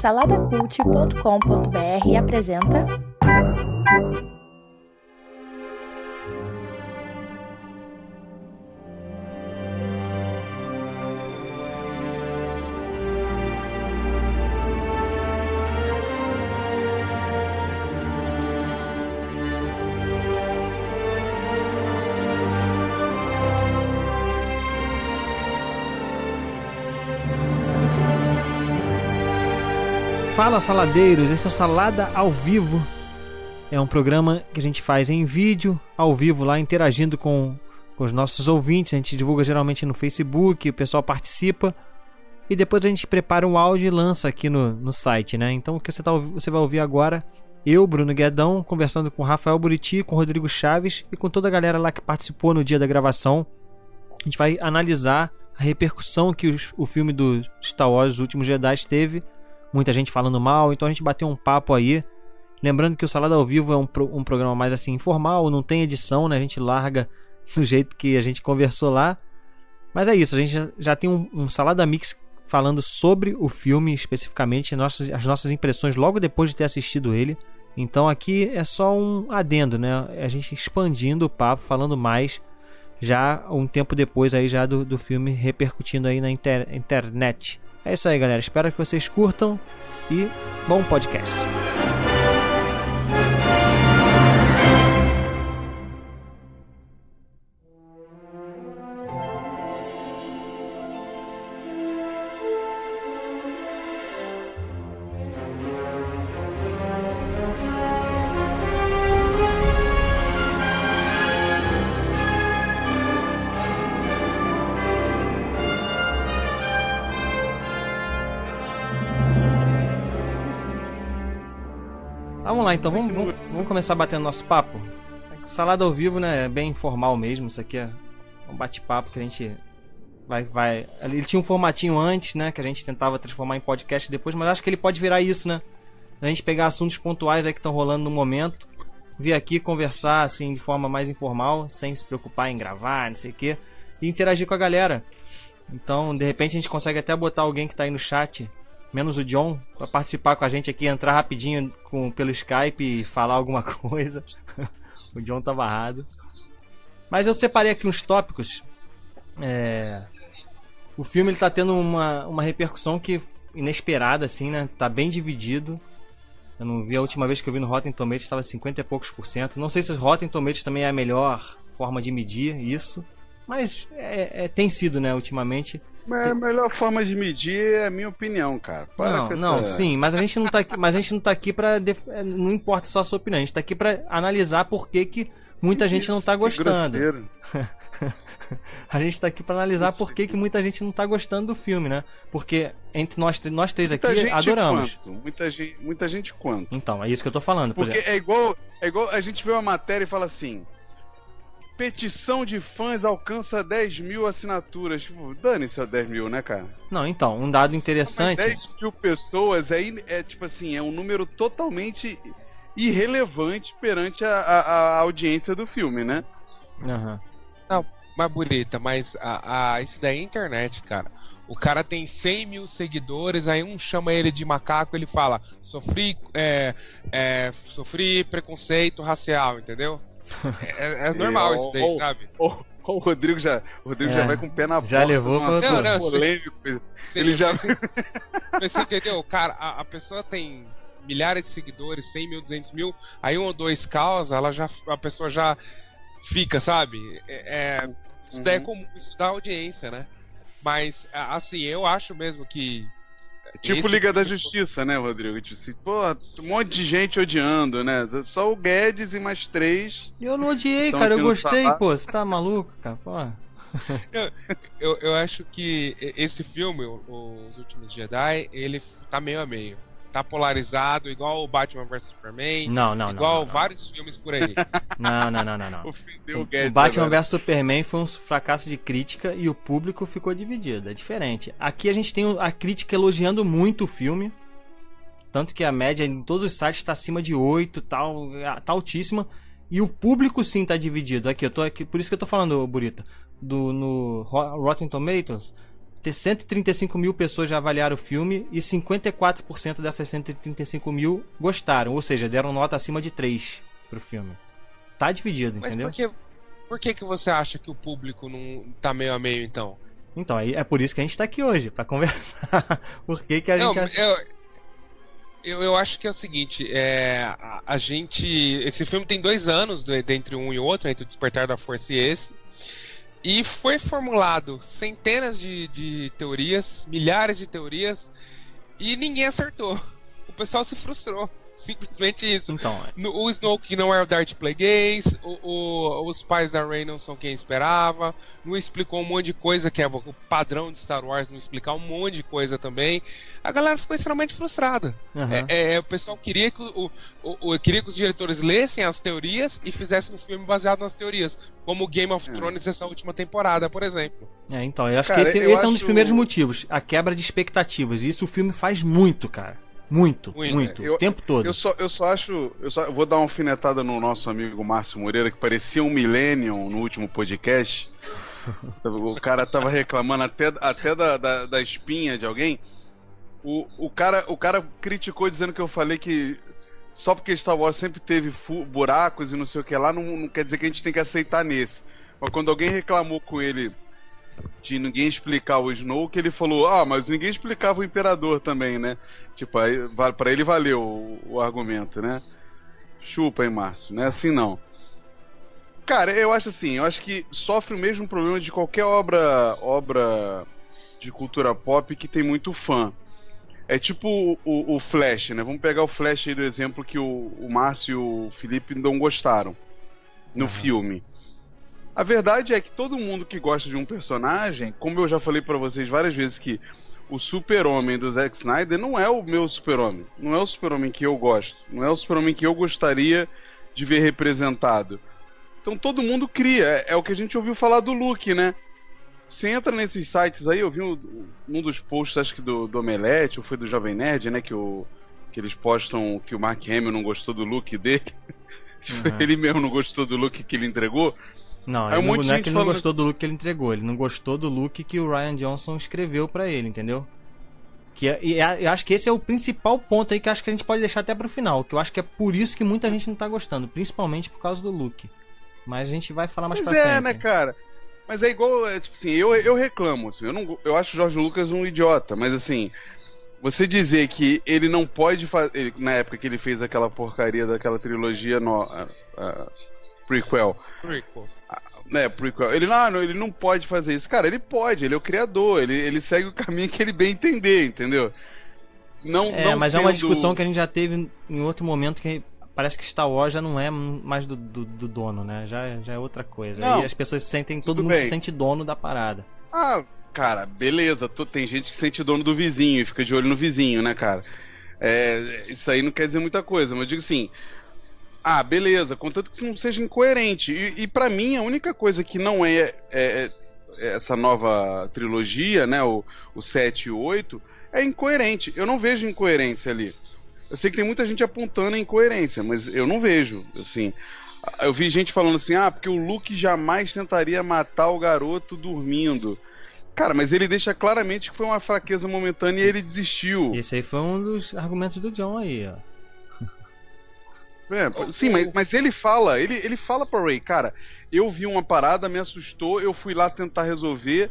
Saladacult.com.br apresenta. Fala saladeiros, esse é o Salada ao Vivo. É um programa que a gente faz em vídeo, ao vivo lá, interagindo com, com os nossos ouvintes. A gente divulga geralmente no Facebook, o pessoal participa. E depois a gente prepara um áudio e lança aqui no, no site, né? Então o que você, tá, você vai ouvir agora, eu, Bruno Guedão, conversando com Rafael Buriti, com Rodrigo Chaves e com toda a galera lá que participou no dia da gravação. A gente vai analisar a repercussão que os, o filme do Star Wars Os Últimos Jedi teve muita gente falando mal, então a gente bateu um papo aí. Lembrando que o Salada ao Vivo é um, pro, um programa mais assim informal, não tem edição, né? A gente larga do jeito que a gente conversou lá. Mas é isso, a gente já, já tem um, um, Salada Mix falando sobre o filme especificamente, nossas, as nossas impressões logo depois de ter assistido ele. Então aqui é só um adendo, né? A gente expandindo o papo, falando mais já um tempo depois aí já do, do filme repercutindo aí na inter, internet. É isso aí, galera. Espero que vocês curtam e bom podcast. Então vamos, vamos, vamos começar batendo nosso papo. Salada ao vivo, né? É bem informal mesmo. Isso aqui é um bate-papo que a gente vai, vai. Ele tinha um formatinho antes, né? Que a gente tentava transformar em podcast depois, mas acho que ele pode virar isso, né? A gente pegar assuntos pontuais aí que estão rolando no momento, vir aqui conversar assim de forma mais informal, sem se preocupar em gravar, não sei o quê, e interagir com a galera. Então, de repente, a gente consegue até botar alguém que está aí no chat menos o John, para participar com a gente aqui, entrar rapidinho com, pelo Skype e falar alguma coisa. o John tá barrado. Mas eu separei aqui uns tópicos. É... O filme ele tá tendo uma, uma repercussão que inesperada, assim, né? Tá bem dividido. Eu não vi a última vez que eu vi no Rotten Tomatoes, estava 50 e poucos por cento. Não sei se o Rotten Tomatoes também é a melhor forma de medir isso. Mas é, é, tem sido, né, ultimamente. Mas a melhor forma de medir é a minha opinião, cara. Para não, essa... não, sim, mas a gente não tá aqui, mas a gente não tá aqui para def... É, não importa só a sua opinião, a gente tá aqui para analisar por que, que muita gente não tá gostando. a gente tá aqui para analisar Isso. por que, que muita gente não tá gostando do filme, né? Porque entre nós, nós três muita aqui adoramos. Quanto? Muita gente, muita gente quanto? Então, é isso que eu tô falando. Porque é igual, é igual a gente vê uma matéria e fala assim: petição de fãs alcança 10 mil assinaturas. Tipo, dane-se a 10 mil, né, cara? Não, então, um dado interessante. Mas 10 mil pessoas é, é, tipo assim, é um número totalmente irrelevante perante a, a, a audiência do filme, né? Aham. Uhum. Não, mas bonita, mas a, a, isso daí é internet, cara. O cara tem 100 mil seguidores, aí um chama ele de macaco, ele fala: sofri, é, é, sofri preconceito racial, entendeu? É, é normal isso daí, sabe? O, o Rodrigo já, o Rodrigo é, já vai com o pé na já porta. levou para não, não, polêmico. Cê, ele já você, você entendeu? Cara, a, a, pessoa tem milhares de seguidores, 100 mil, 200 mil, aí um ou dois causa, ela já, a pessoa já fica, sabe? É, é isso uhum. daí é uhum. comum, isso dá audiência, né? Mas, assim, eu acho mesmo que Tipo Esse Liga da Justiça, né, Rodrigo? Tipo assim, pô, um monte de gente odiando, né? Só o Guedes e mais três. Eu não odiei, cara, eu gostei, pô. Você tá maluco, cara? Pô. eu, eu, eu, acho que esse filme, Os Últimos Jedi, ele tá meio a meio tá polarizado, igual o Batman vs Superman. Não, não, Igual não, não, vários filmes por aí. Não, não, não, não. não. o, o Batman vs Superman foi um fracasso de crítica e o público ficou dividido. É diferente. Aqui a gente tem a crítica elogiando muito o filme. Tanto que a média em todos os sites está acima de 8, tal, tá altíssima. E o público sim tá dividido. Aqui, eu tô aqui, por isso que eu tô falando, Burita. Do, no Rotten Tomatoes, ter 135 mil pessoas já avaliaram o filme e 54% dessas 135 mil gostaram, ou seja, deram nota acima de 3 pro filme. Tá dividido, Mas entendeu? por que, por que, que você acha que o público não tá meio a meio, então? Então, é por isso que a gente tá aqui hoje, pra conversar. por que, que a Não, gente. acha- eu, eu, eu acho que é o seguinte, é, a, a gente. Esse filme tem dois anos entre um e outro, entre o Despertar da Força e esse. E foi formulado centenas de, de teorias, milhares de teorias, e ninguém acertou. O pessoal se frustrou. Simplesmente isso. Então, No- o Snoke não é o Darth Plagueis, o, o- os pais da Rey não são quem esperava, não explicou um monte de coisa que é o padrão de Star Wars, não explicar um monte de coisa também. A galera ficou extremamente frustrada. aham. É, é, o pessoal queria que, o, o- o- queria que os diretores lessem as teorias e fizessem um filme baseado nas teorias, como Game of É. Thrones essa última temporada, por exemplo. É, então, eu acho Cara, que esse, esse é um dos acho- primeiros motivos. A quebra de expectativas. E isso o filme faz muito, cara. Muito, Muito. muito. Eu- o tempo todo. Eu só, eu só acho. Eu só eu vou dar uma alfinetada no nosso amigo Márcio Moreira, que parecia um Millennium no último podcast. o cara tava reclamando até, até da, da, da espinha de alguém. O, o, cara, o cara criticou dizendo que eu falei que só porque Star Wars sempre teve buracos e não sei o que lá, não, não quer dizer que a gente tem que aceitar nesse. Mas quando alguém reclamou com ele de ninguém explicar o Snoke, ele falou: Ah, mas ninguém explicava o Imperador também, né? Tipo, aí, pra ele valeu o, o argumento, né? Chupa, hein, Márcio? Não é assim não. Cara, eu acho assim, eu acho que sofre o mesmo problema de qualquer obra obra de cultura pop que tem muito fã. É tipo o, o Flash, né? Vamos pegar o Flash aí do exemplo que o, o Márcio e o Felipe não gostaram no Aham. filme. A verdade é que todo mundo que gosta de um personagem, como eu já falei pra vocês várias vezes que o super-homem do Zack Snyder não é o meu super-homem. Não é o super-homem que eu gosto. Não é o super-homem que eu gostaria de ver representado. Então todo mundo cria. É, é o que a gente ouviu falar do Luke, né? Você entra nesses sites aí, eu vi um, um dos posts, acho que do, do Omelete, ou foi do Jovem Nerd, né? Que, o, que eles postam que o Mark Hamill não gostou do look dele. Uhum. Ele mesmo não gostou do look que ele entregou. Não, Aí ele um não, é que ele não gostou do look que ele entregou, ele não gostou do look que o Ryan Johnson escreveu pra ele, entendeu? Que é- e é- eu acho que esse é o principal ponto aí que acho que a gente pode deixar até pro final, que eu acho que é por isso que muita gente não tá gostando, principalmente por causa do look. Mas a gente vai falar mais Mas pra é, frente. né, cara? Mas é igual, é, tipo assim, eu, eu reclamo, assim, eu, não, eu acho o Jorge Lucas um idiota, mas assim, você dizer que ele não pode fazer, na época que ele fez aquela porcaria daquela trilogia no, a- a- prequel, Prequel. Né, prequel, ele não, não, ele não pode fazer isso. Cara, ele pode, ele é o criador, ele, ele segue o caminho que ele bem entender, entendeu? Não, É, não mas é uma sendo- discussão que a gente já teve em outro momento que parece que Star Wars já não é mais do, do, do dono, né? Já, já é outra coisa. Não, Aí as pessoas se sentem, todo mundo se bem. sente dono da parada. Ah, cara, beleza. tu- tem gente que sente dono do vizinho e fica de olho no vizinho, né, cara? É, isso aí não quer dizer muita coisa, mas eu digo assim. Ah, beleza, contanto que isso não seja incoerente. E, e para mim, a única coisa que não é, é- é essa nova trilogia, né, o, o 7 e o 8, é incoerente. Eu não vejo incoerência ali. Eu sei que tem muita gente apontando a incoerência, mas eu não vejo, assim. Eu vi gente falando assim, ah, porque o Luke jamais tentaria matar o garoto dormindo. Cara, mas ele deixa claramente que foi uma fraqueza momentânea e ele desistiu. Esse aí foi um dos argumentos do John aí, ó. É, sim, mas, mas ele fala, ele, ele fala pra Ray, cara, eu vi uma parada, me assustou, eu fui lá tentar resolver.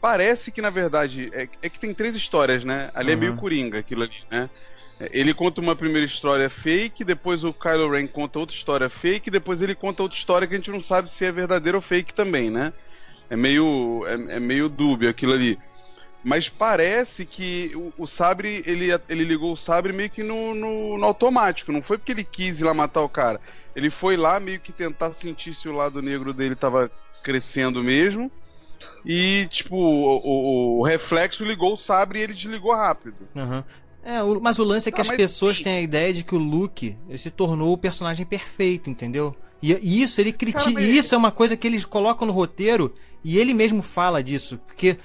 Parece que, na verdade, é, é que tem três histórias, né? Ali é Uhum. meio coringa aquilo ali, né? É, Ele conta uma primeira história fake, depois o Kylo Ren conta outra história fake, depois ele conta outra história que a gente não sabe se é verdadeira ou fake também, né? É meio, é, é meio dúbio aquilo ali. Mas parece que o, o Sabre, ele, ele ligou o Sabre meio que no, no, no automático. Não foi porque ele quis ir lá matar o cara. Ele foi lá meio que tentar sentir se o lado negro dele tava crescendo mesmo. E, tipo, o, o- o reflexo ligou o Sabre e ele desligou rápido. Aham. É, mas o lance é que Ah, as pessoas sim. têm a ideia de que o Luke se tornou o personagem perfeito, entendeu? E, e isso ele critica. Cara, mas- E isso é uma coisa que eles colocam no roteiro e ele mesmo fala disso. Porque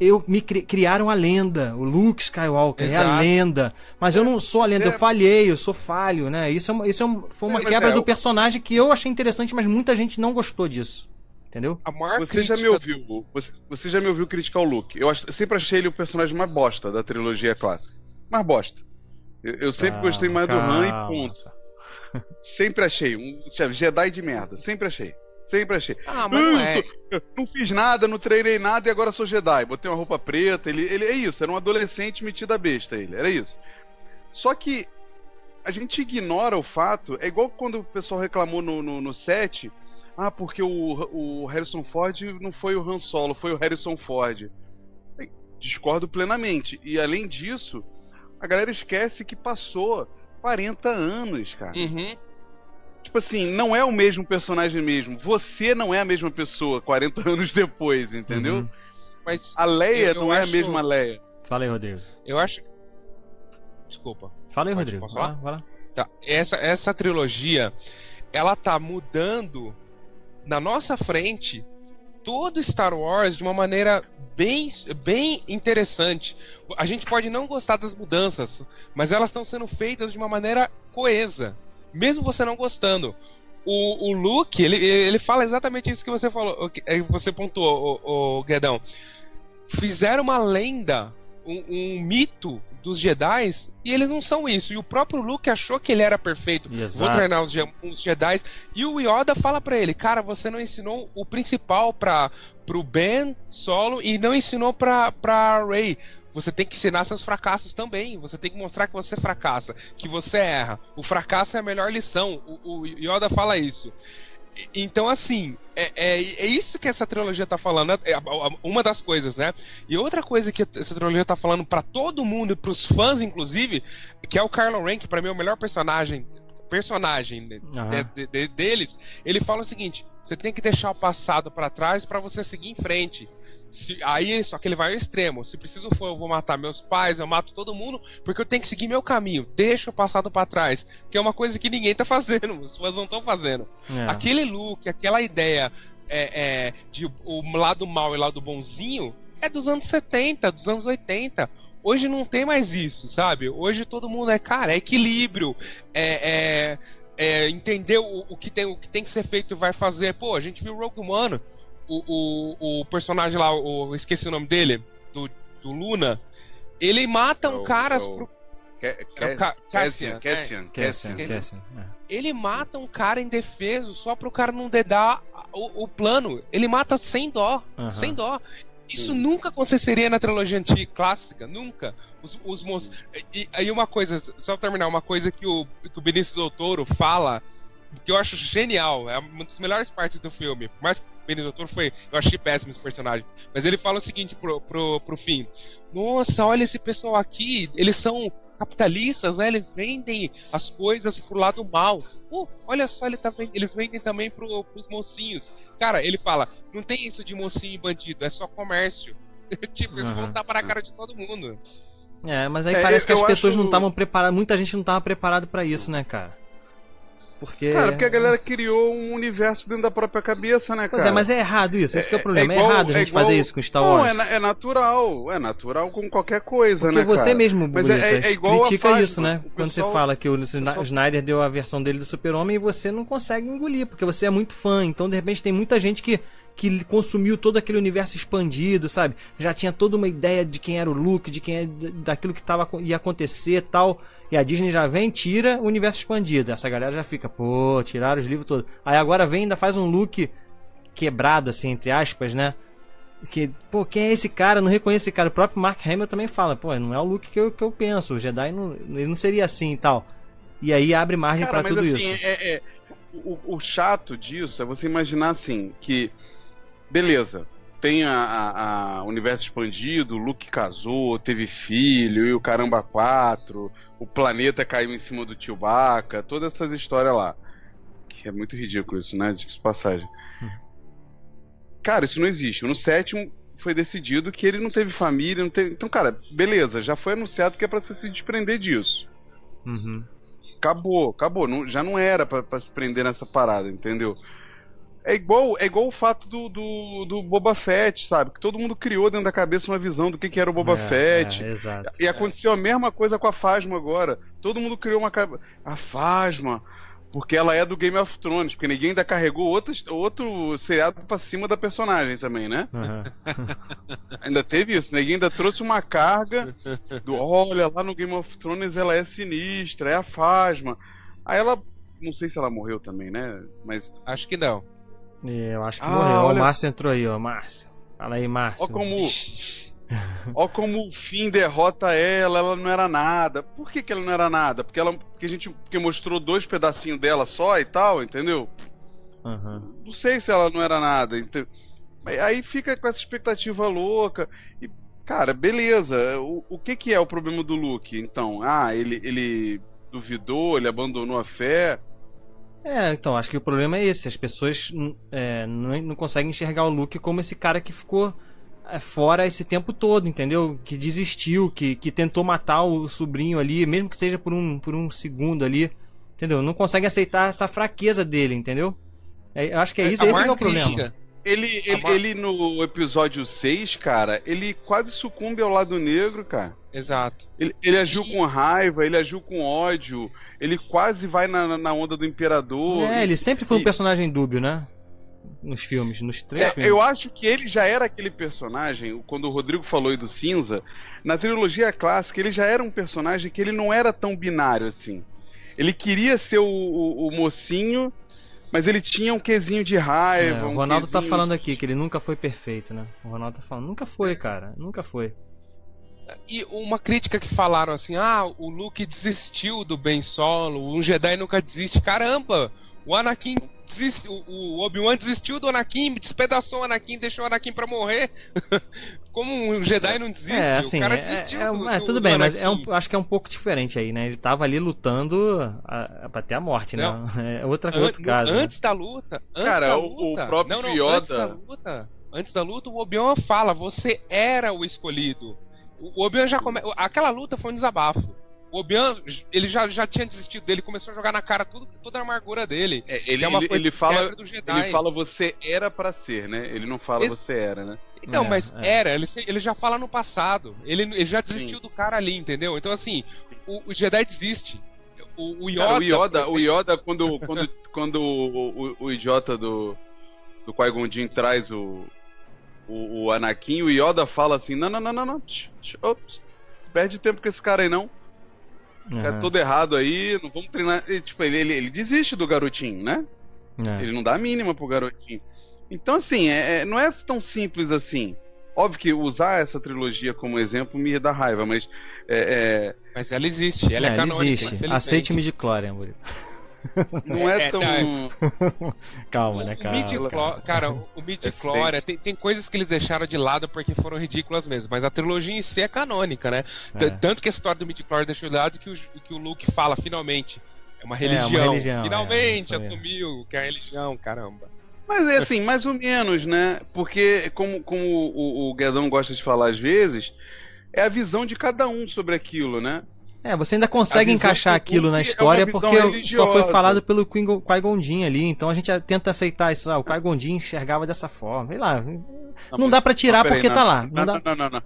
eu me cri- criaram a lenda. O Luke Skywalker é a Exato. lenda. Mas eu não sou a lenda, É. eu falhei, eu sou falho, né? Isso, é uma- isso é foi uma É, quebra é, do personagem que eu achei interessante, mas muita gente não gostou disso. Entendeu? Você já me crítica- ouviu, você, você já me ouviu criticar o Luke. Eu, acho- eu sempre achei ele o personagem mais bosta da trilogia clássica. Mais bosta. Eu, eu sempre Calma, gostei mais do Han e calma. ponto. Sempre achei. Um Jedi de merda. Sempre achei. Sempre achei. Ah, mas não é. Eu não fiz nada, não treinei nada e agora sou Jedi. Botei uma roupa preta. Ele, ele é isso, era um adolescente metido a besta, ele. Era isso. Só que a gente ignora o fato. É igual quando o pessoal reclamou no, no, no set. Ah, porque o, o Harrison Ford não foi o Han Solo, foi o Harrison Ford. Discordo plenamente. E além disso, a galera esquece que passou 40 anos, cara. Uhum. Tipo assim, não é o mesmo personagem mesmo. Você não é a mesma pessoa 40 anos depois, entendeu? Uhum. Mas A Leia Eu- eu não é acho- a mesma Leia. Fala aí, Rodrigo. eu acho. Desculpa. Fala aí, Pode- Rodrigo. posso Vai falar? lá, vai lá. Tá. Essa, essa trilogia, ela tá mudando na nossa frente todo Star Wars de uma maneira bem, bem interessante. A gente pode não gostar das mudanças, mas elas estão sendo feitas de uma maneira coesa, mesmo você não gostando. O, o Luke, ele, ele fala exatamente isso que você falou, que- eh, você pontuou, o, o Guedão. Fizeram uma lenda, um, um mito dos Jedi e eles não são isso. E o próprio Luke achou que ele era perfeito. Vou Exato. treinar os, os Jedi. E o Yoda fala pra ele, cara, você não ensinou o principal para pro Ben Solo e não ensinou pra, pra Rey. Você tem que ensinar seus fracassos também. Você tem que mostrar que você fracassa, que você erra. O fracasso é a melhor lição. O, o Yoda fala isso. Então, assim, é, é, é isso que essa trilogia tá falando. é uma das coisas, né? E outra coisa que essa trilogia tá falando pra todo mundo, pros fãs, inclusive, que é o Kylo Ren, que pra mim é o melhor personagem personagem de- de- de- deles, ele fala o seguinte: você tem que deixar o passado pra trás pra você seguir em frente. Se- aí, só que ele vai ao extremo. Se preciso for, eu vou matar meus pais, eu mato todo mundo, porque eu tenho que seguir meu caminho. Deixa o passado pra trás. Que é uma coisa que ninguém tá fazendo, os fãs não estão fazendo. É. Aquele look, aquela ideia é, é, de o lado mal e lado bonzinho é dos anos 70, dos anos 80. Hoje não tem mais isso, sabe? Hoje todo mundo é, cara, é equilíbrio, é, é- é entender o, o que tem, o que tem que ser feito e vai fazer. Pô, a gente viu Rogue One, o, o, o personagem lá, o, eu esqueci o nome dele, do, do Luna, ele mata um É o- cara é o- pro É Cassian, Cassian, Cassian, ele mata um cara indefeso só pro cara não dedar o, o plano. Ele mata sem dó. Sem dó. Isso Sim. nunca aconteceria na trilogia antiga, clássica, nunca. Os, os moços. E aí uma coisa, só pra terminar, uma coisa que o, que o Benício Del Toro fala, que eu acho genial, é uma das melhores partes do filme. Por Del Toro foi. Eu achei péssimo esse personagem. Mas ele fala o seguinte pro, pro, pro fim: Nossa, olha esse pessoal aqui, eles são capitalistas, né? Eles vendem as coisas pro lado mal. Uh, olha só, ele tá vend- eles vendem também pro, pros mocinhos. Cara, ele fala: não tem isso de mocinho e bandido, é só comércio. tipo, eles vão tapar a cara de todo mundo. É, mas aí É, parece que as pessoas acho- não estavam preparadas, muita gente não estava preparada pra isso, né, cara? Porque Cara, porque a galera criou um universo dentro da própria cabeça, né, cara? Pois é, mas é errado isso, esse que é o problema. É, igual- errado a é gente igual- fazer isso com Star Não, Wars. é, na- é natural. É natural com qualquer coisa, Porque né, você cara? mesmo, Mas é- Bonita, é critica isso, né? o Quando você pessoal- fala que o pessoal- Snyder deu a versão dele do Super-Homem e você não consegue engolir, porque você é muito fã. Então, de repente, tem muita gente que, que consumiu todo aquele universo expandido, sabe? Já tinha toda uma ideia de quem era o Luke, de quem é, daquilo que tava, ia acontecer e tal. E a Disney já vem e tira o universo expandido. Essa galera já fica, pô, tiraram os livros todos. Aí agora vem e ainda faz um look quebrado, assim, entre aspas, né? Que, pô, quem é esse cara? Não reconheço esse cara. O próprio Mark Hamill também fala, pô, não é o look que eu, que eu penso. O Jedi não, ele não seria assim e tal. E aí abre margem mas tudo assim, isso. é- é- o, o chato disso é você imaginar assim, que beleza, tem a, a- a universo expandido, o Luke casou, teve filho, e o caramba quatro, o planeta caiu em cima do Chewbacca, todas essas histórias lá. Que é muito ridículo isso, né? De passagem. Cara, isso não existe. No sétimo foi decidido que ele não teve família, não teve. Então, cara, beleza, já foi anunciado que é pra você se desprender disso Uhum. acabou, acabou. Não- já não era pra se prender nessa parada, entendeu? É igual, é igual o fato do, do, do Boba Fett, sabe? Que todo mundo criou dentro da cabeça uma visão do que, que era o Boba É, Fett. é, exato. E aconteceu a mesma coisa com a Fasma agora. Todo mundo criou uma. A Fasma. Porque ela é do Game of Thrones, porque ninguém ainda carregou outro, outro seriado pra cima da personagem também, né? Aham. Ainda teve isso, ninguém ainda trouxe uma carga do olha, lá no Game of Thrones ela é sinistra, é a Fasma. Aí ela. Não sei se ela morreu também, né? Mas. Acho que não. E eu acho que Ah, morreu. Olha- O Márcio entrou aí, ó. Márcio. Fala aí, Márcio. Ó como. Ó como o fim derrota ela, ela não era nada. Por que, que ela não era nada? Porque ela. Porque a gente porque mostrou dois pedacinhos dela só e tal, entendeu? Aham. Não sei se ela não era nada. Mas Aí fica com essa expectativa louca. E, cara, beleza. O, o que, que é o problema do Luke? Então, ah, ele, ele duvidou, ele abandonou a fé. É, então, acho que o problema é esse. As pessoas hum, é, não, não conseguem enxergar o Luke como esse cara que ficou é, fora esse tempo todo, entendeu? Que desistiu, que, que tentou matar o sobrinho ali, mesmo que seja por um, por um segundo ali, entendeu? Não consegue aceitar essa fraqueza dele, entendeu? É, eu acho que é isso, A esse que é o problema. Ele, ele, ele no episódio 6, cara, ele quase sucumbe ao lado negro, cara. Exato. Ele, ele agiu com raiva, ele agiu com ódio, ele quase vai na, na onda do imperador. É, ele sempre foi um E- personagem dúbio, né? Nos filmes, nos três É, filmes. eu acho que ele já era aquele personagem, quando o Rodrigo falou aí do cinza, na trilogia clássica ele já era um personagem que ele não era tão binário assim. Ele queria ser o, o- o mocinho, mas ele tinha um quesinho de raiva. É, o um Ronaldo tá quesinho- falando aqui que ele nunca foi perfeito, né? O Ronaldo tá falando, nunca foi, cara, nunca foi. E uma crítica que falaram assim: ah, o Luke desistiu do Ben Solo, um Jedi nunca desiste. Caramba, o Anakin desist... o, o Obi-Wan desistiu do Anakin, despedaçou o Anakin, deixou o Anakin pra morrer. Como um Jedi não desiste? É, assim, o cara é- desistiu é- do, é, do- tudo do bem, mas é um, acho que é um pouco diferente aí, né? Ele tava ali lutando até a morte, né? É outra, An- outro caso. né? Antes da luta, antes Cara, da o- o luta, próprio não, não, Yoda- antes da luta, antes da luta, o Obi-Wan fala: você era o escolhido. O Obi-Wan já come... aquela luta foi um desabafo. O Obi-Wan, ele já, já tinha desistido dele, começou a jogar na cara tudo, toda a amargura dele. É, ele, é uma ele, coisa ele fala, quebra do Jedi. ele fala você era pra ser, né? Ele não fala Esse- você era, né? Então, É, mas é. era, ele, ele já fala no passado. Ele, ele já desistiu do cara ali, entendeu? Então, assim, o, o Jedi desiste. O, o Yoda. Cara, o Yoda, o Yoda quando, quando, quando o, o, o idiota do, do Qui-Gon Jinn traz o, o, o Anakin, o Yoda fala assim, não, não, não, não, não, tch, tch, ops, perde tempo com esse cara aí não, é Aham, todo errado aí, não vamos treinar, E, tipo, ele, ele, ele desiste do garotinho, né? é. Ele não dá a mínima pro garotinho. Então, assim, é, é- não é tão simples assim. Óbvio que usar essa trilogia como exemplo me dá raiva, mas é, Mas ela existe, ela é, É, canônica. existe. Aceite-me de Clorian, bonito. É, não é É, tão. não, Calma, O, né, o cara? midi-chlor- cara, o, o midi-chlória, tem, tem coisas que eles deixaram de lado porque foram ridículas mesmo, mas a trilogia em si é canônica, né? T- É. Tanto que a história do midi-chlória deixou de lado que o, que o Luke fala, finalmente, é uma uma religião. religião, é, finalmente isso aí. assumiu que é a religião, caramba. Mas é assim, mais ou menos, né? Porque, como, como o, o Guedão gosta de falar às vezes, é a visão de cada um sobre aquilo, né? É, você ainda consegue encaixar aquilo na é história visão porque só religiosa. foi falado pelo Qui- Qui-Gon Jinn ali, então a gente tenta aceitar isso. Ah, o Qui-Gon Jinn enxergava dessa forma, sei lá. Não mas- dá pra tirar mas peraí, porque tá lá. Não, Não dá- não, não, não, não.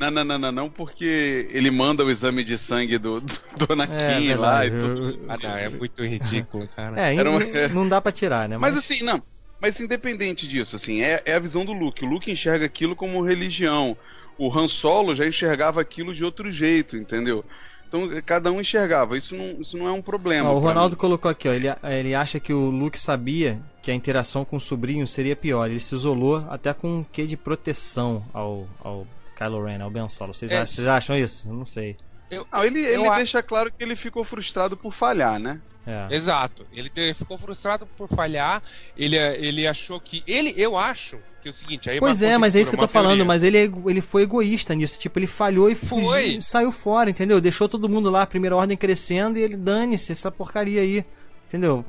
Não, não, não, não, não, porque ele manda o exame de sangue do, do, do Anakin É, lá e tudo. Ah, não, é muito ridículo, cara. É, Era uma- não- não dá pra tirar, né? Mas assim, não. Mas independente disso, assim, é, é a visão do Luke. O Luke enxerga aquilo como religião. O Han Solo já enxergava aquilo de outro jeito, entendeu? Então cada um enxergava. Isso não, isso não é um problema. Ó, o Ronaldo mim. colocou aqui, ó, ele, ele acha que o Luke sabia que a interação com o sobrinho seria pior. Ele se isolou até com um quê de proteção ao, ao Kylo Ren, ao Ben Solo. Vocês, É, acham, vocês acham isso? Eu não sei. Não, ele, Eu ele a- deixa claro que ele ficou frustrado por falhar, né? É. Exato. Ele te- ficou frustrado por falhar. Ele, ele achou que. Ele, eu acho que é o seguinte. Aí Pois é, mas é isso que eu tô uma falando, teoria. mas ele, é ele foi egoísta nisso. Tipo, ele falhou e fugiu, Foi. e saiu fora, entendeu? Deixou todo mundo lá, a primeira ordem crescendo, e ele dane-se essa porcaria aí. Entendeu?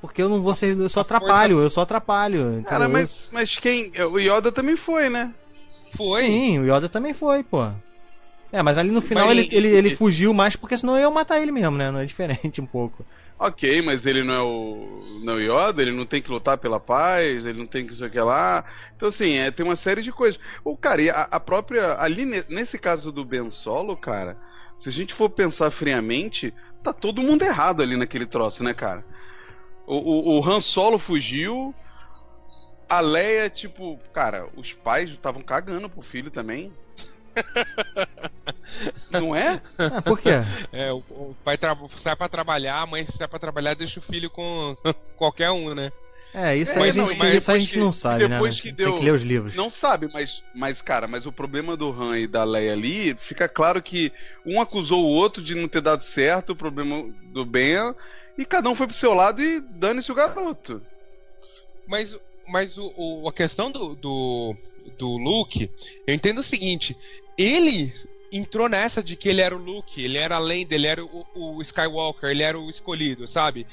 Porque eu não vou ser. Eu só força- atrapalho, eu só atrapalho. Cara, mas, mas quem. O Yoda também foi, né? Foi. Sim, o Yoda também foi, pô. É, mas ali no final Mas- ele, ele, ele fugiu mais porque senão eu ia matar ele mesmo, né? Não é diferente um pouco. Ok, mas ele não é o. Não é o Yoda, ele não tem que lutar pela paz, ele não tem que não sei o que lá. Então, assim, é, tem uma série de coisas. O cara, e a, a própria. Ali, ne- nesse caso do Ben Solo, cara, se a gente for pensar friamente, tá todo mundo errado ali naquele troço, né, cara? O, o, o Han Solo fugiu. A Leia, tipo, cara, os pais estavam cagando pro filho também. Não é? Ah, por quê? É, o, o pai tra- sai pra trabalhar, a mãe sai pra trabalhar, deixa o filho com qualquer um, né? É, isso É, aí a não, gente, mas isso a gente que- não sabe, né? depois que Tem deu- que ler os livros. Não sabe, mas, mas, cara, mas o problema do Han e da Leia ali, fica claro que um acusou o outro de não ter dado certo, o problema do Ben, e cada um foi pro seu lado e dane-se o garoto. Mas, mas o, o- a questão do, do, do Luke, eu entendo o seguinte: ele entrou nessa de que ele era o Luke, ele era além dele, ele era o, o Skywalker, ele era o escolhido, sabe?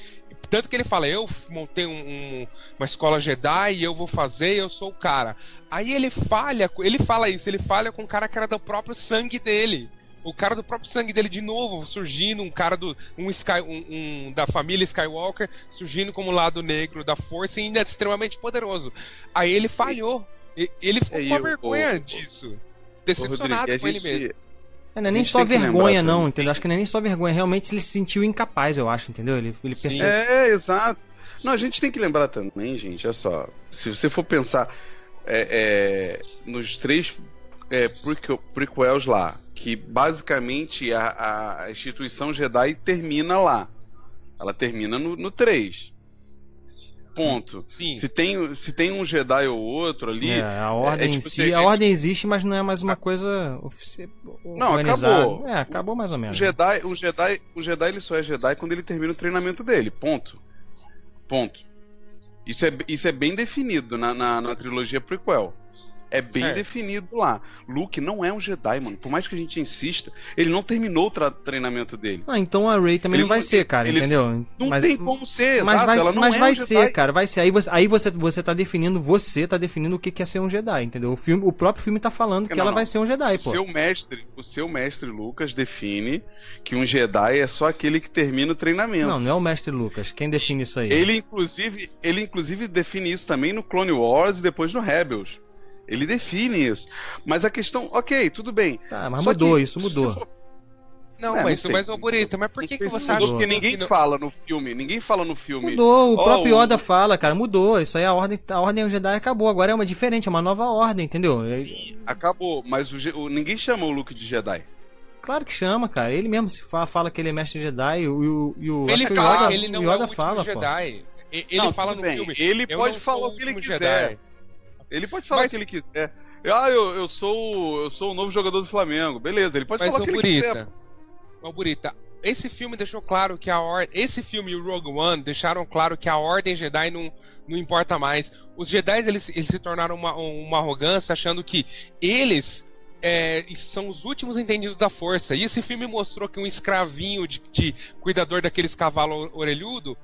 Tanto que ele fala, eu montei um- um- uma escola Jedi e eu vou fazer, eu sou o cara. Aí ele falha, ele fala isso, ele falha com um cara que era do próprio sangue dele. O cara do próprio sangue dele de novo surgindo, um cara do um, Sky, um, um da família Skywalker surgindo como lado negro da força e ainda é extremamente poderoso. Aí ele falhou. Ele ficou É, com a vergonha disso. Decepcionado Rodrigo, com a ele gente- mesmo. É, não é nem só vergonha, não, também. entendeu? Acho que não é nem só vergonha. Realmente ele se sentiu incapaz, eu acho, entendeu? Ele, ele Sim. percebeu. É, exato. Não, a gente tem que lembrar também, gente, olha só. Se você for pensar é, é, nos três é, prequel- prequels lá, que basicamente a, a instituição Jedi termina lá. Ela termina no, no 3. Ponto. Sim. Se tem, se tem um Jedi ou outro ali. É, a ordem é em tipo si, assim, a é ordem existe, mas não é mais uma coisa ofici- Não, acabou. É, acabou mais ou menos. Jedi, um Jedi, um Jedi ele só é Jedi quando ele termina o treinamento dele. Ponto. Ponto. Isso é, isso é bem definido na, na, na trilogia prequel. É bem Certo. definido lá. Luke não é um Jedi, mano. Por mais que a gente insista, ele não terminou o treinamento dele. Ah, então a Ray também Ele não vai não- ser, cara, ele- entendeu? Não mas, tem como ser, mas exato. vai, Ela não mas é vai um ser, Jedi. cara, vai ser. Aí você, aí você, você tá definindo, você tá definindo o que que é ser um Jedi, entendeu? O, filme, o próprio filme tá falando que Não, ela não. vai ser um Jedi, O pô. seu mestre, o seu mestre Lucas define que um Jedi é só aquele que termina o treinamento. Não, não é o mestre Lucas. Quem define isso aí? Ele inclusive, ele inclusive define isso também no Clone Wars e depois no Rebels. Ele define isso. Mas a questão, ok, tudo bem. Tá, mas Só mudou, que, isso mudou. for- Não, É, mas, mas se ô Burita, mas por que, que você mudou acha porque que ninguém não- fala no filme, ninguém fala no filme. Mudou, o Ó, próprio o- Yoda fala, cara, mudou. Isso aí a ordem, a ordem Jedi acabou. Agora é uma diferente, é uma nova ordem, entendeu? É- Acabou, mas o, o- ninguém chama o Luke de Jedi. claro que chama, cara. Ele mesmo se fala, fala que ele é mestre Jedi e o, e o, Ele que o fala Yoda, que ele não o é o Yoda fala, pô. Jedi. E- Ele Não, fala no bem, filme. Ele "Eu pode falar o que ele quiser. Ele pode falar Mas- o que ele quiser. Ah, eu, eu sou eu sou o novo jogador do Flamengo. Beleza, ele pode Mas falar o que ele quiser. Burita, esse filme deixou claro que a ordem. Esse filme e o Rogue One deixaram claro que a ordem Jedi não, não importa mais. Os Jedi eles, eles se tornaram uma, uma arrogância, achando que eles é, são os últimos entendidos da força. E esse filme mostrou que um escravinho de, de cuidador daqueles cavalos orelhudo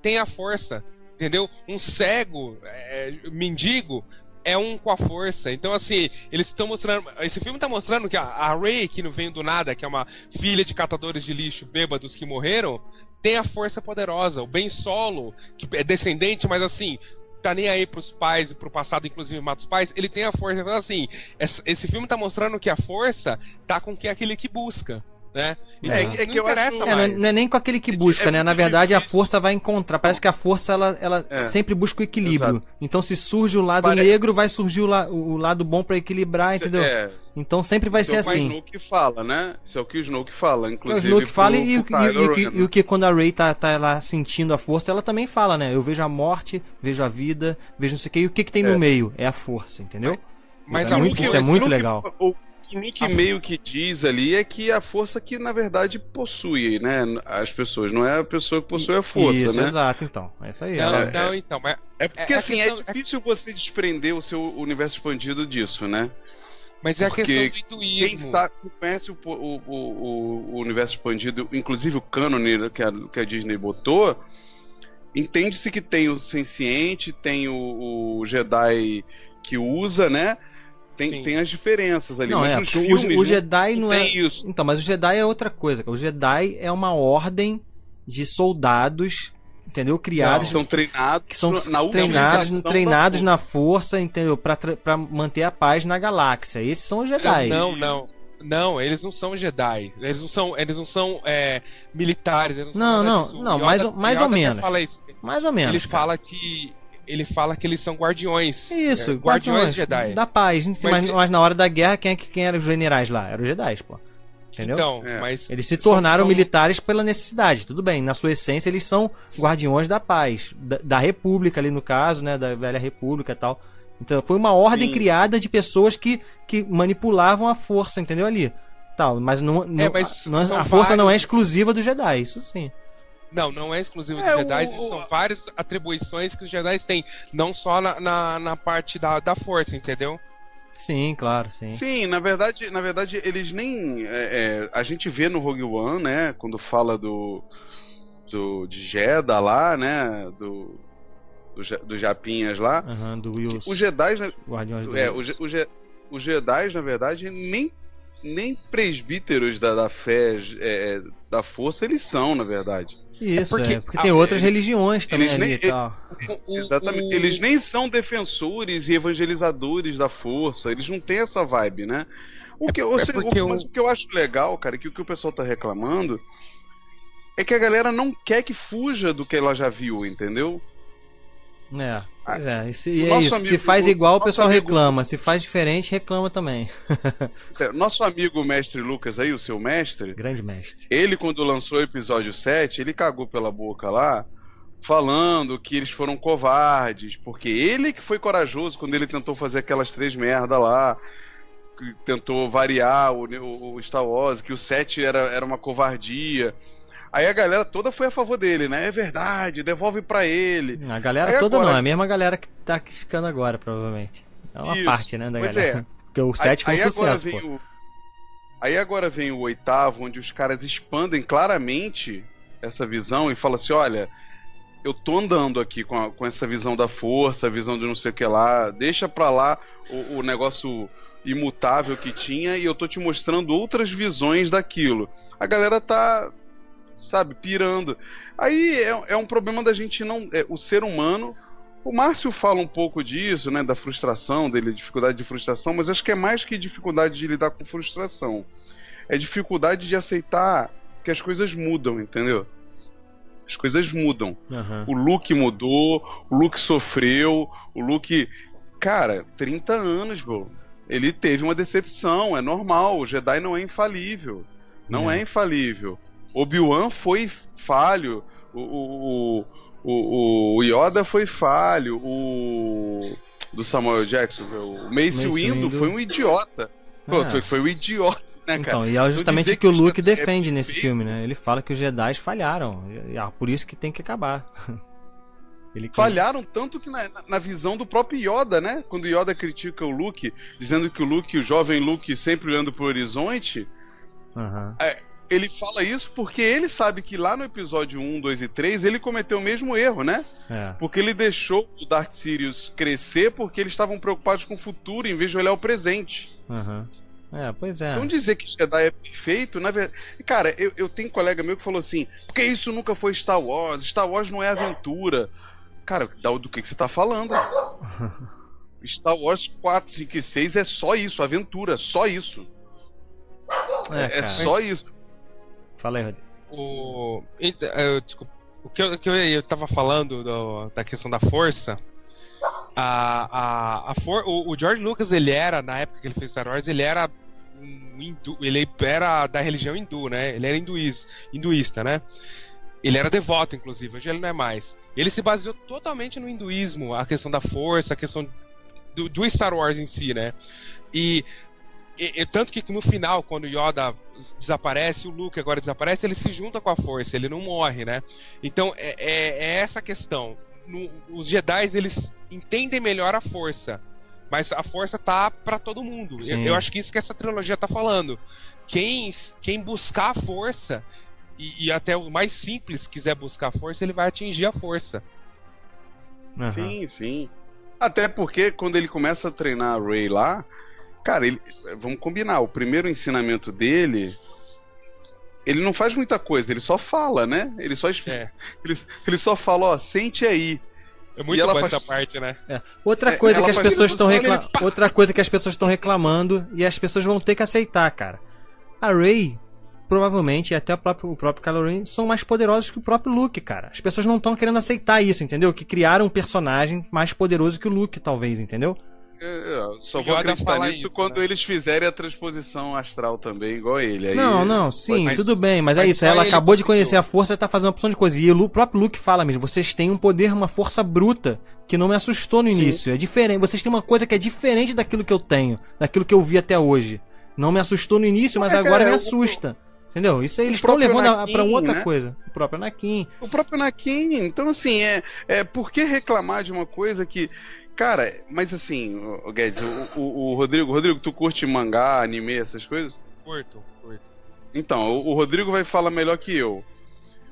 tem a força. Entendeu? Um cego, é, mendigo, é um com a força. Então, assim, eles estão mostrando. Esse filme está mostrando que a, Ray, que não vem do nada, que é uma filha de catadores de lixo bêbados que morreram, tem a força poderosa. O Ben Solo, que é descendente, mas assim. Tá nem aí pros pais e pro passado, inclusive mata os pais, ele tem a força. Então, assim, esse filme tá mostrando que a força tá com quem é aquele que busca, né? É, não, é que não eu acho- É, não, é- mais. não é nem com aquele que É busca, é né? Na verdade, a força vai encontrar. Parece que a força ela, ela É. sempre busca o equilíbrio. Então, se surge o lado Pare- negro, vai surgir o, la- o lado bom pra equilibrar, entendeu? É, Então sempre vai isso ser é o que o assim. Snoke fala, né? Isso é o que o Snoke fala, É o inclusive. Snoke fala pro- e, o- pro e- e- Kylo e o que- e o que quando a Rey tá, tá lá sentindo a força, ela também fala, né? Eu vejo a morte, vejo a vida, vejo não sei o que. E o que, que tem É. no meio? É a força, entendeu? Mas Isso é a muito- isso é muito legal. O que Nick meio que diz ali é que a força que na verdade possui, né? As pessoas, não é a pessoa que possui a força, Isso, né? exato, então. É isso aí. Não, ela- não, então, mas É porque É- é assim, questão- é difícil você desprender o seu universo expandido disso, né? Mas é a Porque questão do Quem hinduísmo. sabe, quem conhece o, o, o, o universo expandido, inclusive o cânone que a, que a Disney botou, entende-se que tem o senciente, tem o, o Jedi que usa, né? Tem, Sim. tem as diferenças ali. Não, mas é, nos porque o, filmes o Jedi não, é. tem isso. Então, mas o Jedi é outra coisa. cara. O Jedi é uma ordem de soldados, entendeu? Criados. São treinados que são na treinados, treinados na força, entendeu? Pra manter a paz na galáxia. Esses são os Jedi. Não, não. Não, eles não são Jedi. Eles não são, eles não são é, militares. Eles Não, são não, não, Yoda- mais ou- mais ou Yoda até menos. Fala isso. Mais ou menos. Ele cara. fala que ele fala que eles são guardiões. Isso, É, guardiões Jedi. Da paz. Mas, Mas- mas na hora da guerra, quem, é que- quem eram os generais lá? Eram os Jedi, pô. Entendeu? Então, É. mas Eles se tornaram são- militares pela necessidade, tudo bem. Na sua essência, eles são guardiões da paz, da, da República ali no caso, né, da velha República e tal. Então foi uma ordem Sim. criada de pessoas que, que manipulavam a força, entendeu ali? Tal, mas não, não- É, mas não- são a força não é exclusiva do Jedi, isso sim. Não, não é exclusivo dos É, Jedi, o- são várias atribuições que os Jedi têm, não só na, na, na parte da, da força, entendeu? Sim, claro, sim. Sim, na verdade, na verdade, eles nem. é, é, a gente vê no Rogue One, né? Quando fala do. do de Jeddah lá, né? Do. Do, Ja- do Japinhas lá. Aham, do Will. Os Jedi, né, Guardiões do é, os, os Jedi, na verdade, nem, nem presbíteros da, da fé é, da força eles são, na verdade. Isso, é porque porque, a- tem outras religiões também eles ali nem- e tal. O- o- Exatamente. o- Eles nem são defensores e evangelizadores da força, eles não têm essa vibe, né? O que, ou é seja, porque o- mas o- o que eu acho legal, cara, que o que o pessoal tá reclamando é que a galera não quer que fuja do que ela já viu, entendeu? É, pois é. E, se, é isso. se amigo- faz igual, o pessoal amigo- reclama. Se faz diferente, reclama também. Nosso amigo mestre Lucas aí, o seu mestre, Grande mestre. ele quando lançou o episódio 7, ele cagou pela boca lá, falando que eles foram covardes, porque ele que foi corajoso quando ele tentou fazer aquelas três merda lá, que tentou variar o, o- o Star Wars, que o 7 era, era uma covardia. Aí a galera toda foi a favor dele, né? É verdade, devolve pra ele. A galera Aí toda agora- não, é a mesma galera que tá criticando agora, provavelmente. É uma Isso, parte, né, da pois galera. é. Porque o 7 foi um sucesso, pô. o- Aí agora vem o oitavo, onde os caras expandem claramente essa visão e falam assim: olha, eu tô andando aqui com, a- com essa visão da força, a visão de não sei o que lá, deixa pra lá o, o negócio imutável que tinha e eu tô te mostrando outras visões daquilo. A galera tá, sabe, pirando. Aí é, é um problema da gente não. é, o ser humano. O Márcio fala um pouco disso, né? Da frustração dele, dificuldade de frustração, mas acho que é mais que dificuldade de lidar com frustração. É dificuldade de aceitar que as coisas mudam, entendeu? As coisas mudam. Aham. O Luke mudou, o Luke sofreu, o Luke. Cara, 30 anos, bro. Ele teve uma decepção, é normal. O Jedi não é infalível. Não É. é, infalível. Obi-Wan foi falho. O, o, o, o Yoda foi falho. O. Do Samuel Jackson, o Mace, Mace Windu, Windu. foi um idiota. Pô, É. foi, um idiota, né, cara? Então, e é justamente o que o Luke é defende nesse perfeito- filme, né? Ele fala que os Jedi falharam. E é por isso que tem que acabar. Ele Falharam tanto que na, na- visão do próprio Yoda, né? Quando Yoda critica o Luke, dizendo que o Luke, o jovem Luke, sempre olhando pro horizonte, Aham. Ele fala isso porque ele sabe que lá no episódio 1, 2 e 3 ele cometeu o mesmo erro, né? É. Porque ele deixou o Darth Sirius crescer porque eles estavam preocupados com o futuro em vez de olhar o presente. Aham. É, pois é. Então dizer que Jedi é perfeito, na verdade. Cara, eu, eu tenho um colega meu que falou assim: porque isso nunca foi Star Wars, Star Wars não é aventura. Cara, do que, que você tá falando? Star Wars 4, 5 e 6 é só isso, aventura, só isso. É, É, só isso. Fala aí. O, ent- eh, desculpa. O que eu, que eu, eu tava falando do- da questão da força. A, a, a for, o, o George Lucas, ele era, na época que ele fez Star Wars, ele era um hindu, ele era da religião hindu, né? Ele era hinduís, hinduísta, né? Ele era devoto, inclusive, hoje ele não é mais. Ele se baseou totalmente no hinduísmo, a questão da força, a questão do, do Star Wars em si, né? E, e- e tanto que no final, quando Yoda desaparece, o Luke agora desaparece, ele se junta com a força, ele não morre, né? Então é, é- é essa a questão. No- os Jedi eles entendem melhor a força, mas a força tá pra todo mundo. Eu, eu acho que isso que essa trilogia tá falando. Quem, quem buscar a força e, e até o mais simples quiser buscar a força, ele vai atingir a força. Aham. Sim, sim. Até porque quando ele começa a treinar a Ray lá, cara, ele, vamos combinar, o primeiro ensinamento dele, ele não faz muita coisa, ele só fala, né? Ele só, É. ele, ele só fala, ó, sente aí. É muito boa faz- essa parte, né? Outra É, coisa que as pessoas estão reclamando, outra coisa que as pessoas estão reclamando e as pessoas vão ter que aceitar, cara. a Rey provavelmente, e até o próprio, o próprio Kylo Ren, são mais poderosos que o próprio Luke, cara. As pessoas não estão querendo aceitar isso, entendeu? Que criaram um personagem mais poderoso que o Luke, talvez, entendeu? Eu só vou acreditar nisso isso, quando né? eles fizerem a transposição astral também, igual ele. Aí não, não, sim, mas, tudo bem, mas, mas é isso. Ela acabou de conhecer a força e tá fazendo uma opção de coisa. E o próprio Luke fala mesmo: vocês têm um poder, uma força bruta que não me assustou no sim. início. É diferente. Vocês têm uma coisa que é diferente daquilo que eu tenho, daquilo que eu vi até hoje. Não me assustou no início, mas é, agora cara, me assusta. Entendeu? Isso aí eles estão levando pra outra né? coisa. O próprio Anakin. O próprio Anakin. Então, assim, é, é por que reclamar de uma coisa que. Cara, mas assim, o Guedes, o, o, o, Rodrigo, Rodrigo, tu curte mangá, anime, essas coisas? Curto, curto. Então, o, o Rodrigo vai falar melhor que eu.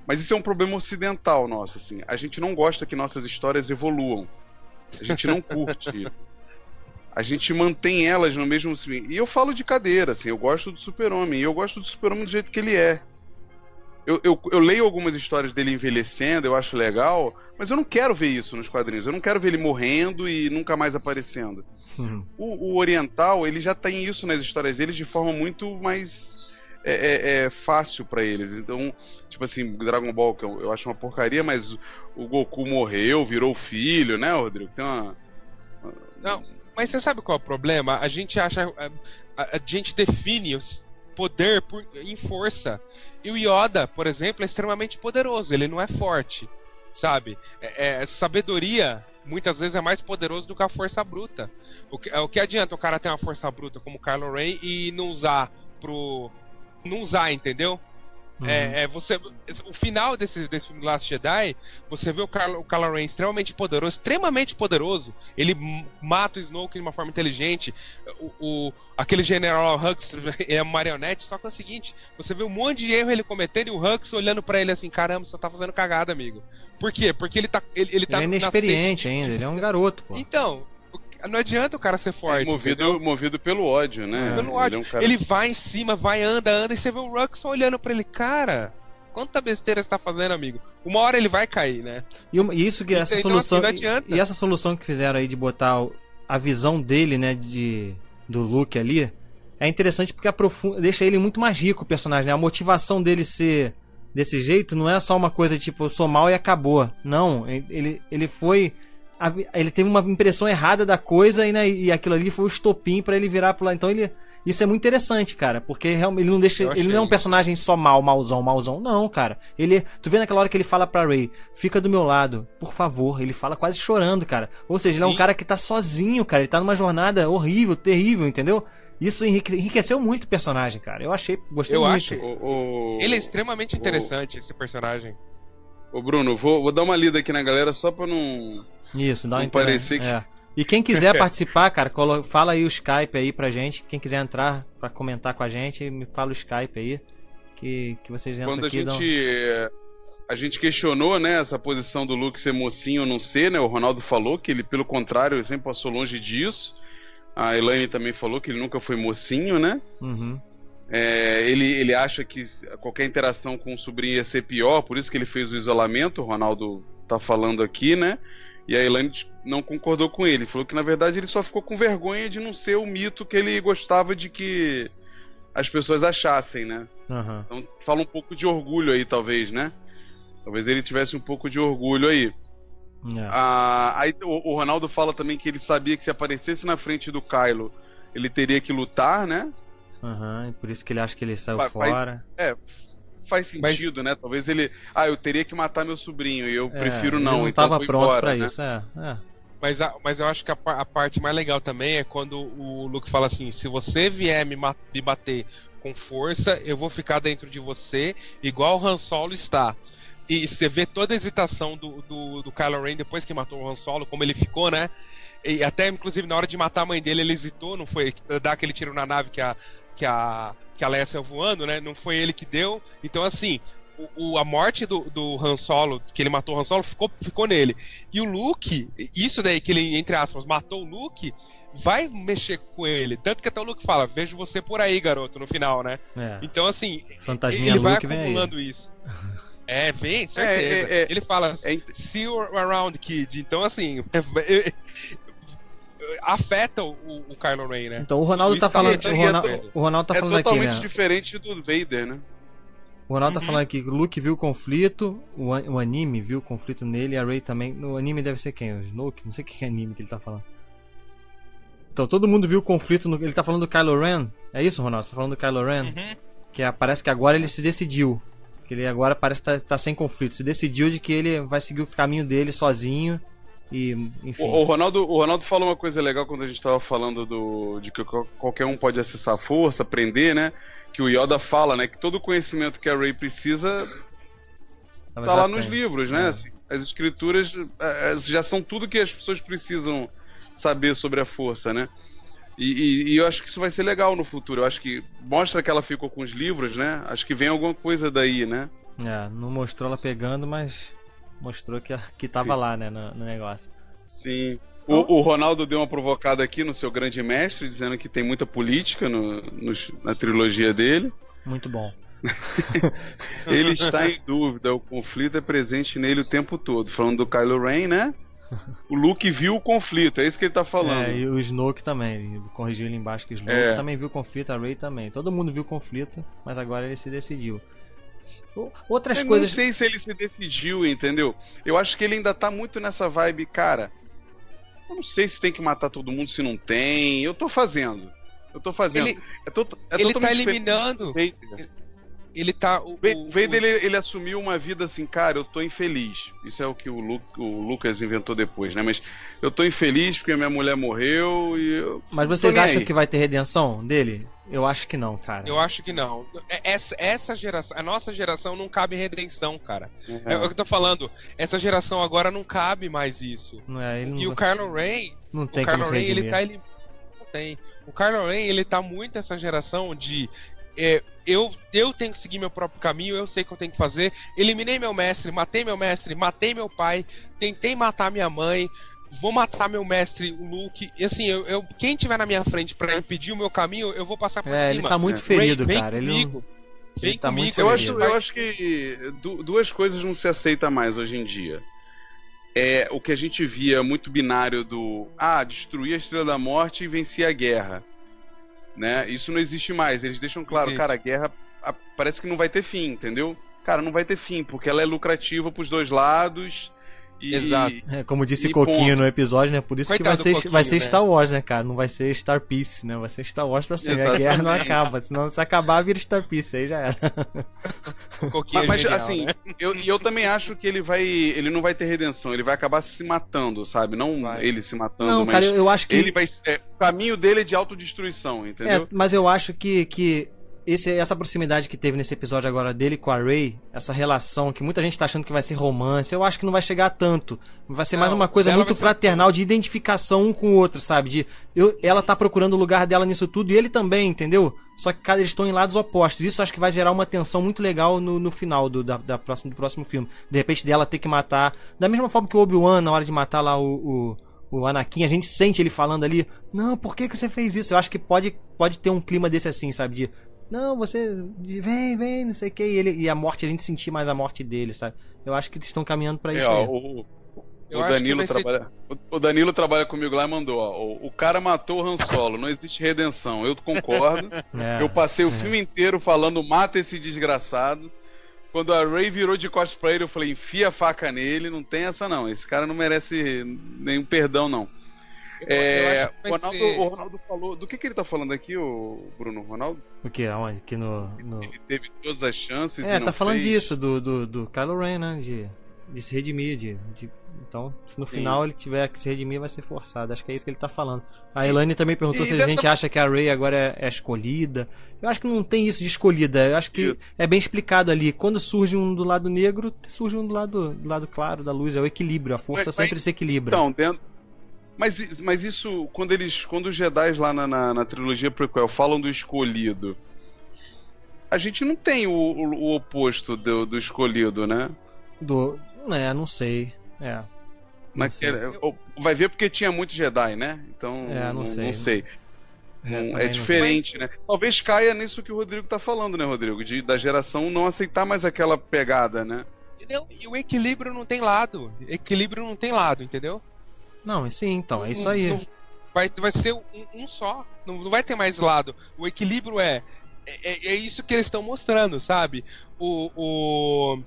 Mas isso é um problema ocidental nosso, assim. A gente não gosta que nossas histórias evoluam. A gente não curte a gente mantém elas no mesmo. E eu falo de cadeira, assim, eu gosto do Super-Homem, e eu gosto do Super-Homem do jeito que ele é. Eu, eu, eu, leio algumas histórias dele envelhecendo, eu acho legal, mas eu não quero ver isso nos quadrinhos. Eu não quero ver ele morrendo e nunca mais aparecendo. Uhum. O, o, Oriental, ele já tem isso nas histórias dele de forma muito mais é, é, é fácil para eles. Então, tipo assim, Dragon Ball, que eu, eu, acho uma porcaria, mas o Goku morreu, virou filho, né, Rodrigo? Tem uma. Não, mas você sabe qual é o problema? A gente acha. A, a, a gente define poder por, em força. E o Yoda, por exemplo, é extremamente poderoso. Ele não é forte, sabe? É, é, sabedoria muitas vezes é mais poderoso do que a força bruta. O que, o que adianta o cara ter uma força bruta como o Kylo Ren e não usar pro. Não usar, entendeu? Uhum. É, é, você, o final desse, desse filme Last Jedi, você vê o, Kylo, o Kylo Ren extremamente poderoso, extremamente poderoso. Ele mata o Snoke de uma forma inteligente. O, o aquele General Hux é marionete, só que é o seguinte: você vê um monte de erro ele cometendo e o Hux olhando para ele assim: caramba, você tá fazendo cagada, amigo. Por quê? Porque ele tá. Ele, ele, tá ele é inexperiente ainda, ele é um garoto. Pô. Então, não adianta o cara ser forte. É movido, movido pelo ódio, né? Pelo ódio. Ele, é um cara... ele, vai em cima, vai, anda, anda, e você vê o Rux olhando pra ele, cara. Quanta besteira você tá fazendo, amigo? Uma hora ele vai cair, né? E isso que essa então, solução. Assim, e, e essa solução que fizeram aí de botar a visão dele, né, de do Luke ali, é interessante porque aprofunda, deixa ele muito mais rico o personagem, né? A motivação dele ser desse jeito não é só uma coisa tipo, eu sou mal e acabou. Não, ele, ele foi ele teve uma impressão errada da coisa e, né, e aquilo ali foi o estopim para ele virar pro lado. Então ele. Isso é muito interessante, cara, porque ele não deixa. Ele não é um personagem só mal, malzão, malzão. Não, cara. Ele. Tu vê naquela hora que ele fala pra Ray, fica do meu lado, por favor. Ele fala quase chorando, cara. Ou seja, Sim. ele é um cara que tá sozinho, cara. Ele tá numa jornada horrível, terrível, entendeu? Isso enriqueceu muito o personagem, cara. Eu achei, gostei eu muito. Acho, o, o, ele é extremamente interessante, o, esse personagem. Ô, Bruno, vou, vou dar uma lida aqui na galera só pra não isso, dá uma parecer que... é. E quem quiser participar, cara, fala aí o Skype aí pra gente. Quem quiser entrar pra comentar com a gente, me fala o Skype aí. Que, que vocês entram Quando aqui. a gente. Dão... A gente questionou, né, essa posição do Luke ser mocinho ou não ser, né? O Ronaldo falou que ele, pelo contrário, sempre passou longe disso. A Elaine também falou que ele nunca foi mocinho, né? Uhum. É, ele, ele acha que qualquer interação com o sobrinho ia ser pior, por isso que ele fez o isolamento. O Ronaldo tá falando aqui, né? E a Elaine não concordou com ele. Falou que na verdade ele só ficou com vergonha de não ser o mito que ele gostava de que as pessoas achassem, né? Uhum. Então fala um pouco de orgulho aí, talvez, né? Talvez ele tivesse um pouco de orgulho aí. Yeah. É. Ah, aí o, o, Ronaldo fala também que ele sabia que se aparecesse na frente do Kylo, ele teria que lutar, né? Aham, uhum, por isso que ele acha que ele saiu fora. É, faz sentido, Mas... né? Talvez ele. Ah, eu teria que matar meu sobrinho e eu é, prefiro não. não então tava pronto embora, pra né? isso, é. é. Mas, a, mas eu acho que a, a, parte mais legal também é quando o Luke fala assim: se você vier me, me bater com força, eu vou ficar dentro de você, igual o Han Solo está. E você vê toda a hesitação do, do, do Kylo Ren depois que matou o Han Solo, como ele ficou, né? E até, inclusive, na hora de matar a mãe dele, ele hesitou, não foi dar aquele tiro na nave que a, que a, que a Leia saiu voando, né? Não foi ele que deu. Então, assim, o, a morte do, do Han Solo, que ele matou o Han Solo, ficou, ficou nele. E o Luke, isso daí que ele, entre aspas, matou o Luke, vai mexer com ele. Tanto que até o Luke fala, vejo você por aí, garoto, no final, né? É. Então, assim, Fantasminha ele vai Luke acumulando isso. É, vem, certeza. É, é, é, ele fala, é, see you around, kid. Então, assim, afeta o, o Kylo Ren, né? Então o Ronaldo Isso tá tá falando. O Ronaldo, o tá é falando aqui, totalmente né? diferente do Vader, né? O Ronaldo Uhum. tá falando aqui que o Luke viu o conflito, o, an- o anime viu o conflito nele, a Rey também. No anime deve ser quem? O Snoke? Não sei o que é anime que ele tá falando. Então todo mundo viu o conflito no. Ele tá falando do Kylo Ren? É isso, Ronaldo? Você tá falando do Kylo Ren? Uhum. Que é- parece que agora ele se decidiu. Que ele agora parece que tá, tá sem conflito. Se decidiu de que ele vai seguir o caminho dele sozinho. E, enfim. O, o Ronaldo, o Ronaldo falou uma coisa legal quando a gente tava falando do, de que qual- qualquer um pode acessar a força, aprender, né? Que o Yoda fala, né? Que todo o conhecimento que a Rey precisa Ela tá lá nos livros, né? É. Assim, as escrituras eh, já são tudo que as pessoas precisam saber sobre a força, né? E, e- e eu acho que isso vai ser legal no futuro. Eu acho que mostra que ela ficou com os livros, né? Acho que vem alguma coisa daí, né? É, não mostrou ela pegando, mas mostrou que, que tava lá, né, no, no negócio. Sim. O, o Ronaldo deu uma provocada aqui no seu grande mestre, dizendo que tem muita política no- nos- na trilogia dele. Muito bom. Ele está em dúvida, o conflito é presente nele o tempo todo. Falando do Kylo Ren, né? O Luke viu o conflito, é isso que ele tá falando. É, e o Snoke também. Ele corrigiu ali embaixo que o Snoke É. também viu o conflito, a Rey também. Todo mundo viu o conflito, mas agora ele se decidiu. Outras Eu coisas. não sei se ele se decidiu, entendeu? Eu acho que ele ainda tá muito nessa vibe, cara. Eu não sei se tem que matar todo mundo, se não tem. Eu tô fazendo. Eu tô fazendo. Ele, é to- é ele tá eliminando. Ele tá. O, O Va- o- Vader, ele, ele assumiu uma vida assim, cara, eu tô infeliz. Isso é o que o, Lu- o Lucas inventou depois, né? Mas eu tô infeliz porque minha mulher morreu e eu. Mas vocês acham aí. que vai ter redenção dele? Eu acho que não, cara. Eu acho que não. É- Essa, essa geração, a nossa geração não cabe redenção, cara. É. o que eu tô falando. Essa geração agora não cabe mais isso. Não é, ele E não, o Kylo Ren, não o tem Kylo se Ren, ele tá ele não tem. O Kylo Ren, ele tá muito essa geração de é, eu, eu tenho que seguir meu próprio caminho, eu sei o que eu tenho que fazer. Eliminei meu mestre, matei meu mestre, matei meu pai, tentei matar minha mãe, vou matar meu mestre, o Luke. E assim, eu, eu- quem tiver na minha frente pra impedir o meu caminho, eu vou passar por É, cima. ele tá muito ferido, vem, cara. Vem Ele não- comigo. Vem ele tá comigo. muito Eu ferido. acho, eu acho que du- duas coisas não se aceita mais hoje em dia. É o que a gente via muito binário do ah, destruir a Estrela da Morte e vencer a guerra. Né? Isso não existe mais. Eles deixam claro, Existe. cara, a guerra a- parece que não vai ter fim, entendeu? Cara, não vai ter fim, porque ela é lucrativa pros dois lados. E, Exato. É, como disse Coquinho ponto. no episódio, né? Por isso Coitado que vai ser, vai ser né? Star Wars, né, cara? Não vai ser Star Peace, né? Vai ser Star Wars pra sempre. A guerra não acaba. Senão, se acabar, vira Star Peace. Aí já era. Coquinho Mas, mas, é genial, assim, né? eu, e eu também acho que ele vai. Ele não vai ter redenção, ele vai acabar se matando, sabe? Não Vai. ele se matando, Não, mas cara, eu, eu acho que. ele vai. é, o caminho dele é de autodestruição, entendeu? É, mas eu acho que, que esse, essa proximidade que teve nesse episódio agora dele com a Ray, essa relação que muita gente tá achando que vai ser romance, eu acho que não vai chegar tanto. Vai ser mais Não, uma coisa muito vai ser- fraternal, de identificação um com o outro, sabe? De eu, ela tá procurando o lugar dela nisso tudo e ele também, entendeu? Só que cada eles estão em lados opostos. Isso acho que vai gerar uma tensão muito legal no, no final do, da, da próximo, do próximo filme. De repente dela ter que matar. Da mesma forma que o Obi-Wan, na hora de matar lá o- o, o Anakin, a gente sente ele falando ali, não, por que, que você fez isso? Eu acho que pode, pode ter um clima desse assim, sabe? De, não, você, vem, vem, não sei o que, e, ele, e a morte, a gente sentir mais a morte dele, sabe? Eu acho que eles estão caminhando pra isso É, ó, aí. o, o Danilo vai ser- trabalha. O, o Danilo trabalha comigo lá e mandou, ó. O, o cara matou o Han Solo, não existe redenção. Eu concordo. É, eu passei o filme inteiro falando, mata esse desgraçado. Quando a Ray virou de costas pra ele, eu falei, enfia a faca nele, não tem essa não. Esse cara não merece nenhum perdão, não. É, acho que o, Ronaldo, ser- o Ronaldo falou. Do que, que ele tá falando aqui, o Bruno Ronaldo? O que? Aonde? Aqui no. no... Ele teve todas as chances. É, e não tá falando fez. disso, do, do, do Kylo Ren, né? De, de se redimir. De, de- Então, se no Sim. final ele tiver que se redimir, vai ser forçado. Acho que é isso que ele tá falando. A Elaine também perguntou e se a dessa- gente acha que a Rey agora é, é escolhida. Eu acho que não tem isso de escolhida. Eu acho que Isso. é bem explicado ali. Quando surge um do lado negro, surge um do lado, do lado claro da luz. É o equilíbrio. A força Mas- mas- sempre se equilibra. Então, dentro. Mas, mas isso, quando eles. Quando os Jedi lá na, na, na trilogia prequel falam do escolhido. A gente não tem o, o, o oposto do, do escolhido, né? Do. É, não sei. É. Sei. Vai ver porque tinha muito Jedi, né? Então. É, não sei. Não sei. É, Não- também é não- diferente, né? Talvez caia nisso que o Rodrigo tá falando, né, Rodrigo? De, da geração não aceitar mais aquela pegada, né? Não, e o equilíbrio não tem lado. Equilíbrio não tem lado, entendeu? Não, sim, então, é isso aí. Não, vai, vai ser um, um só. Não, não vai ter mais lado. O equilíbrio é. É, é isso que eles estão mostrando, sabe? O. o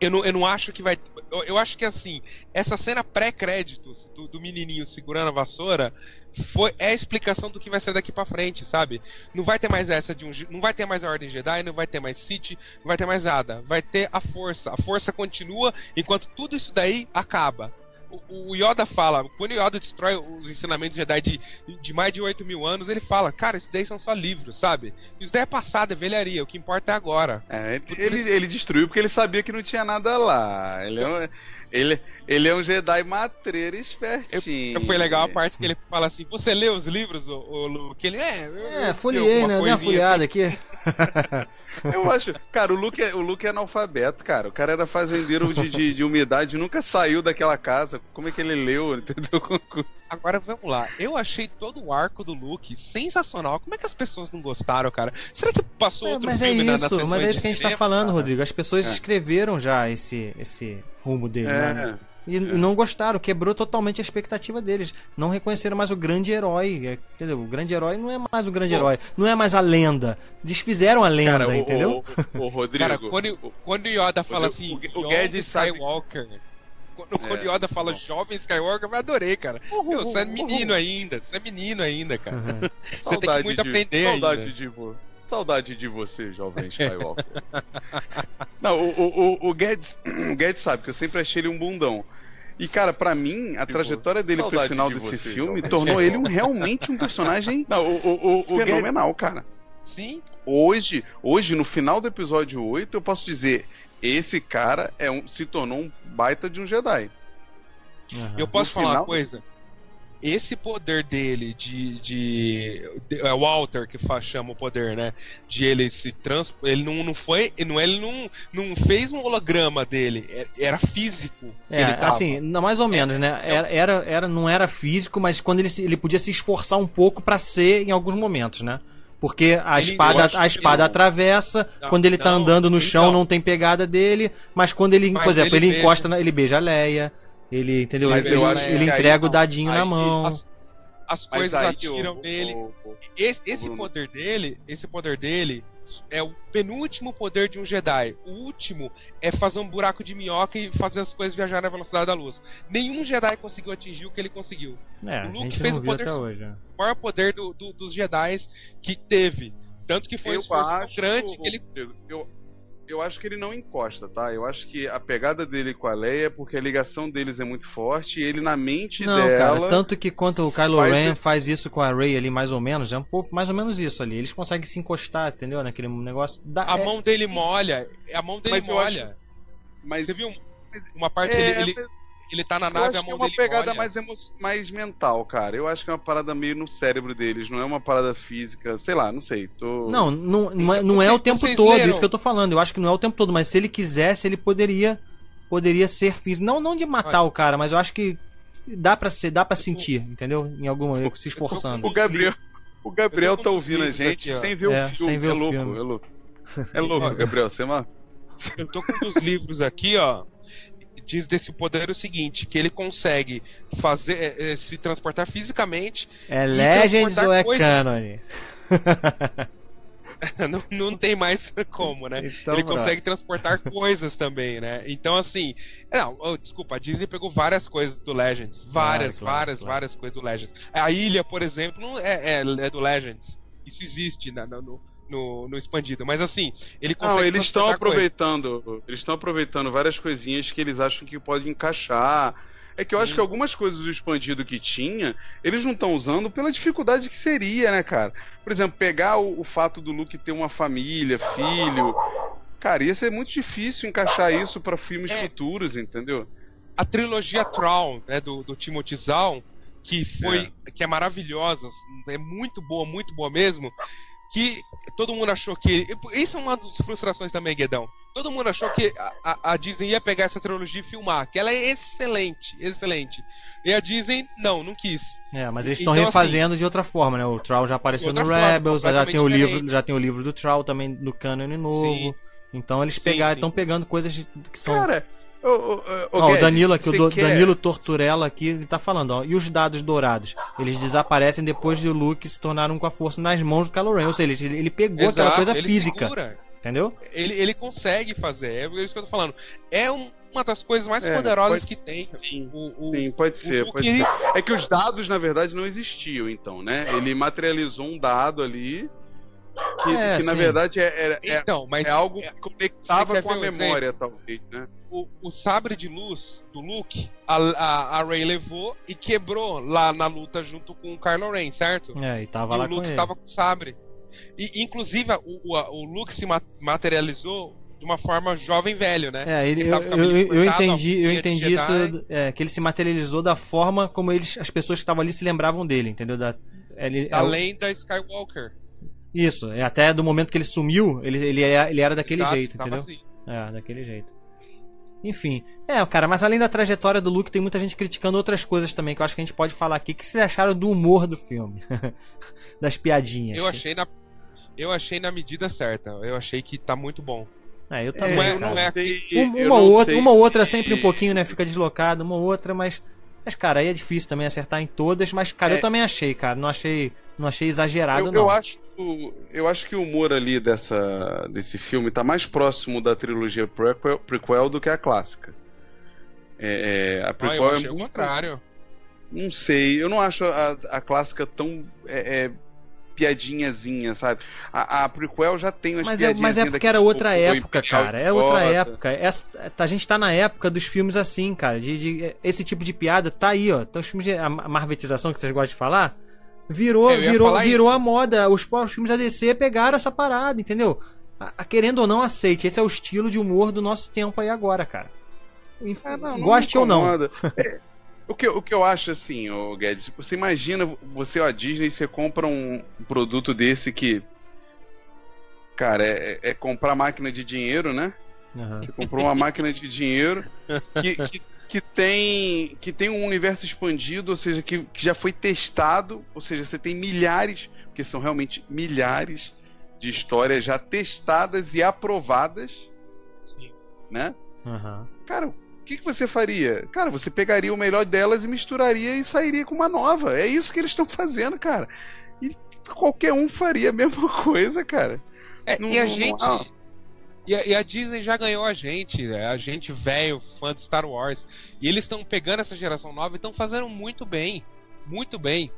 eu, não, eu não acho que vai. Eu, eu acho que assim, essa cena pré-créditos do, do menininho segurando a vassoura foi é a explicação do que vai ser daqui para frente, sabe? Não vai ter mais essa de um, não vai ter mais a ordem Jedi, não vai ter mais Sith, não vai ter mais nada. Vai ter a força. A força continua enquanto tudo isso daí acaba o Yoda fala, quando o Yoda destrói os ensinamentos Jedi de, de mais de 8 mil anos, ele fala, cara, isso daí são só livros, sabe? Isso daí é passado, é velharia, o que importa é agora. É, ele, ele, ele, destruiu porque ele sabia que não tinha nada lá. Ele é um, ele, ele é um Jedi matreiro espertinho. Eu, foi legal a parte que ele fala assim: Você lê os livros, o, o Luke? Ele é. É, folhei, né? Dei uma folheada aqui. aqui. Eu acho. Cara, o Luke, é, o Luke é analfabeto, cara. O cara era fazendeiro de, de, de, umidade, nunca saiu daquela casa. Como é que ele leu? Entendeu? Agora vamos lá. Eu achei todo o arco do Luke sensacional. Como é que as pessoas não gostaram, cara? Será que passou é, outro mas filme é isso, na, na Mas é isso que a gente tá cinema? tá falando, Rodrigo. As pessoas é. escreveram já esse, esse rumo dele, é. né? E é. não gostaram, quebrou totalmente a expectativa deles. Não reconheceram mais o grande herói. É, entendeu? O grande herói não é mais o grande Pô. herói. Não é mais a lenda. Desfizeram a lenda, Cara, entendeu? O, o, o Rodrigo. Cara, quando, quando Yoda fala assim, o, o Guedes Skywalker. Sabe... Quando, quando é, Yoda fala jovem Skywalker, eu adorei, cara. Meu, você é menino ainda. Você é menino ainda, cara. Uhum. você tem que muito de, aprender saudade ainda. De, saudade de você, jovem Skywalker. Não, o, o, o, Guedes, o Guedes sabe que eu sempre achei ele um bundão. E, cara, para mim, a tipo, trajetória dele pro final de desse você, filme tornou ele um, realmente um personagem Não, o, o, fenomenal, cara. Sim. Hoje, hoje, no final do episódio 8, eu posso dizer, esse cara é um, se tornou um baita de um Jedi. Uhum. Eu posso no falar final... uma coisa? Esse poder dele de, de, de é o Walter que faz, chama o poder, né? De ele se trans, ele não, não foi, não ele não, não fez um holograma dele, é, era físico. É, assim, mais ou menos, é, né? É era, era, era, não era físico, mas quando ele, ele podia se esforçar um pouco para ser em alguns momentos, né? Porque a ele, espada, a espada atravessa, não, quando ele tá não, andando no chão não. não tem pegada dele, mas quando ele, mas por exemplo, ele, ele encosta, na, ele beija a Leia. Ele, entendeu? Mas ele, ele entrega aí, o dadinho aí, na mão. As, as coisas aí, atiram o, nele. O, o, esse, esse poder dele, esse poder dele é o penúltimo poder de um Jedi. O último é fazer um buraco de minhoca e fazer as coisas viajar na velocidade da luz. Nenhum Jedi conseguiu atingir o que ele conseguiu. É, o Luke fez o poder hoje, o maior poder do, do, dos Jedi que teve. Tanto que foi eu um esforço acho, grande que ele. Eu, eu acho que ele não encosta, tá? Eu acho que a pegada dele com a Leia é porque a ligação deles é muito forte e ele na mente não, dela. Cara, tanto que quanto o Kylo faz Ren faz isso com a Rey ali, mais ou menos, é um pouco mais ou menos isso ali. Eles conseguem se encostar, entendeu? Naquele negócio. Da... A é... mão dele molha. A mão dele Mas molha. Acho... Mas... Você viu uma parte é, ele, ele, ele tá na nave, a mão dele. É uma pegada molha. mais, emo... mais mental, cara. Eu acho que é uma parada meio no cérebro deles, não é uma parada física. Sei lá, não sei. Tô... Não, não, não é, não é o tempo todo, leram? isso que eu tô falando. Eu acho que não é o tempo todo, mas se ele quisesse, ele poderia poderia ser físico. Não, não de matar Olha. o cara, mas eu acho que dá para ser, dá para sentir, entendeu? Em alguma se esforçando. O Gabriel, o Gabriel tá ouvindo a gente aqui, sem ver o é, filme. Sem ver é, o louco, filme. é louco, é louco. Gabriel, você é uma... Eu tô com um dos livros aqui, ó diz desse poder o seguinte, que ele consegue fazer é, se transportar fisicamente. É Legends ou é coisas... Canon? não, não tem mais como, né? Então, ele consegue transportar coisas também, né? Então, assim. Não, oh, desculpa, a Disney pegou várias coisas do Legends. Várias, claro, várias, claro. várias coisas do Legends. A ilha, por exemplo, é, é, é do Legends. Isso existe né, no, no, no expandido. Mas assim, ele consegue. Não, eles estão aproveitando. Coisa. Eles estão aproveitando várias coisinhas que eles acham que podem encaixar. É que eu Sim. acho que algumas coisas do expandido que tinha, eles não estão usando pela dificuldade que seria, né, cara? Por exemplo, pegar o, o fato do Luke ter uma família, filho. Cara, ia ser muito difícil encaixar isso para filmes é. futuros, entendeu? A trilogia Tron, né, do, do Timothy Zahn, que foi é. que é maravilhosa, é muito boa, muito boa mesmo que todo mundo achou que. Isso é uma das frustrações também, Guedão. Todo mundo achou que a, a, Disney ia pegar essa trilogia e filmar, que ela é excelente, excelente. E a Disney, não, não quis. É, mas eles estão então, assim, refazendo assim, de outra forma, né? O Troll já apareceu no Rebels, já tem, o livro, já tem o livro do Troll também no canon novo. Sim. Então eles estão pegando coisas que são. Cara, Ô, ô, ô, Ó, o Danilo aqui, o quer- Danilo Torturella aqui, ele tá falando, ó. E os dados dourados? Eles desaparecem depois de o Luke se tornar um com a força nas mãos do Kylo Ren. Ou seja, ele, ele pegou aquela Exato, coisa ele física, segura. entendeu? Ele, ele consegue fazer, é isso que eu tô falando. É um- uma das coisas mais É, poderosas pode que ser. tem. Sim, O, o- sim, pode ser, o pode que- ser. É que os dados, na verdade, não existiam, então, né? Ele materializou um dado ali que, É, que, na verdade, é, é, é- Então, mas é algo é, que conectava você quer com a um memória, talvez, né? o, o sabre de luz do Luke, a, a, a Rey levou e quebrou lá na luta junto com o Kylo Ren, certo? É, e tava e lá o com Luke ele. tava com o sabre. E, inclusive, o, o, a- o Luke se ma- materializou de uma forma jovem velho, né? É, ele, Ele eu, com eu, eu entendi, eu a entendi isso, é, que ele se materializou da forma como eles, as pessoas que estavam ali se lembravam dele, entendeu? Da, ele, é o- Além da Skywalker. Isso, é, até do momento que ele sumiu, ele, ele, era, ele era daquele Exato, jeito, tava entendeu? assim. É, daquele jeito. Enfim, é, cara, mas além da trajetória do Luke, tem muita gente criticando outras coisas também, que eu acho que a gente pode falar aqui. O que vocês acharam do humor do filme? das piadinhas? Eu achei na. Eu achei na medida certa. Eu achei que tá muito bom. É, eu também, é- cara. não é sei- eu uma não outra, uma outra se- sempre um pouquinho, né? Fica deslocado, uma outra, mas. Mas, cara, aí é difícil também acertar em todas, mas, cara, É. eu também achei, cara. Não achei, não achei exagerado, Eu, não. eu acho, que- eu acho que o humor ali dessa, desse filme tá mais próximo da trilogia prequel, prequel do que a clássica. É, é, a Ah, prequel eu é achei o muito- contrário. Não sei, eu não acho a, a clássica tão é, é, piadinhazinha, sabe? A, a prequel já tem umas Mas é, piadinhas. mas é porque era outra época, cara. É outra época. época. Essa, a gente tá na época dos filmes assim, cara. De, de- esse tipo de piada tá aí, ó. Então, os filmes de a marvetização que vocês gostam de falar. Virou, virou, virou isso. a moda. Os, os filmes da DC pegaram essa parada, entendeu? A- a- querendo ou não, aceite. Esse é o estilo de humor do nosso tempo aí agora, cara. Inf- É, não, não Goste ou não. É, o, que, o que eu acho assim, ô Guedes, você imagina, você, ó, a Disney, você compra um produto desse que. Cara, é, é comprar máquina de dinheiro, né? Aham. Você comprou uma máquina de dinheiro que, que, que tem, que tem um universo expandido, ou seja, que, que já foi testado, ou seja, você tem milhares, porque são realmente milhares de histórias já testadas e aprovadas, Sim. né? Aham. Cara, o que, que você faria? Cara, você pegaria o melhor delas e misturaria e sairia com uma nova. É isso que eles estão fazendo, cara. E qualquer um faria a mesma coisa, cara. É, Não- e a não- gente. ah. E a, e a Disney já ganhou a gente, né? a gente velho, fã de Star Wars. E eles estão pegando essa geração nova e estão fazendo muito bem. Muito bem.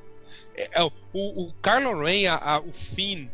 É, é, o, o Kylo Ren, a- a- o Finn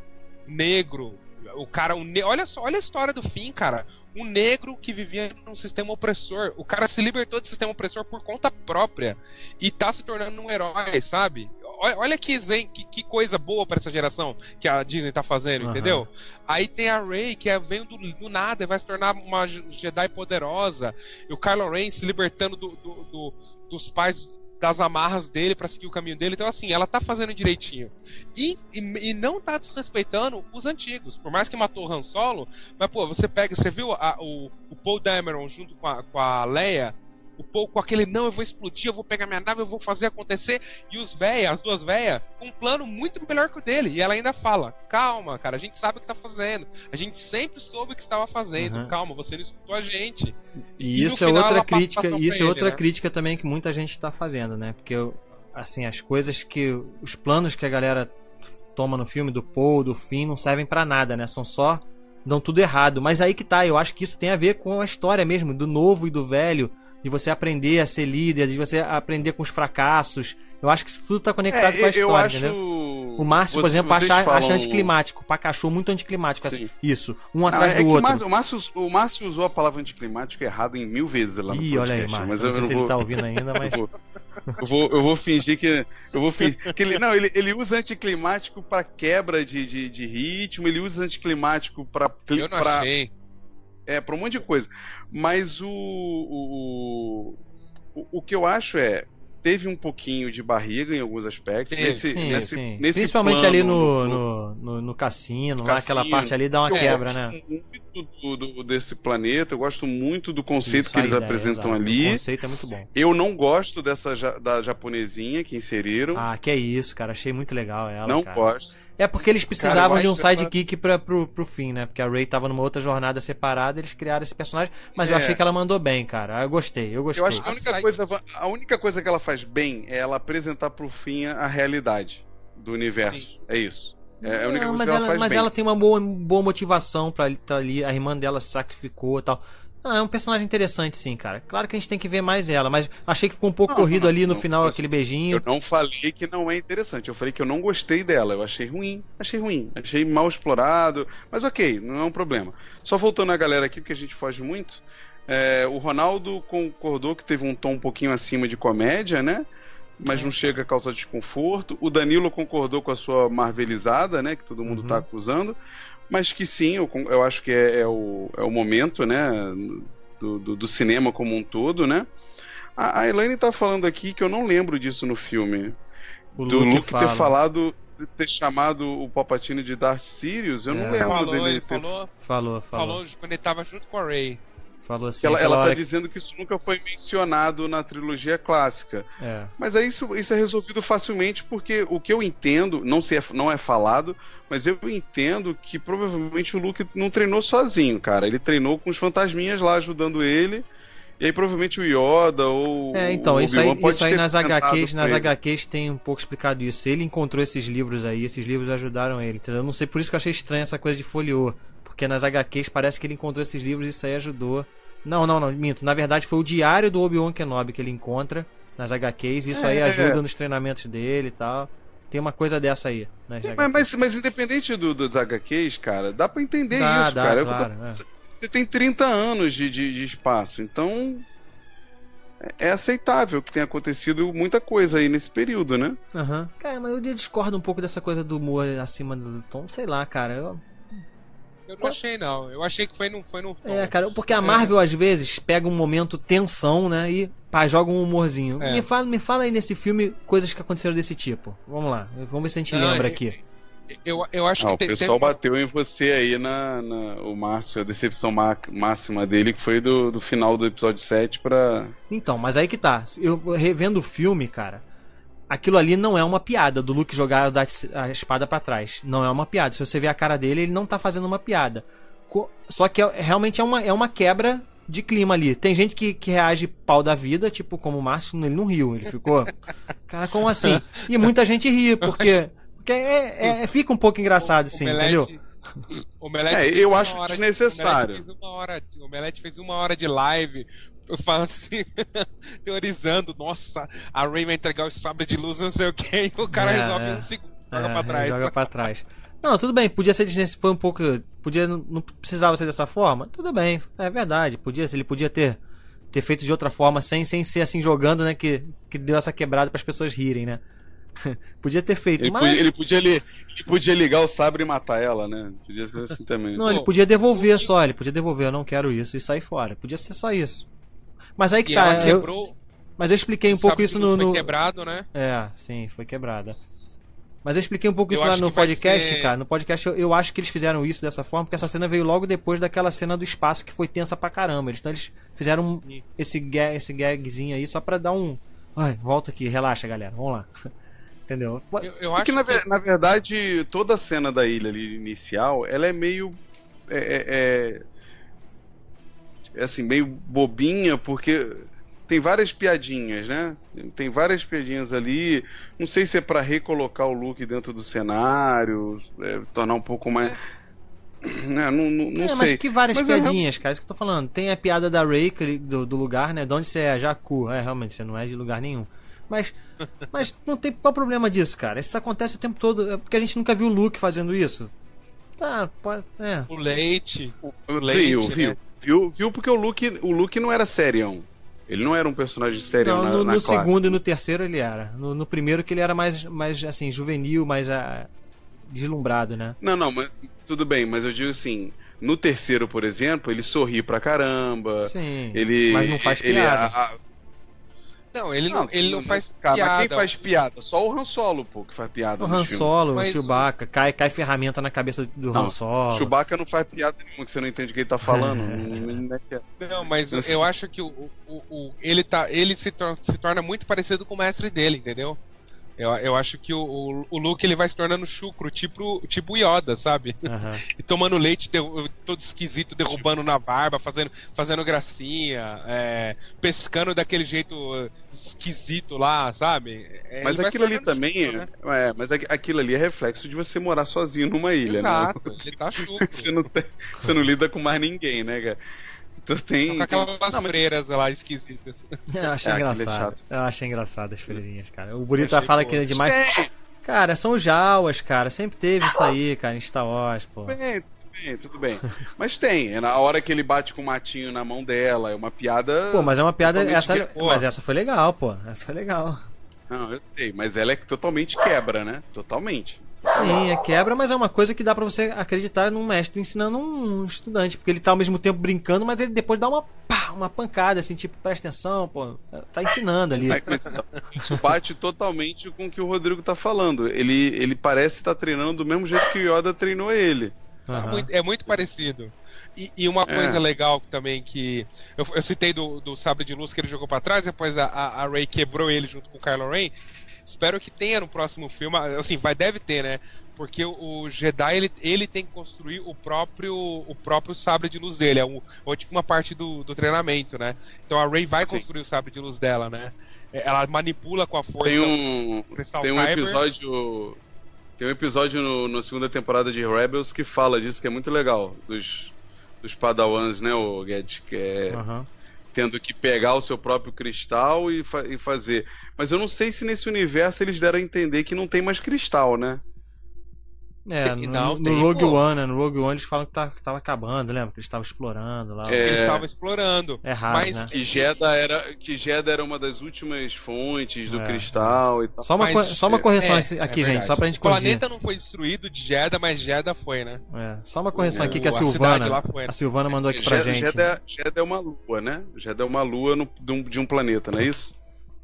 negro, o cara, o ne- olha só, olha a história do Finn, cara. Um negro que vivia num sistema opressor. O cara se libertou do sistema opressor por conta própria e tá se tornando um herói, sabe? Olha, que, que, que coisa boa pra essa geração que a Disney tá fazendo, Aham. entendeu? Aí tem a Rey, que é, veio do, do nada e vai se tornar uma Je- Jedi poderosa. E o Kylo Ren se libertando do- do- do- dos pais das amarras dele pra seguir o caminho dele. Então, assim, ela tá fazendo direitinho. E, e, e não tá desrespeitando os antigos. Por mais que matou o Han Solo, mas, pô, você pega, você viu a- o, o Paul Dameron junto com a, com a Leia? O Paul com aquele, não, eu vou explodir, eu vou pegar minha nave, eu vou fazer acontecer. E os véia, as duas véias, com um plano muito melhor que o dele. E ela ainda fala: calma, cara, a gente sabe o que tá fazendo. A gente sempre soube o que estava fazendo. Uhum. Calma, você não escutou a gente. E, E isso é outra crítica, isso é outra ele, né? crítica também que muita gente está fazendo, né? Porque assim, as coisas que os planos que a galera toma no filme do Paul, do Finn não servem pra nada, né? São só dão tudo errado. Mas aí que tá, eu acho que isso tem a ver com a história mesmo, do novo e do velho, de você aprender a ser líder, de você aprender com os fracassos. Eu acho que isso tudo tá conectado com a É, eu história, acho. entendeu? O Márcio, por Você- exemplo, vocês acha, falam- acha anticlimático. O Pacachou muito anticlimático. assim. Sim. Isso. Um Não, atrás é do outro. Márcio, o, Márcio, o Márcio usou a palavra anticlimático errado em mil vezes lá no Ih, olha aí, podcast, Márcio. mas Não eu sei não se vou, ele tá ouvindo ainda, mas. eu vou, eu vou, eu vou fingir que eu vou fingir que ele não, ele, ele usa anticlimático pra quebra de, de, de ritmo, ele usa anticlimático pra Eu não pra- achei. é pra um monte de coisa. Mas o o, o, o que eu acho é teve um pouquinho de barriga em alguns aspectos. Teve, nesse, Sim, nesse, sim. nesse Principalmente plano, ali no, no, no, no cassino, no lá aquela parte ali dá uma quebra, gosto né? muito do, do- desse planeta, eu gosto muito do conceito Isso, que eles ideia, apresentam exato. O ali. conceito é muito bom. Eu não gosto dessa ja- da japonesinha que inseriram. Ah, que é isso, cara. Achei muito legal ela. não cara. gosto. É porque eles precisavam Cara, de um eu sidekick pra, pro, pro fim, né? Porque a Ray tava numa outra jornada separada, eles criaram esse personagem. Mas eu É. achei que ela mandou bem, cara. Eu gostei, eu gostei. Eu acho que a A única, side- coisa, a única coisa que ela faz bem é ela apresentar pro fim a realidade do universo. Sim. É isso. É a única Não, coisa mas que ela, ela, faz mas bem. ela tem uma boa, boa motivação pra estar ali. A irmã dela se sacrificou e tal. Ah, é um personagem interessante, sim, cara. Claro que a gente tem que ver mais ela, mas achei que ficou um pouco Não, corrido não, ali no não, final, aquele beijinho. Eu não falei que não é interessante, eu falei que eu não gostei dela, eu achei ruim, achei ruim, achei mal explorado, mas ok, não é um problema. Só voltando a galera aqui, porque a gente foge muito, é, o Ronaldo concordou que teve um tom um pouquinho acima de comédia, né? Mas não chega a causar desconforto. O Danilo concordou com a sua marvelizada, né? Que todo mundo Uhum. tá acusando. Mas que sim, eu, eu acho que é, é o, é o momento, né? Do, do, do cinema como um todo, né? A, a Elaine tá falando aqui que eu não lembro disso no filme. O do Luke Luke fala. ter falado, ter chamado o Palpatine de Darth Sirius, eu É. não lembro Falou, dele ele ter falou, Falou, falou. falou quando ele tava junto com a Ray. Falou assim. ela, ela tá hora que- dizendo que isso nunca foi mencionado na trilogia clássica. É. Mas aí isso, isso é resolvido facilmente porque o que eu entendo, não, sei, não é falado, mas eu entendo que provavelmente o Luke não treinou sozinho, cara. Ele treinou com os fantasminhas lá ajudando ele. E aí provavelmente o Yoda ou É, então, isso aí, isso aí nas HQs, nas ele. HQs tem um pouco explicado isso. Ele encontrou esses livros aí, esses livros ajudaram ele, entendeu? Eu não sei, por isso que eu achei estranho essa coisa de folheou. Porque nas HQs parece que ele encontrou esses livros e isso aí ajudou. Não, não, não, minto. Na verdade foi o diário do Obi-Wan Kenobi que ele encontra nas HQs. Isso aí É. ajuda nos treinamentos dele e tal. Tem uma coisa dessa aí. Nas Mas, mas, mas independente do, dos HQs, cara, dá pra entender Dá, isso, dá, cara. Eu- claro, é. Você tem 30 anos de, de, de espaço, então é- é aceitável que tenha acontecido muita coisa aí nesse período, né? Aham. Cara, mas eu discordo um pouco dessa coisa do humor acima do tom. Sei lá, cara. Eu, Eu não achei, não. Eu achei que foi no. Foi no É, cara, porque a Marvel às vezes pega um momento tensão, né, e pá, joga um humorzinho. É. Me, fala, me fala aí nesse filme coisas que aconteceram desse tipo. Vamos lá, vamos ver se a gente Não, lembra aqui. Eu, eu acho Ah, que o te- pessoal teve bateu em você aí na, na- o Márcio, a decepção má- máxima dele, que foi do, do final do episódio 7 pra. Então, mas aí que tá. Eu revendo o filme, cara, aquilo ali não é uma piada do Luke jogar a da- a espada pra trás. Não é uma piada. Se você ver a cara dele, ele não tá fazendo uma piada. Só que é- realmente é uma, é uma quebra de clima ali. Tem gente que, que reage pau da vida, tipo como o Márcio, ele não riu. Ele ficou. Cara, como assim? E muita gente ri, porque. Porque é, é- fica um pouco engraçado, assim, entendeu? Omelete É, eu acho hora de- desnecessário. O Omelete fez uma hora, o Omelete fez uma hora de live. Eu falo assim, teorizando, nossa, a Ray vai entregar o sabre de luz, não sei o que, e o cara É, resolve é. um segundo, joga É, pra trás. Joga pra trás. Não, tudo bem, podia ser foi um pouco. Podia, não não precisava ser dessa forma. Tudo bem, é verdade. Podia, ele podia ter, ter feito de outra forma, sem, sem ser assim jogando, né? Que, que deu essa quebrada para as pessoas rirem, né? podia ter feito, Ele, mas. podia, ele, podia li- ele podia ligar o sabre e matar ela, né? Podia ser assim também. Não, ele podia devolver só, ele podia devolver, eu não quero isso, e sair fora. Podia ser só isso. Mas aí que E tá, ela eu- quebrou, mas eu expliquei um pouco isso no. foi no- quebrado, né? É, sim, foi quebrada. Mas eu expliquei um pouco Eu isso lá no que podcast, ser- cara. No podcast eu, eu acho que eles fizeram isso dessa forma, porque essa cena veio logo depois daquela cena do espaço que foi tensa pra caramba. Eles- Então eles fizeram um- esse, gag, esse gagzinho aí só pra dar um. Ai, volta aqui, relaxa, galera. Vamos lá. Entendeu? Eu, eu Porque acho na, que na verdade, toda a cena da ilha ali inicial, ela é meio. É, é- é- é assim, meio bobinha, porque tem várias piadinhas, né? Tem várias piadinhas ali. Não sei se é pra recolocar o look dentro do cenário, é, tornar um pouco mais. Né? Não, não, não é, sei. mas que várias Mas é piadinhas, cara. Isso que eu tô falando. Tem a piada da Ray do, do lugar, né? De onde você é? Jacu. É, realmente, você não é de lugar nenhum. Mas, mas não tem qual o problema disso, cara. Isso acontece o tempo todo. É porque a gente nunca viu o Luke fazendo isso. Tá, pode. É. o leite. Viu, Leite, viu, né? viu, viu, porque o Luke, o Luke não era serião. Ele não era um personagem sério Não, na, no, na no segundo e no terceiro ele era. No, no primeiro que ele era mais, mais assim, juvenil, mais ah, deslumbrado, né? Não, não, mas tudo bem, mas eu digo assim, no terceiro, por exemplo, ele sorri pra caramba. Sim. Ele, mas não faz ele, piada. a- a- Não, ele não, ele não faz cara, piada. Mas quem faz piada? Só o Han Solo, pô, que faz piada O Han filme. Solo, o Mas o- Chewbacca, cai, cai ferramenta na cabeça do Não, Han Solo. Chewbacca não faz piada nenhuma, que você não entende o que ele tá falando. Não- não- não é. Não, mas eu acho que o, o, o- ele, tá, ele se, tor- se torna muito parecido com o mestre dele, entendeu? Eu, eu acho que o, o, o Luke ele vai se tornando chucro, tipo, tipo Yoda, sabe? Aham. E tomando leite derru- todo esquisito, derrubando na barba, fazendo, fazendo gracinha, é, pescando daquele jeito esquisito lá, sabe? É, Mas aquilo ali também chucro, é, né? é, mas aqu- aquilo ali é reflexo de você morar sozinho numa ilha, Exato, né? ele tá chucro. Você não, tem- você não lida com mais ninguém, né, cara? Então tem. Só com aquelas tem- não, mas- freiras lá esquisitas. Eu achei É, é engraçado. chato. Eu achei engraçado as freirinhas, cara. O Bonito achei fala boa. que é demais. Cara, são os Jawas, cara. Sempre teve isso aí, cara, em Star Wars, pô. tudo bem, tudo bem, tudo bem. Mas tem, é na hora que ele bate com o matinho na mão dela, é uma piada. Pô, mas é uma piada. Essa, que- mas essa foi legal, pô. Essa foi legal. Não, eu sei, mas ela é totalmente quebra, né? Totalmente. Sim, é quebra, mas é uma coisa que dá pra você acreditar num mestre ensinando um estudante. Porque ele tá ao mesmo tempo brincando, mas ele depois dá uma, pá, uma pancada, assim, tipo, presta atenção, pô. Tá ensinando ali. Mas- Isso bate totalmente com o que o Rodrigo tá falando. Ele, ele parece estar treinando do mesmo jeito que o Yoda treinou ele. É muito, é muito parecido. E, e uma É. coisa legal também que. Eu, eu citei do, do sabre de luz que ele jogou pra trás, depois a, a, a Ray quebrou ele junto com o Kylo Ren. Espero que tenha no próximo filme. Assim, vai, deve ter, né? Porque o, Jedi ele, ele tem que construir o próprio, o próprio sabre de luz dele. É um, ou tipo uma parte do, do treinamento, né? Então a Ray vai Sim. construir o sabre de luz dela, né? É, Ela manipula com a força Tem um, o Crystal tem um Kyber. episódio. Tem um episódio no, na segunda temporada de Rebels que fala disso, que é muito legal. Dos, dos Padawans, né, o Guedes? Que é. Tendo que pegar o seu próprio cristal e, fa- e fazer. Mas eu não sei se nesse universo eles deram a entender que não tem mais cristal, né? É, no, não, no tem, Rogue pô. One, né? No Rogue One eles falam que, tá, que tava acabando, lembra? Que eles estavam explorando lá. É. eles estavam explorando. É raro, mas né? Que Jeddah era, que Jeddah era uma das últimas fontes do É, cristal e tal. Só uma, Mas, só uma correção é, aqui, é gente, verdade. só pra gente O corrigir. planeta não foi destruído de Jeddah, mas Jeddah foi, né? É, só uma correção aqui que a O- a Silvana, foi, né? a Silvana mandou aqui pra Jeddah, gente. Jeddah, Jeddah é uma lua, né? Jeddah é uma lua no- de, um, de um planeta, não é isso?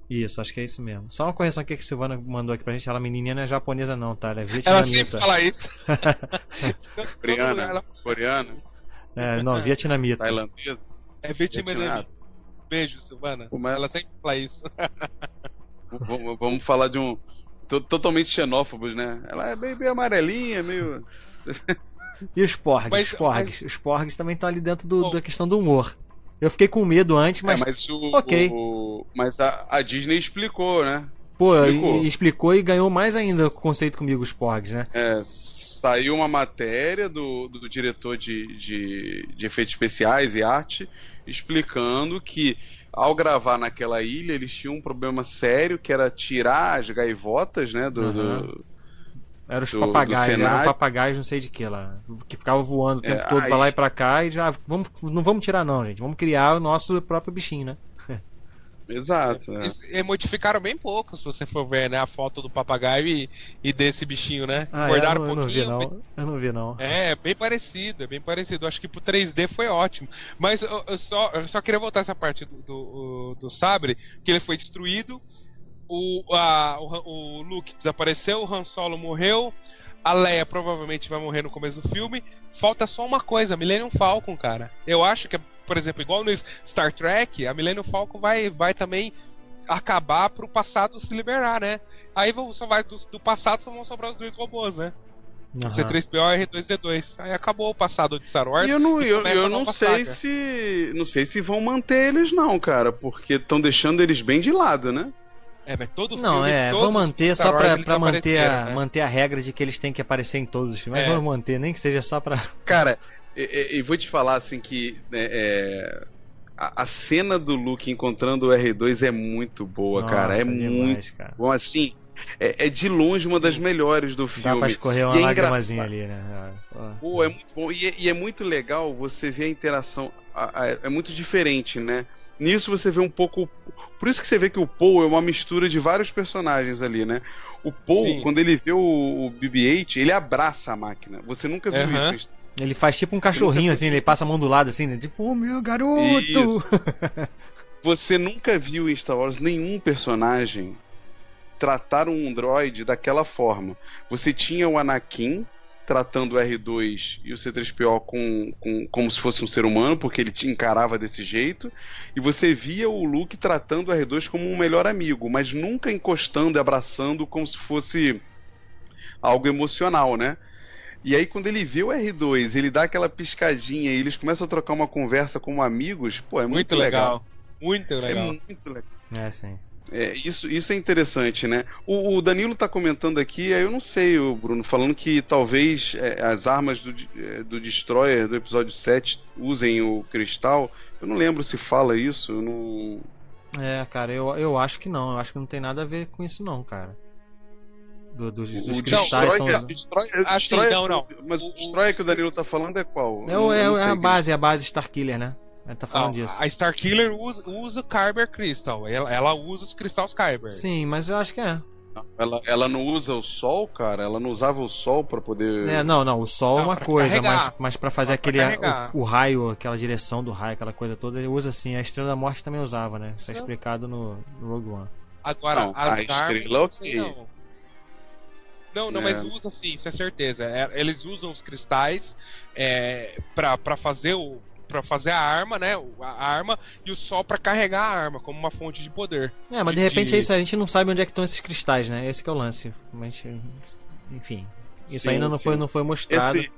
Isso, acho que é isso mesmo. Só uma correção aqui que a Silvana mandou aqui pra gente. Ela menininha não é japonesa não, tá? Ela é Ela vietnamita. sempre fala isso. Coreana, ela coreana, É, não, vietnamita. tailandesa. é vietnamita. Beijo, Silvana. Mas- Ela sempre fala isso. Vamos, vamos falar de um. to- Totalmente xenófobos, né? Ela é meio, meio amarelinha, meio. E os porgs? Mas- os porgs. mas- Os porgs também estão ali dentro do- Bom. da questão do humor. Eu fiquei com medo antes, mas, é, mas o, ok. o- mas a, a Disney explicou, né? pô, explicou. e- explicou e ganhou mais ainda o conceito comigo, os porgs, né? É, saiu uma matéria do, do diretor de, de, de efeitos especiais e arte explicando que ao gravar naquela ilha eles tinham um problema sério que era tirar as gaivotas, né? Do, Aham. do- Eram os do- do papagaios, eram papagaios não sei de que lá. Que ficavam voando o tempo É, todo aí- pra lá e pra cá e já. Vamos, não vamos tirar, não, gente. Vamos criar o nosso próprio bichinho, né? Exato. é. Eles eh, modificaram bem pouco, se você for ver, né? A foto do papagaio e, e desse bichinho, né? Ah, é, Guardaram eu, um não- eu não vi, pouquinho. não. Eu não vi, não. É, bem parecido, é bem parecido. Acho que pro 3D foi ótimo. Mas eu, eu só, eu só queria voltar essa parte do, do, do sabre, que ele foi destruído, o, a- o, o Luke desapareceu, o Han Solo morreu, a Leia provavelmente vai morrer no começo do filme. Falta só uma coisa, Millennium Falcon, cara. Eu acho que, por exemplo, igual no Star Trek, a Millennium Falcon vai, vai também acabar pro passado se liberar, né? Aí só vai do, do passado só vão sobrar os dois robôs, né? Aham. C3PO e R2D2. Aí acabou o passado de Star Wars. E eu não, eu, eu não sei saga. se. Não sei se vão manter eles, não, cara. Porque estão deixando eles bem de lado, né? É, mas todo Não, filme, é, todos vão os manter só pra, pra manter, a, né? manter a regra de que eles têm que aparecer em todos os filmes. Mas É. vão manter, nem que seja só pra. Cara, e, e- vou te falar assim que né, é, a, a cena do Luke encontrando o R2 é muito boa, cara. É Nossa, muito demais, cara. bom. Assim, é, é de longe uma das melhores do Dá filme. pra escorrer uma E é lágrimazinha ali, né? Pô. Pô, é muito bom. E é, e é muito legal você ver a interação. a- a- é muito diferente, né? Nisso você vê um pouco. Por isso que você vê que o Paul é uma mistura de vários personagens ali, né? O Paul, Sim. quando ele vê o, o BB-8, ele abraça a máquina. Você nunca viu Aham. isso. Ele faz tipo um cachorrinho assim, ele passa a mão do lado assim, né? Tipo, ô meu garoto! Você nunca viu em Star Wars nenhum personagem tratar um droid daquela forma. Você tinha o Anakin, tratando o R2 e o C3PO com, com, como se fosse um ser humano, porque ele te encarava desse jeito, e você via o Luke tratando o R2 como um melhor amigo, mas nunca encostando e abraçando como se fosse algo emocional, né? E aí, quando ele vê o R2, ele dá aquela piscadinha e eles começam a trocar uma conversa como amigos, pô, é muito, Muito legal. Muito É legal. muito legal. É, sim. É, isso, isso é interessante, né? O, o Danilo tá comentando aqui, aí eu não sei, o Bruno, falando que talvez é, as armas do, é, do Destroyer do episódio 7 usem o cristal. Eu não lembro se fala isso, eu não. É, cara, eu, eu acho que não. Eu acho que não tem nada a ver com isso, não, cara. Do- dos, dos o cristais são. Destroyer, Destroyer, Ah, sim, Destroyer- não, não. Mas o O- Destroyer que o Danilo tá falando é qual? É, é, é a base, é a base Starkiller, né? Tá falando Não, disso. a Starkiller usa, usa o Kyber Crystal. Ela, ela usa os cristais Kyber. Sim, mas eu acho que é. Ela, ela não usa o sol, cara? Ela não usava o sol pra poder. É, não, não, o sol é Não, uma pra coisa, carregar. mas, mas pra fazer Só aquele. O, o raio, aquela direção do raio, aquela coisa toda, ele usa assim. A Estrela da Morte também usava, né? Isso é explicado no, no Rogue One. Agora, Não, as a armas. estrela, não sei, ok. não. Não, não, É. mas usa sim, isso é certeza. É, eles usam os cristais é, pra fazer o. Pra fazer a arma, né? A arma e o sol pra carregar a arma, como uma fonte de poder. É, mas de De- repente de- é isso, a gente não sabe onde é que estão esses cristais, né? Esse que é o lance. Mas, enfim. Isso Sim, ainda não sim. foi, não foi mostrado. Esse-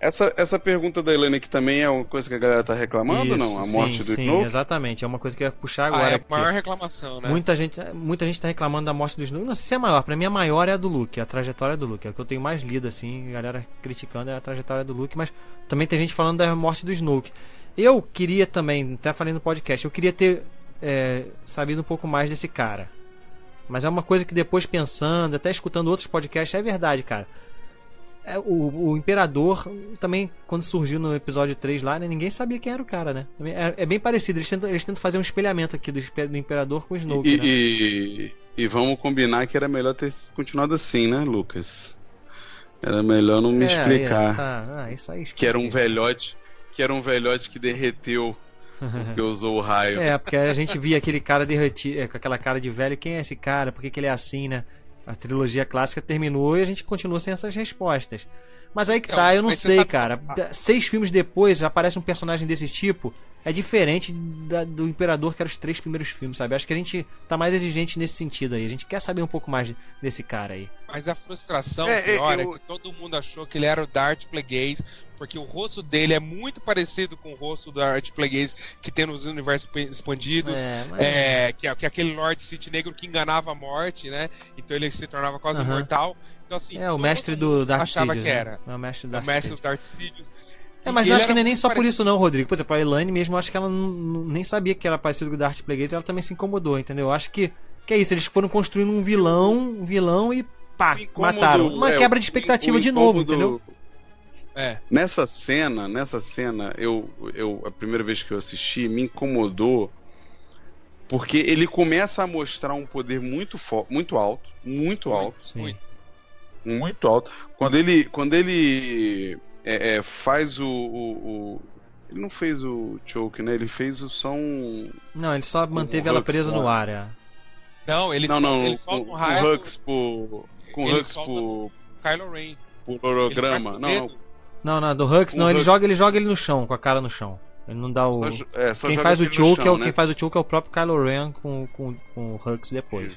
essa, essa pergunta da Helena aqui também é uma coisa que a galera tá reclamando, não? A Isso, morte sim, do sim, Snoke? exatamente. É uma coisa que eu ia puxar Ah, agora. é a maior reclamação, né? Muita gente, muita gente tá reclamando da morte do Snoke. Não sei se é a maior. Pra mim, a maior é a do Luke, a trajetória do Luke. É o que eu tenho mais lido, assim, a galera criticando é a trajetória do Luke, mas também tem gente falando da morte do Snoke. Eu queria também, até falei no podcast, eu queria ter é, sabido um pouco mais desse cara. Mas é uma coisa que depois pensando, até escutando outros podcasts, é verdade, cara. É, o, o Imperador também, quando surgiu no episódio 3 lá, né, ninguém sabia quem era o cara, né? É, é bem parecido, eles tentam, eles tentam fazer um espelhamento aqui do, do Imperador com o Snoke, E, né? e, e vamos combinar que era melhor ter continuado assim, né, Lucas? Era melhor não me É, explicar é, tá. Ah, isso aí que era um velhote, que era um velhote que derreteu porque usou o raio. É, porque a gente via aquele cara derretido, é, com aquela cara de velho. Quem é esse cara? Por que, que ele é assim, né? A trilogia clássica terminou e a gente continua sem essas respostas. Mas aí que Então, tá, eu não sei, sabe- cara. Seis filmes depois aparece um personagem desse tipo. É diferente da- do Imperador, que era os três primeiros filmes, sabe? Acho que a gente tá mais exigente nesse sentido aí. A gente quer saber um pouco mais de- desse cara aí. Mas a frustração É, é, pior é, eu- que todo mundo achou que ele era o Darth Plagueis, porque o rosto dele é muito parecido com o rosto do Darth Plagueis que tem nos universos expandidos. É, mas... É, que, é, que é aquele Lord City Negro que enganava a morte, né? Então ele se tornava quase Aham. imortal. Então, assim, É, o mestre do Darth achava Sidious, que né? era. É o mestre do É o Darth mestre Sidious. do Darth Sidious. É, mas eu acho que não é nem muito só por parecido- isso não, Rodrigo. Por exemplo, a Elaine mesmo, eu acho que ela nem sabia que era parecido com o Darth Plagueis, ela também se incomodou, entendeu? Eu acho que, que é isso, eles foram construindo um vilão, um vilão e pá, incômodo- mataram. Uma é, quebra de expectativa o de novo, entendeu? É. Nessa cena, nessa cena, eu, eu a primeira vez que eu assisti me incomodou porque ele começa a mostrar um poder muito fo- muito alto, muito alto, Sim. Muito. Muito alto. Quando ele quando ele é, é, faz o, o- o- ele não fez o choke, né? Ele fez o som Não, ele só manteve o ela Hux presa no ar. é. Não, ele, não, solta, não, ele o, solta um o raio Hux por com ele Hux por, Kylo Ren. por Ele holograma. com o Não. Não, não, do Hux, O não, ele Hux- joga, ele joga ele no chão, com a cara no chão. Ele não dá o. só é, só Quem faz o choke é chão, o né? quem faz o choke é o próprio Kylo Ren com, com, com o Hux depois.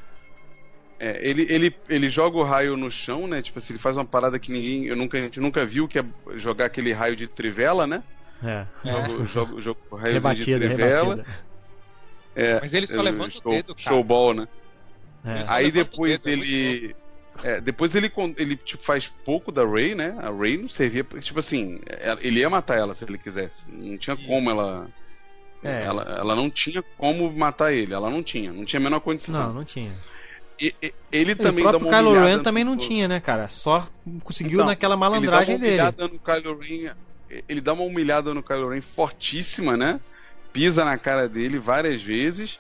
É, ele, ele, ele joga o raio no chão, né? Tipo assim, ele faz uma parada que ninguém. Eu nunca, a gente nunca viu, que é jogar aquele raio de trivela, né? É. Joga, joga, joga o raiozinho de trivela. É, Mas ele só é, levanta show, o dedo, cara. Showball, né? É. Aí depois dedo, é ele. é, depois ele, ele tipo, faz pouco da Ray, né? A Ray não servia. Tipo assim, ele ia matar ela se ele quisesse. Não tinha Isso. como ela. É. Ela, ela não tinha como matar ele. Ela não tinha. Não tinha a menor condição. Não, não tinha. E- e- ele também o dá próprio uma Kylo Ren também não tinha, né, cara? Só conseguiu Então, naquela malandragem ele dá uma dele. humilhada no Kylo Ren, ele dá uma humilhada no Kylo Ren fortíssima, né? Pisa na cara dele várias vezes.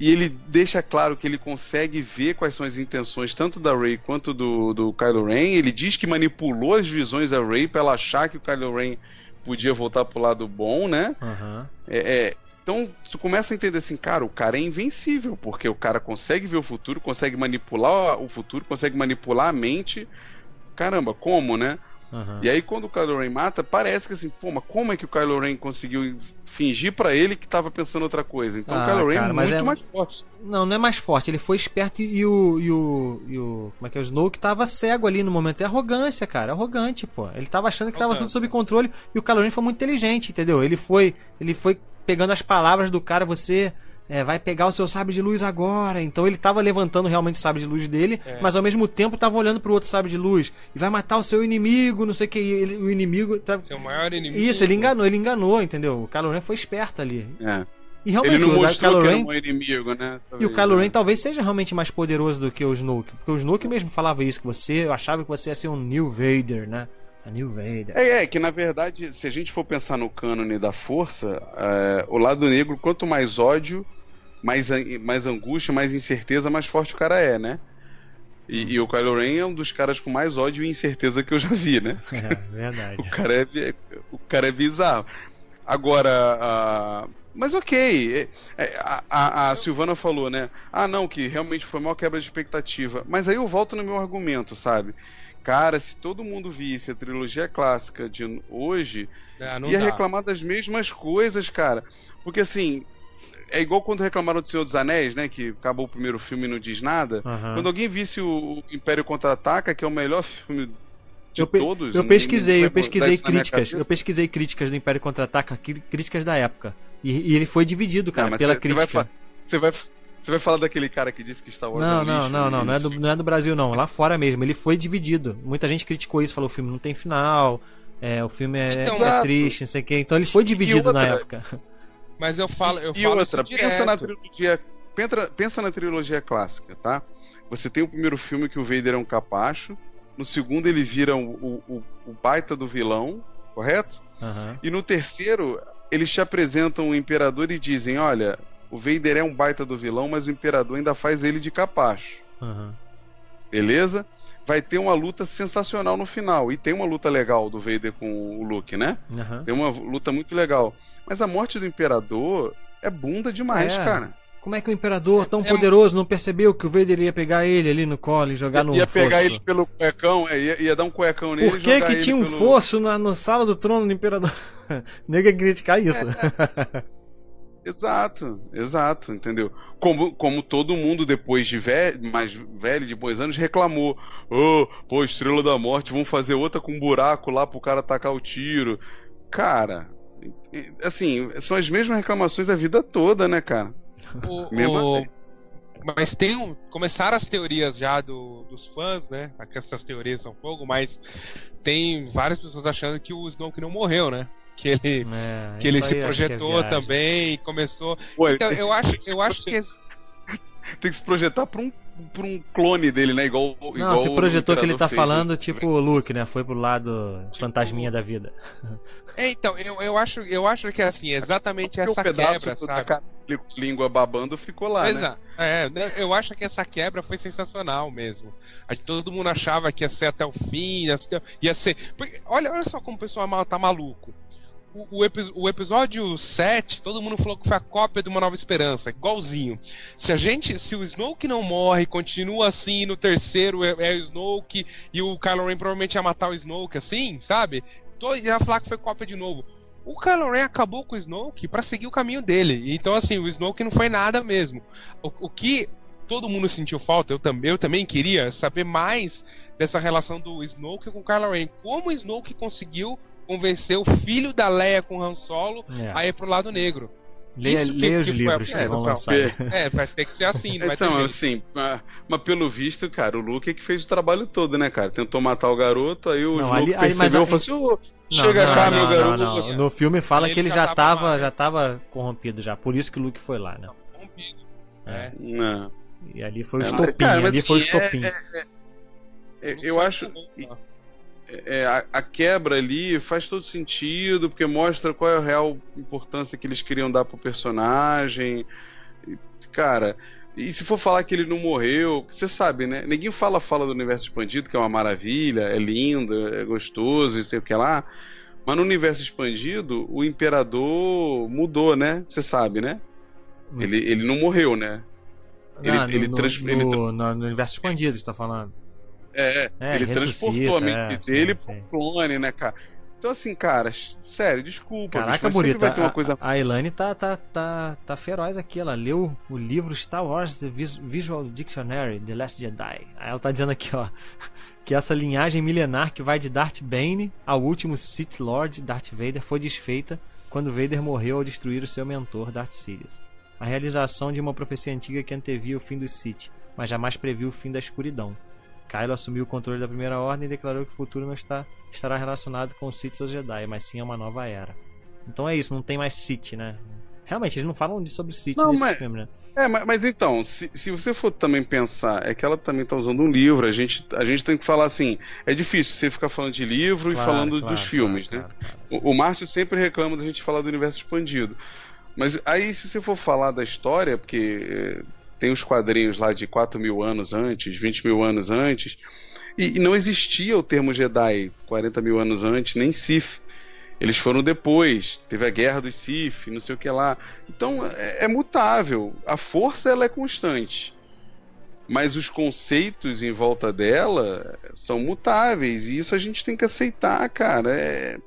E ele deixa claro que ele consegue ver quais são as intenções tanto da Rey quanto do, do Kylo Ren. Ele diz que manipulou as visões da Rey para ela achar que o Kylo Ren podia voltar pro lado bom, né? Aham. É, é, então tu começa a entender assim, cara, o cara é invencível, porque o cara consegue ver o futuro, consegue manipular o futuro, consegue manipular a mente caramba, como, né? Aham. E aí quando o Kylo Ren mata, parece que assim, pô, mas como é que o Kylo Ren conseguiu fingir pra ele que tava pensando outra coisa? Então Ah, o Kylo Ren cara, é mas muito é- mais forte. Não, não é mais forte. Ele foi esperto e o. E o, e o como é que é? O Snoke tava cego ali no momento. É arrogância, cara. Arrogante, pô. Ele tava achando que tava tudo sob controle. E o Kylo Ren foi muito inteligente, entendeu? Ele foi. Ele foi pegando as palavras do cara, você. é, vai pegar o seu sabre de luz agora. Então ele tava levantando realmente o sabre de luz dele, É. mas ao mesmo tempo tava olhando pro outro sabre de luz. E vai matar o seu inimigo, não sei o que. Ele- o inimigo. Tá... Seu maior inimigo. Isso, ele enganou, ele enganou, entendeu? O Kylo Ren foi esperto ali. É. E realmente, Ele não o mostrou Kylo que Ren. era um inimigo, né? E o Talvez, Kylo né? Ren talvez seja realmente mais poderoso do que o Snoke. Porque o Snoke mesmo falava isso, que você, eu achava que você ia ser um New Vader, né? A New Vader. É, é, que na verdade, se a gente for pensar no cânone da força, é, o lado negro, quanto mais ódio, mais, mais angústia, mais incerteza, mais forte o cara é, né? E, e o Kylo Ren é um dos caras com mais ódio e incerteza que eu já vi, né? É, verdade. O cara é, o cara é bizarro. Agora, ah, mas ok. é- é, a, a- a Silvana falou, né? Ah, não, que realmente foi uma quebra de expectativa. Mas aí eu volto no meu argumento, sabe? Cara, se todo mundo visse a trilogia clássica de hoje, É, ia dá. reclamar das mesmas coisas, cara. Porque assim, é igual quando reclamaram do Senhor dos Anéis, né? Que acabou o primeiro filme e não diz nada. Aham. Quando alguém visse o Império Contra-Ataca, que é o melhor filme de Eu, todos. eu pesquisei, vai eu pesquisei críticas. Eu pesquisei críticas do Império Contra-Ataca, críticas da época. E, e ele foi dividido, cara, Não, mas pela você- você vai crítica. Você vai, você vai falar daquele cara que disse que Star Wars é Não, um não, lixo, não, não, não é, do, não é do Brasil, não. Lá fora mesmo. Ele foi dividido. Muita gente criticou isso, falou: o filme não tem final, é, o filme é, Então, é triste, não sei o quê. Então ele foi dividido na outra- época. Mas eu falo, eu e falo outra, isso pensa na trilogia. Pensa, pensa na trilogia clássica, tá? Você tem o primeiro filme que o Vader é um capacho. No segundo, ele vira o, o, o- baita do vilão, correto? Aham. E no terceiro, eles te apresentam o imperador e dizem: olha, o Vader é um baita do vilão, mas o imperador ainda faz ele de capacho. Aham. Beleza? Vai ter uma luta sensacional no final. E tem uma luta legal do Vader com o Luke, né? Aham. Tem uma luta muito legal. Mas a morte do Imperador é bunda demais, É. cara. Como é que o Imperador, tão É- poderoso, não percebeu que o Vader ia pegar ele ali no colo e jogar no ia pegar fosso? ele pelo cuecão, é, ia, ia dar um cuecão nele Por e que jogar que tinha um pelo- fosso na, na sala do trono do Imperador? Nego ia criticar isso. Exato, exato, entendeu? Como, como todo mundo depois de velho, mais velho, de bons anos, reclamou. Oh, pô, Estrela da Morte, vão fazer outra com um buraco lá pro cara atacar o tiro. Cara, assim, são as mesmas reclamações a vida toda, né, cara? O- Mesmo o-. Mas tem um, começaram as teorias já do- dos fãs, né? Essas teorias são fogo, mas tem várias pessoas achando que o Snoke não morreu, né? Que ele, É, que ele se é projetou viagem. também e começou. Ele Então, eu acho, eu acho que tem que se projetar pra um, pra um clone dele, né? Igual, Não, igual se o projetou que ele tá fez, né? falando tipo o Luke, né? Foi pro lado Tipo fantasminha Luke. da vida. É, então, eu, eu, acho, eu acho que é assim, exatamente Porque essa quebra, sabe? cara língua babando ficou lá, né? Exato. É, né, eu acho que essa quebra foi sensacional mesmo. Todo mundo achava que ia ser até o fim, ia ser. Ia ser... porque olha, olha só como o pessoal mal- tá maluco. O, o o episódio 7, todo mundo falou que foi a cópia de Uma Nova Esperança, igualzinho. Se a gente, se o Snoke não morre, continua assim, no terceiro é, é o Snoke e o Kylo Ren provavelmente ia matar o Snoke, assim, sabe? Todo ia falar que foi cópia de novo. O Kylo Ren acabou com o Snoke pra seguir o caminho dele. Então, assim, o Snoke não foi nada mesmo. O, o que todo mundo sentiu falta, eu, tam, eu também queria saber mais dessa relação do Snoke com o Kylo Ren. Como o Snoke conseguiu convencer o filho da Leia com o Han Solo É. a ir pro lado negro. Leia, isso que- leia os que foi a livros que vão apresentação. lançar. É, vai ter que ser assim, não vai ter Então, jeito. assim, mas, mas pelo visto, cara, o Luke é que fez o trabalho todo, né, cara? Tentou matar o garoto, aí o Não, Snoke ali- percebeu e falou assim, "Ô, Não, chega não, cá, não, meu não, garoto. não. No filme fala Ele que ele já já tava né? já tava corrompido já. Por isso que o Luke foi lá, né? Rompido. É. É. Não. E ali foi o É, estopim, cara, ali foi o assim, estopim. é- É, Luke eu acho é, a, a quebra ali faz todo sentido, porque mostra qual é a real importância que eles queriam dar pro personagem. E, cara, e se for falar que ele não morreu, você sabe, né? Ninguém fala fala do universo expandido, que é uma maravilha, é lindo, é gostoso e sei o que lá. Mas no universo expandido, o imperador mudou, né? Você sabe, né? Ele, ele não morreu, né? Ele- Não, ele no, trans- no, ele no- no universo expandido, você tá falando. É, É, ele transportou a mente é, dele sim. pro clone, né, cara? Então, assim, cara, sério, desculpa. bicho, Caraca, mas sempre bonita. vai ter uma coisa. A, a Elaine tá, tá, tá, tá feroz aqui. Ela leu o livro Star Wars The Vis- Visual Dictionary, The Last Jedi. Aí ela tá dizendo aqui, ó, que essa linhagem milenar que vai de Darth Bane ao último Sith Lord Darth Vader foi desfeita quando Vader morreu ao destruir o seu mentor Darth Sidious. A realização de uma profecia antiga que antevia o fim dos Sith, mas jamais previu o fim da escuridão. Kylo assumiu o controle da Primeira Ordem e declarou que o futuro não está, estará relacionado com os Sith ou Jedi, mas sim a uma nova era. Então é isso, não tem mais Sith, né? Realmente, eles não falam de sobre Sith Não, nesse mas- filme, né? É, mas, mas então, se, se você for também pensar, é que ela também tá usando um livro, a gente, a gente tem que falar assim, é difícil você ficar falando de livro e Claro, falando claro, dos filmes, claro, né? claro, O, o Márcio sempre reclama da gente falar do universo expandido. Mas aí, se você for falar da história, porque eh, tem os quadrinhos lá de 4 mil anos antes, 20 mil anos antes, e, e não existia o termo Jedi 40 mil anos antes, nem Sith. Eles foram depois, teve a guerra dos Sith, não sei o que lá. Então é, é mutável. A força ela é constante. Mas os conceitos em volta dela são mutáveis. E isso a gente tem que aceitar, cara. É,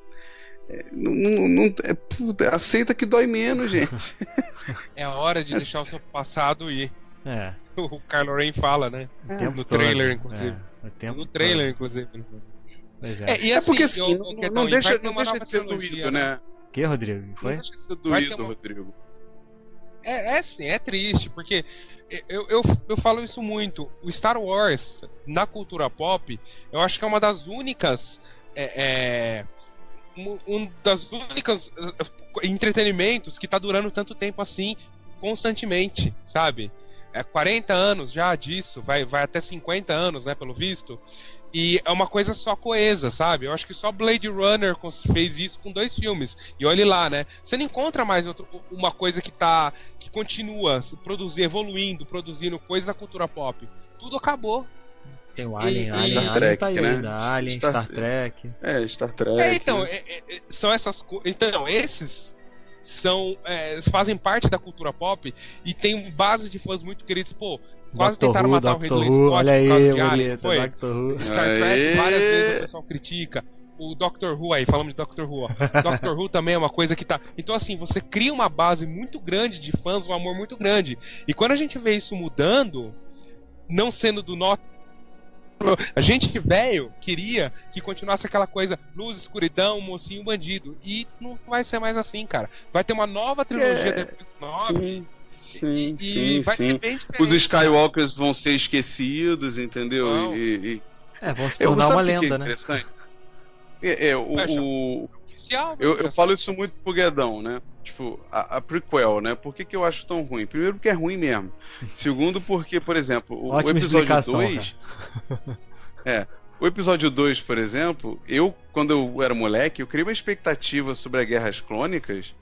é, não, não- não- é, puta, aceita que dói menos, gente. É a hora de deixar o seu passado ir. É, O Kylo Ren fala, né? tempo no todo, trailer, inclusive. É, No trailer, todo. inclusive. Pois é. É, e É assim, porque assim, eu- não, eu- não deixa, não deixa de ser doído, né? que, Rodrigo? Não Foi? deixa de ser doído, uma- Rodrigo. É, é sim, é triste, porque eu, eu, eu falo isso muito. O Star Wars, na cultura pop, eu acho que é uma das únicas. É, é, um, das únicas eh, entretenimentos que tá durando tanto tempo assim, constantemente, sabe? É 40 anos já disso, vai, vai até 50 anos, né, pelo visto. E é uma coisa só coesa, sabe? Eu acho que só Blade Runner fez isso com dois filmes. E olhe lá, né? Você não encontra mais outro- uma coisa que tá. que continua produzir, evoluindo, produzindo coisas da cultura pop. Tudo acabou. Tem o Alien, E- Alien, e- Alien Trek, tá aí, né? Alien, Star- Star, Trek. É, Star Trek. É, então, é- é- é- são essas coisas. Então, esses são. é, fazem parte da cultura pop e tem base de fãs muito queridos. Pô, quase Doctor tentaram Who, matar o Doctor Ridley Who, Scott olha por causa aí, de Alien, bonita, foi? Doctor Who. Star Aê! Trek, várias vezes o pessoal critica. O Doctor Who aí, falamos de Doctor Who. ó. Doctor Who também é uma coisa que tá. Então, assim, você cria uma base muito grande de fãs, um amor muito grande. E quando a gente vê isso mudando, não sendo do A gente velho queria que continuasse aquela coisa luz, escuridão, mocinho, bandido. E não vai ser mais assim, cara. Vai ter uma nova trilogia É, depois do 9 Sim, sim, e sim, vai sim. ser bem diferente. Os Skywalkers vão ser esquecidos, entendeu? E, e- É, vão se tornar uma que lenda, é né? É, é, o, o- oficial. eu, já eu falo isso muito pro Guedão, né? Tipo, a, a prequel, né? Por que, que eu acho tão ruim? Primeiro, porque é ruim mesmo. Segundo, porque, por exemplo, o, Ótima episódio explicação, 2. É. O episódio 2, por exemplo, eu, quando eu era moleque, eu criei uma expectativa sobre as guerras clônicas.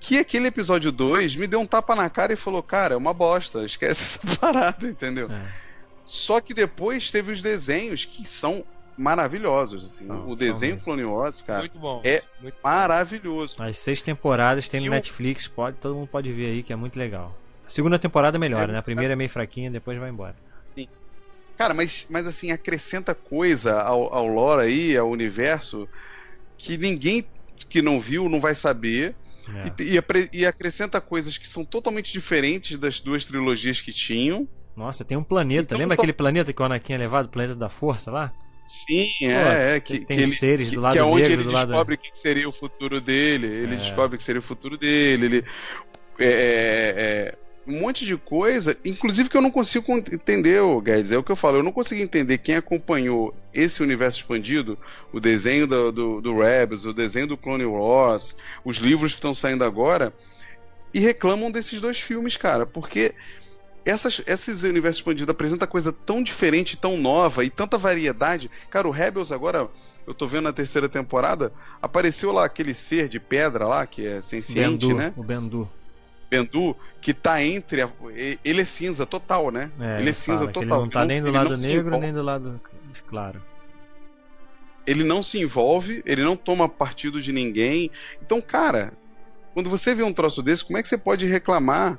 Que aquele episódio 2 me deu um tapa na cara e falou: Cara, é uma bosta, esquece essa parada, entendeu? É. Só que depois teve os desenhos que são maravilhosos. assim. São, o desenho Clone Wars, cara, Muito bom. é muito bom. maravilhoso. As seis temporadas tem no E o- Netflix, pode, todo mundo pode ver aí, que é muito legal. A segunda temporada melhora, É, né? A primeira é meio fraquinha, depois vai embora. Cara, mas, mas assim, acrescenta coisa ao, ao lore aí, ao universo, que ninguém que não viu não vai saber. É. E, e e acrescenta coisas que são totalmente diferentes das duas trilogias que tinham. Nossa, tem um planeta. Então, Lembra tô- aquele planeta que o Anakin é levado? O planeta da força lá? Sim, Pô, é, é. tem- Que, tem que ele, seres que, do lado que é onde negro, ele descobre o que seria o futuro dele. Ele É. descobre que seria o futuro dele. Ele, é, é, é, um monte de coisa, inclusive que eu não consigo con- entender, Guedes. É o que eu falo, eu não consigo entender quem acompanhou esse universo expandido, o desenho do, do, do Rebels, o desenho do Clone Wars, os livros que estão saindo agora, e reclamam desses dois filmes, cara, porque essas, esses universos expandidos apresentam coisa tão diferente, tão nova e tanta variedade. Cara, o Rebels agora, eu tô vendo na terceira temporada, apareceu lá aquele ser de pedra lá, que é senciente, Bendu, né? o Bendu. Bendu, que tá entre. a- ele é cinza total, né? É, ele é cinza total. Ele não tá nem do ele lado negro, nem do lado claro. Ele não se envolve, ele não toma partido de ninguém. Então, cara, quando você vê um troço desse, como é que você pode reclamar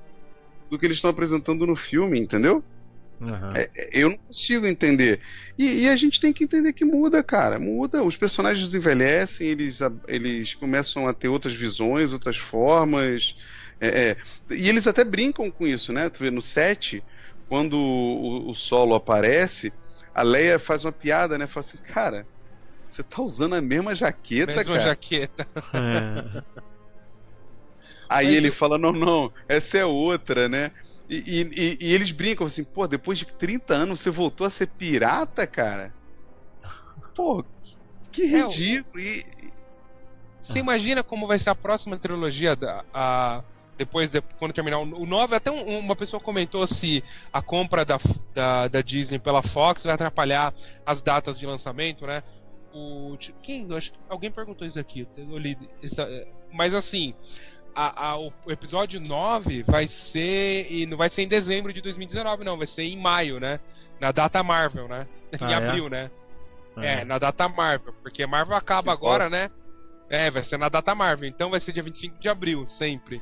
do que eles estão apresentando no filme, entendeu? Aham. É, é, eu não consigo entender. E, e a gente tem que entender que muda, cara. Muda. Os personagens envelhecem, eles, eles começam a ter outras visões, outras formas. É, é. E eles até brincam com isso, né? Tu vê no 7, quando o, o solo aparece, a Leia faz uma piada, né? Fala assim, cara, você tá usando a mesma jaqueta, Mesma cara. jaqueta. É. Aí Mas ele eu- fala, não, não, essa é outra, né? E, e- e- eles brincam assim, pô, depois de 30 anos você voltou a ser pirata, cara? Pô, que É, ridículo. E, Você imagina como vai ser a próxima trilogia da, a- depois de quando terminar o, o 9? Até um- uma pessoa comentou se a compra da, da, da Disney pela Fox vai atrapalhar as datas de lançamento, né? O, quem? Acho que alguém perguntou isso aqui. Eu li essa- mas assim, a- a- o episódio 9 vai ser. E não vai ser em dezembro de 2019, não. Vai ser em maio, né? Na data Marvel, né? Ah, em é? abril, né? É, na data Marvel, porque a Marvel acaba Que agora, bosta. né? É, vai ser na data Marvel, então vai ser dia 25 de abril, sempre.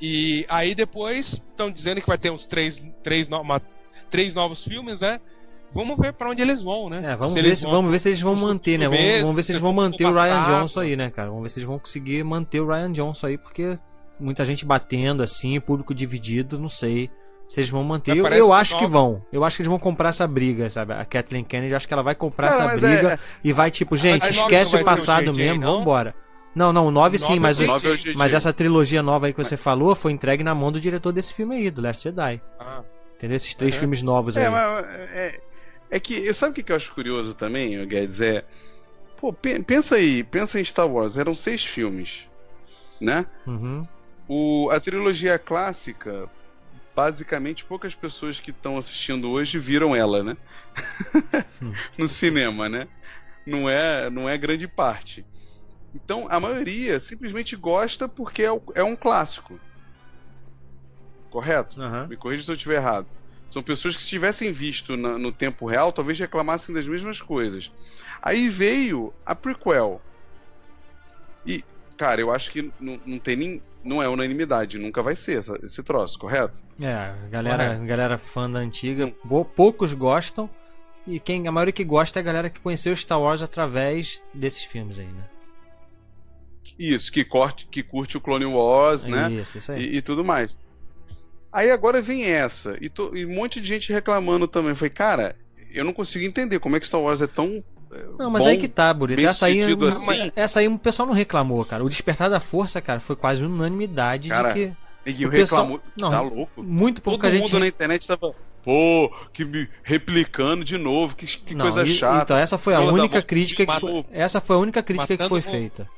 E aí depois estão dizendo que vai ter uns três, três, no- uma- três novos filmes, né? Vamos ver pra onde eles vão, né? É, vamos, Se ver eles se, vão vamos ver se eles vão manter, né? Vamos, mesmo, vamos ver se se eles vão manter o Ryan passado. Johnson aí, né, cara? Vamos ver se eles vão conseguir manter o Ryan Johnson aí, porque muita gente batendo assim, público dividido, não sei. Se eles vão manter, eu, eu que acho que nova- vão. Eu acho que eles vão comprar essa briga, sabe? A Kathleen Kennedy, acho que ela vai comprar Cara, essa briga é- e vai tipo, gente, esquece não o ser o passado JJ, mesmo, não? vambora. Não, não, o 9 sim, é mas, o é mas essa trilogia nova aí que você falou foi entregue na mão do diretor desse filme aí, do Last Jedi. Ah, Entendeu? Esses três Uhum. filmes novos aí. é, mas é, que, eu- sabe o que que eu acho curioso também, Guedes? É, pô, pe- pensa aí, pensa em Star Wars, eram seis filmes, né? Uhum. O, a trilogia clássica, basicamente poucas pessoas que estão assistindo hoje viram ela, né? no cinema, né? Não é, não é grande parte. Então a maioria simplesmente gosta porque é, é um clássico. Correto? Aham. Me corrija se eu estiver errado. São pessoas que se tivessem visto na- no tempo real, talvez reclamassem das mesmas coisas. Aí veio a prequel. E, cara, eu acho que não, não tem nem. Não é unanimidade, nunca vai ser essa- esse troço, correto? É, a galera, Correto. galera fã da antiga, bo- poucos gostam. E quem, a maioria que gosta é a galera que conheceu Star Wars através desses filmes aí, né? Isso, que, corte, que curte o Clone Wars, né? Isso, isso aí. E, e tudo mais. Aí agora vem essa, e, to- e um monte de gente reclamando também. Foi, cara, eu não consigo entender como é que Star Wars é tão. é, Não, mas bom, aí que tá, Burito. Essa aí, assim. essa aí o pessoal não reclamou, cara. O Despertar da Força, cara, foi quase unanimidade Cara, de que E o pessoal- reclamou. não, tá louco? muito Todo pouca mundo gente. na internet tava. Pô, que me replicando de novo, que, que Não, coisa e- chata. Então essa foi a Toda única crítica que foi, essa foi a única crítica que foi feita.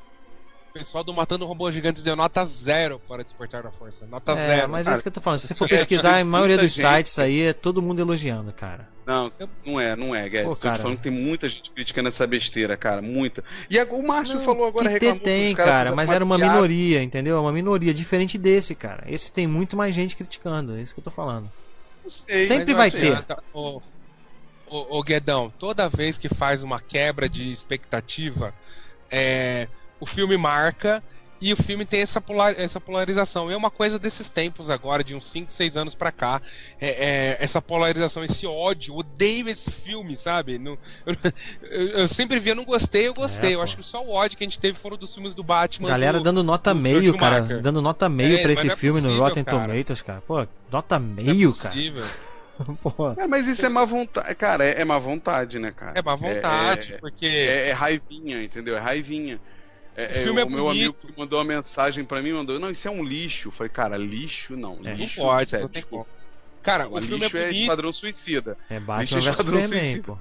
O pessoal do Matando Robôs Gigantes deu nota zero para despertar da força. Nota É, zero. mas é cara. isso que eu tô falando. Se você for É, pesquisar, a maioria dos gente- sites aí é todo mundo elogiando, cara. Não, não é, não é, Guedes. Pô, Tô te cara. falando que tem muita gente criticando essa besteira, cara. Muita. E a- o Márcio Não, falou agora que reclamou tem, cara, mas era uma piada. minoria, entendeu? Uma minoria, diferente desse, cara. Esse tem muito mais gente criticando, é isso que eu tô falando. Não sei, Sempre vai ter. ô, Guedão, toda vez que faz uma quebra de expectativa, é, o filme marca e o filme tem essa, polar- essa polarização. E é uma coisa desses tempos agora, de uns 5, 6 anos pra cá. É, é, essa polarização, esse ódio, odeio esse filme, sabe? Não- eu, eu- eu sempre via, não gostei, eu gostei. É, eu acho que só o ódio que a gente teve foram dos filmes do Batman. Galera do- dando nota do meio, Joel cara. Dando nota meio É, pra esse é filme no possível, Rotten cara. Tomatoes, cara. Pô, nota Não é meio, cara. possível. Pô. É, mas isso é má vontade. Cara, é, é má vontade, né, cara? É má vontade, É, porque. é- é raivinha, entendeu? É raivinha. É, O filme é o meu amigo que mandou uma mensagem pra mim, mandou, não, isso é um lixo. Eu falei, cara, lixo não. É. Não Lixo, pode, sério, não tem como. Cara, O o filme é lixo é, bonito. Esquadrão Suicida. É Lixo Batman vs Esquadrão Superman, Suicida. pô.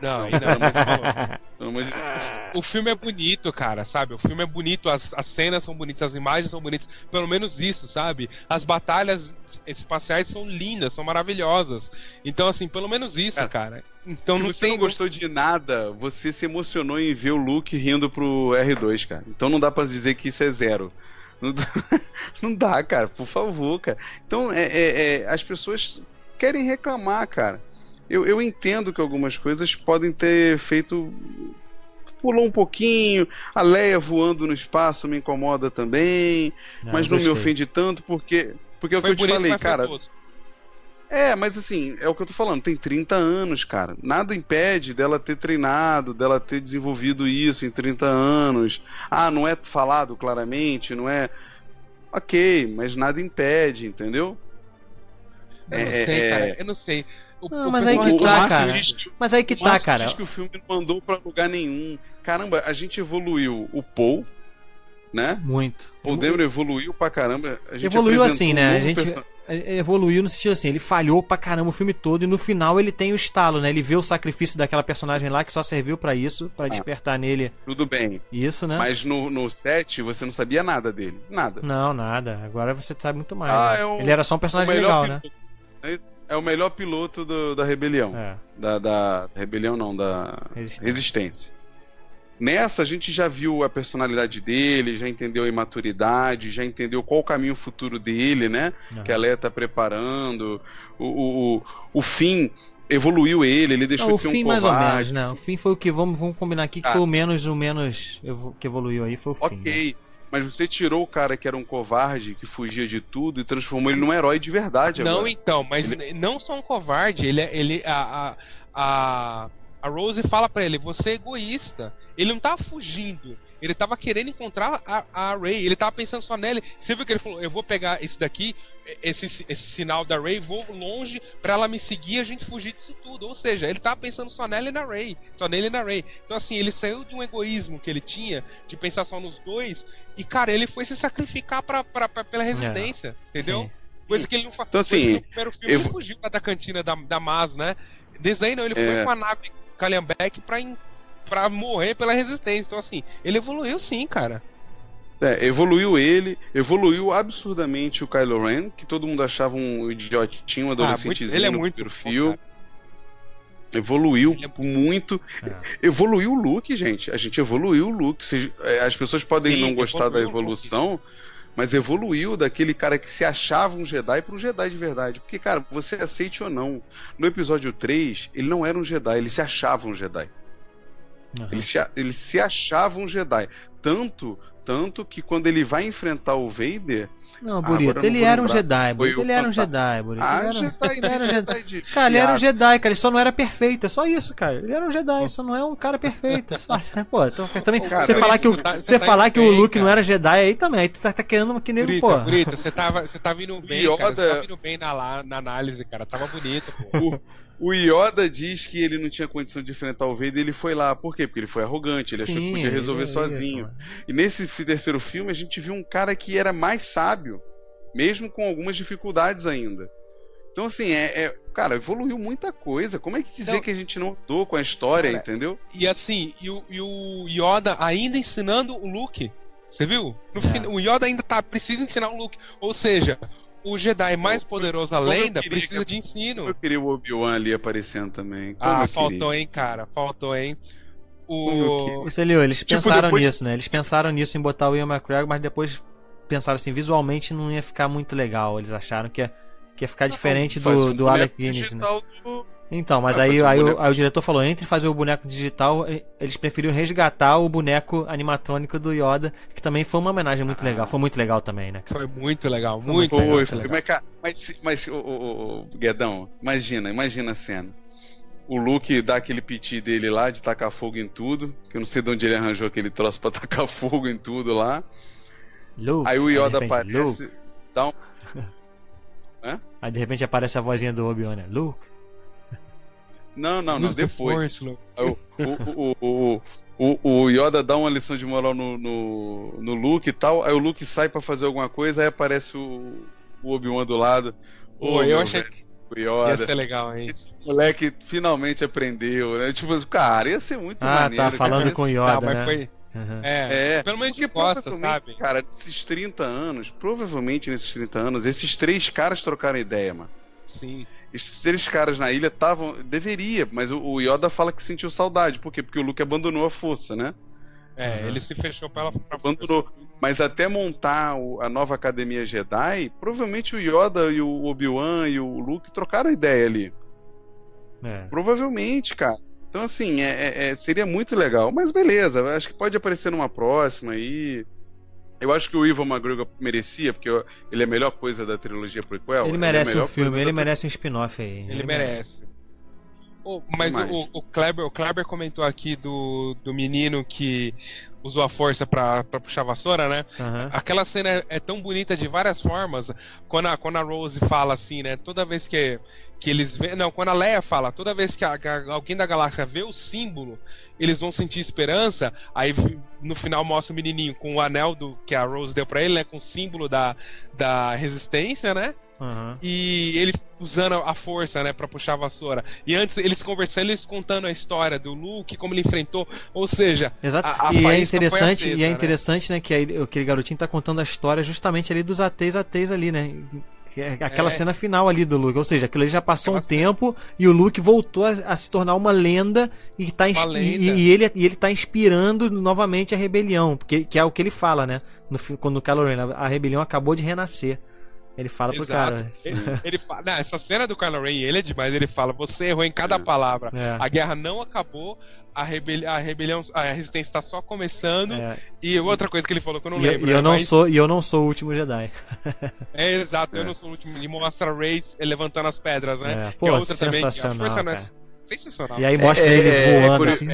Não, não. de Deus. O filme é bonito, cara, sabe? O filme é bonito, as, as cenas são bonitas, as imagens são bonitas. Pelo menos isso, sabe? As batalhas espaciais são lindas, são maravilhosas. Então, assim, pelo menos isso, Cara, cara. Então Se não você tem. não gostou de nada, você se emocionou em ver o Luke rindo pro R2, cara. Então não dá pra dizer que isso é zero. Não dá, não dá, cara, por favor, cara. Então é, é- é, as pessoas querem reclamar, cara. Eu, eu entendo que algumas coisas podem ter feito. Pulou um pouquinho, a Leia voando no espaço me incomoda também, Não, mas eu não me ofende tanto porque. Porque é o Foi que eu te falei, mas cara. É, mas assim, é o que eu tô falando, tem 30 anos, cara. Nada impede dela ter treinado, dela ter desenvolvido isso em 30 anos. Ah, não é falado claramente, não é. Ok, mas nada impede, entendeu? Eu não É, sei, é, cara. Eu não sei. O, Não, o mas aí que tá, cara. diz que- Mas aí que tá, Márcio cara. diz que o filme não mandou pra lugar nenhum. Caramba, a gente evoluiu o Paul, né? Muito. O Dameron evoluiu pra caramba. A gente Evoluiu assim, um né? A novo gente perso- ele evoluiu no sentido assim, ele falhou pra caramba o filme todo e no final ele tem o estalo, né? Ele vê o sacrifício daquela personagem lá que só serviu pra isso, pra despertar nele Tudo bem. isso, né? Mas no, no set você não sabia nada dele. Nada. Não, nada. Agora você sabe muito mais. Ah, né? é o- Ele era só um personagem legal, né? é isso? É o melhor piloto do- da rebelião. É. Da, da rebelião não, da Resistência. resistência. Nessa a gente já viu a personalidade dele, já entendeu a imaturidade, já entendeu qual o caminho futuro dele, né? Aham. Que a Leia tá preparando. O, o, o, o fim evoluiu ele, ele deixou Não, o de ser fim um mais ou menos, covarde. né? O fim foi o que vamos, vamos combinar aqui que Ah. foi o menos o menos que evoluiu aí foi o fim. né? Mas você tirou o cara que era um covarde, que fugia de tudo e transformou ele num herói de verdade Não, agora. então, mas n- não só um covarde, ele, é- ele a, a, a, a Rose fala pra ele, você é egoísta. Ele não tava fugindo, ele tava querendo encontrar a, a Ray, ele tava pensando só nele. Você viu que ele falou, eu vou pegar esse daqui, esse, esse sinal da Ray, vou longe pra ela me seguir e a gente fugir disso tudo. Ou seja, ele tava pensando só nela e na Ray, só nele e na Ray. Então assim, ele saiu de um egoísmo que ele tinha, de pensar só nos dois, e cara, ele foi se sacrificar pra, pra, pra- pela resistência, entendeu? Sim. Coisa que ele não faz. Então, assim, no primeiro filme eu- ele fugiu lá da cantina da, da Maz, né? Desde aí não, ele foi É. com a nave Calhambeck pra, in- pra morrer pela resistência. Então, assim, ele evoluiu sim, cara. É, evoluiu ele, evoluiu absurdamente o Kylo Ren, que todo mundo achava um idiotinho, um adolescentezinho muito- ele é no muito primeiro bom. Evoluiu Ele é- muito. É. Evoluiu o look, gente. A gente evoluiu o look. É, As pessoas podem Sim, não gostar da look. evolução, mas evoluiu daquele cara que se achava um Jedi para um Jedi de verdade. Porque, cara, você aceite ou não, no episódio 3, ele não era um Jedi, ele se achava um Jedi. Aham. Ele se, ele se achava um Jedi. Tanto, tanto que quando ele vai enfrentar o Vader. Não, Ah, Burito, não ele era um Jedi, Burito. Ele era um. Jedi, Burito. Ah, ele era... Jedi, ele era um Jedi. Jedi de Cara, ele era um. Jedi, cara, ele só não era perfeito, é só isso, cara. Ele era um Jedi, só não é um cara perfeito. é Só... Pô, então, também, Cara, você falar que o, você tá- você tá falar que o Luke não cara. era Jedi aí também, aí tu tá, tá querendo que nem Brita, pô. Brita, você tava, você tava indo bem, cara. Você Yoda- tava indo bem na, lá- na análise, cara. Tava bonito, pô. O Yoda diz que ele não tinha condição de enfrentar o Vader e ele foi lá. Por quê? Porque ele foi arrogante, ele achou que Sim, podia resolver é sozinho. isso, E nesse terceiro filme a gente viu um cara que era mais sábio, mesmo com algumas dificuldades ainda. Então, assim, é, é- cara, evoluiu muita coisa. Como é que dizer Não. que a gente não andou com a história, Cara, entendeu? E assim, e o, e o Yoda ainda ensinando o Luke. Você viu? No É. fim, o Yoda ainda tá, precisa ensinar o Luke. Ou seja, o Jedi mais poderoso além queria precisa que- de ensino. Eu queria o Obi-Wan ali aparecendo também. Como Ah, faltou, hein, cara. Faltou, hein. O... Você leu, eles Tipo, pensaram depois- nisso, né? Eles pensaram nisso em botar o Ian McGregor, mas depois pensaram assim, visualmente não ia ficar muito legal. Eles acharam que ia, que ia ficar diferente Faz do, um do Alec Guinness, né? do- Então, mas aí, um aí, o, boneco. aí o diretor falou, entre fazer o boneco digital, e- eles preferiram resgatar o boneco animatrônico do Yoda, que também foi uma homenagem muito Ah. legal. Foi muito legal também, né? Foi muito legal, muito Foi, legal. foi. muito legal. Mas, cara, mas, mas o, o, o Guedão, imagina, imagina a cena. O Luke dá aquele piti dele lá de tacar fogo em tudo, que eu não sei de onde ele arranjou aquele troço pra tacar fogo em tudo lá. Luke. Aí o Yoda repente, aparece, Luke. dá um. Aí de repente aparece a vozinha do Obi-Wan, né? Luke. Não, não, não, depois. Aí O, o, o, o, o, o Yoda dá uma lição de moral no, no, no Luke e tal, aí o Luke sai pra fazer alguma coisa, aí aparece o, o Obi-Wan do lado. Ô, eu achei velho, que o ia Yoda. ser legal, hein. Esse moleque finalmente aprendeu, né? Tipo, cara, ia ser muito Ah, maneiro. tá cara. falando com o Yoda, Tá, mas né? foi. Uhum. É, É, pelo menos costa, provavelmente, sabe? Cara, nesses 30 anos, provavelmente nesses 30 anos, esses três caras trocaram ideia, mano. Sim. Esses três caras na ilha estavam. Deveria, mas o, o Yoda fala que sentiu saudade. Por quê? Porque o Luke abandonou a força, né? É, Uhum. ele se fechou pra ela. Pra Abandonou. Mas até montar o- a nova academia Jedi, provavelmente o Yoda e o Obi-Wan e o Luke trocaram ideia ali. É. Provavelmente, cara. Então, assim, é- é- é- seria muito legal. Mas beleza, acho que pode aparecer numa próxima aí. Eu acho que o Ivan McGregor merecia, porque ele é a melhor coisa da trilogia prequel. Ele é merece melhor um filme, ele da- merece um spin-off aí. Ele merece. Ô, mas o, o, Kleber, o Kleber comentou aqui do, do menino que usou a força pra, pra puxar a vassoura, né? Aham. Aquela cena é, é tão bonita de várias formas. Quando a, quando a Rose fala assim, né? Toda vez que, que eles vê. Não, quando a Leia fala, toda vez que, a- a- alguém da galáxia vê o símbolo, eles vão sentir esperança. Aí no final mostra o menininho com o anel do, que a Rose deu pra ele, né? Com o símbolo da, da resistência, né? Aham. E ele usando a força, né, pra puxar a vassoura. E antes eles conversando, eles contando a história do Luke, como ele enfrentou. Ou seja, Exato. A- a e é interessante, acesa, e é né? interessante, né, que aí, aquele garotinho tá contando a história justamente ali dos ateis ateis ali, né? É Aquela É. cena final ali do Luke, ou seja, aquilo ali já passou Aquela um tempo e o Luke voltou a, a se tornar uma lenda e tá Uma e, lenda. e ele e ele tá inspirando novamente a rebelião, porque que é o que ele fala, né? No, quando o Kylo Ren, a rebelião acabou de renascer. Ele fala pro Exato. cara. Ele, ele fala, não, essa cena do Kylo Ren, ele é demais. Ele fala: você errou em cada palavra. É. A guerra não acabou, a, rebeli a rebelião, a resistência está só começando. É. E outra coisa que ele falou que eu não E, eu- lembro. e eu né, não mas- sou e eu não sou o último Jedi. É exato, eu não sou o último. Ele mostra a Race levantando as pedras, né? É, que pô, é outra também. Que a sensacional, força não é... cara. Sensacional. E aí mostra É, ele é, é voando assim.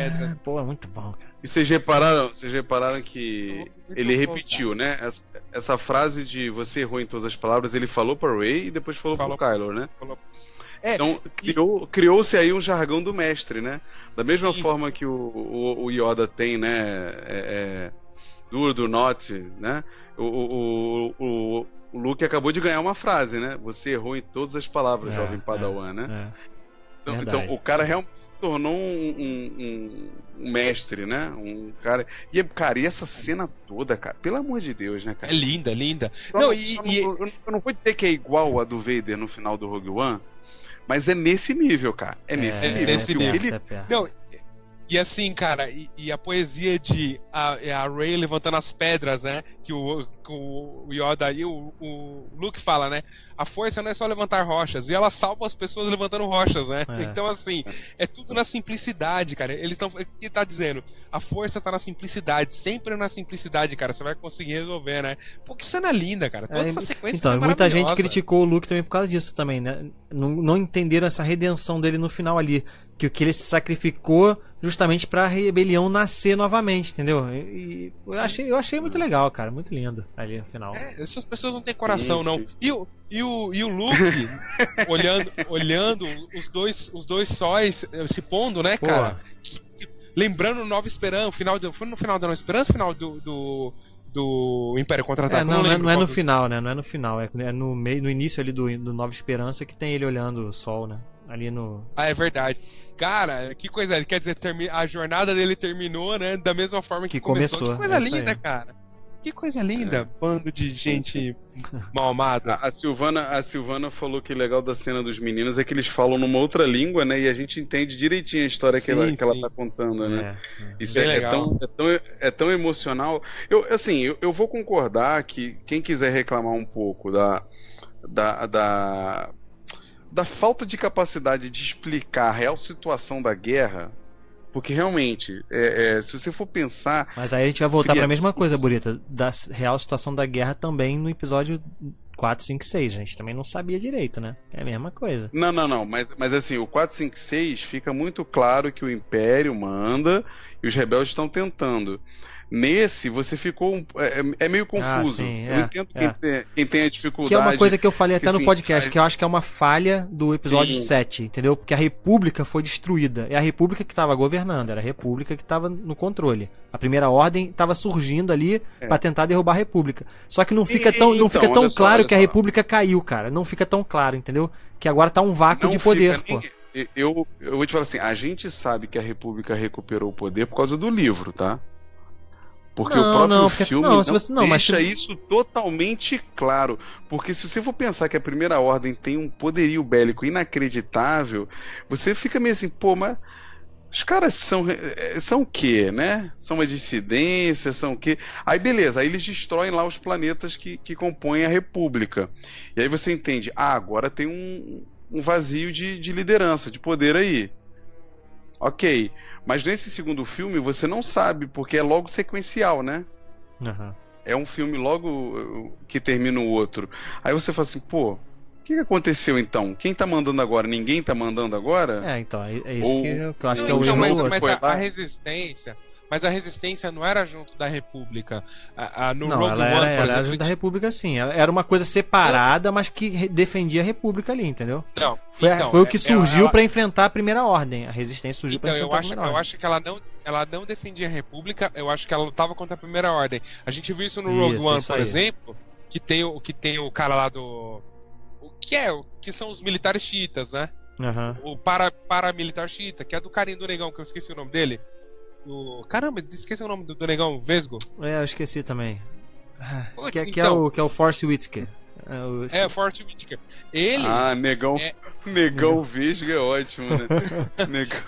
Pô, é muito bom, cara. E vocês repararam, vocês repararam que ele repetiu, né? Essa, essa frase de você errou em todas as palavras, ele falou pra Ray e depois falou, Falou pro Kylo, né? Falou- É, Então criou- criou-se aí um jargão do mestre, né? Da mesma Sim. forma que o, o, o Yoda tem, né? É, é, do, do not, né? O, o, o, o, Luke acabou de ganhar uma frase, né? Você errou em todas as palavras, É, jovem é, Padawan, né? É. Então, então, o cara realmente se tornou um, um- um- mestre, né? Um cara. E, cara, e essa cena toda, cara, pelo amor de Deus, né, é cara? linda, linda. Só Não, e- só e- não- eu, não, eu não vou dizer que é igual a do Vader no final do Rogue One, mas é nesse nível, cara. É nesse É, nível. nesse que o que nível. ele- É. Não, e assim, cara, e, e a poesia de a, é a Ray levantando as pedras, né? Que o, que o Yoda e o, o Luke fala, né? A força não é só levantar rochas, e ela salva as pessoas levantando rochas, né? É. Então, assim, é tudo na simplicidade, cara. Eles estão. O que tá dizendo? A força tá na simplicidade, sempre na simplicidade, cara. Você vai conseguir resolver, né? Pô, que cena linda, cara. Toda É, essa sequência Então, muita gente criticou o Luke também por causa disso também, né? Não, não entenderam essa redenção dele no final ali. Que, que ele se sacrificou justamente pra rebelião nascer novamente, entendeu? E, e eu, achei, eu achei muito legal, cara. Muito lindo ali no final. É, essas pessoas não têm coração, não. E o, e o, e o Luke olhando, olhando os dois, os dois sóis eh, se pondo, né, Pô. cara? Lembrando Nova Esperança, o final do, foi no final da Nova Esperança, o final do, do, do Império Contra-Ataque? É, não, não, é, não é no dos- final, né? Não é no final. É, é no meio, no início ali do, do Nova Esperança que tem ele olhando o sol, né? Ali no. Ah, é verdade. Cara, que coisa. Quer dizer, termi- a jornada dele terminou, né? Da mesma forma que, Que começou, Que coisa é linda, aí. cara. Que coisa linda. Bando de gente mal amada. A, Silvana, a Silvana falou que o legal da cena dos meninos é que eles falam numa outra língua, né? E a gente entende direitinho a história que, Sim, ela, que ela tá contando, né? É, é. Isso é, é legal. tão, é, tão, é tão emocional. Eu, assim, eu, eu vou concordar que quem quiser reclamar um pouco da, da, da, da falta de capacidade de explicar a real situação da guerra, porque realmente, é, é, se você for pensar. Mas aí a gente vai voltar Fria- pra mesma coisa, Burita. Da real situação da guerra também no episódio 4, 5, 6. A gente também não sabia direito, né? É a mesma coisa. Não, não, não, mas, mas assim, o 456 fica muito claro que o Império manda e os rebeldes estão tentando. Nesse, você ficou. um- É, é meio confuso. sim, eu é, entendo é. quem, tem, quem tem a dificuldade. Que é uma coisa que eu falei até que, no assim, podcast, que eu acho que é uma falha do episódio Sim. 7, entendeu? Porque a República foi destruída. É a República que estava governando, era a República que estava no controle. A primeira ordem estava surgindo ali É. pra tentar derrubar a República. Só que não fica E- tão, não então, fica tão olha só, claro que a. República caiu, cara. Não fica tão claro, entendeu? Que agora tá um vácuo Não de poder, pô. nem- Eu, eu vou te falar assim: a gente sabe que a República recuperou o poder por causa do livro, tá? Porque Não, o próprio não, porque- filme não, não, você- mas deixa isso totalmente claro. Porque se você for pensar que a Primeira Ordem tem um poderio bélico inacreditável, você fica meio assim, pô, mas os caras são, eh, são o quê, né? São uma dissidência, são o quê? Aí beleza, aí eles destroem lá os planetas que, que compõem a República. E aí você entende, ah, agora tem um, um vazio de, de liderança, de poder aí. Ok, mas nesse segundo filme você não sabe, porque é logo sequencial, né? Aham. é um filme logo uh, que termina o outro. Aí você fala assim, pô, o que, que aconteceu então? Quem tá mandando agora? Ninguém tá mandando agora? É, então, é, é isso Ou- que, eu- acho Não, que é o então, erro. mas, mas a, a resistência. Mas a resistência não era junto da República. A, a- no Não, Rogue ela One, era, por era exemplo. da tinha- República sim. Ela Era uma coisa separada, mas que defendia a República ali, entendeu? Não, Foi, então, foi o que é- surgiu ela- pra enfrentar a Primeira Ordem. A resistência surgiu pra Então, eu enfrentar acho, a eu Primeira Ordem. acho que ela não, ela não defendia a República, eu acho que ela lutava contra a Primeira Ordem. A gente viu isso no Rogue Isso, One, isso por exemplo, que tem, o, que tem o cara lá do. O que é? O que são os militares chiitas, né? Aham. O para, paramilitar xiita, que é do carinho do negão, que eu esqueci o nome dele. O, caramba, esqueci o nome do, do negão, Vesgo. É, eu esqueci também. Putz, Que, que é então. o, que é o Force Whitaker. É, o- É, Whitaker. Ele, Ah, negão, É. negão vesgo é ótimo, né? negão.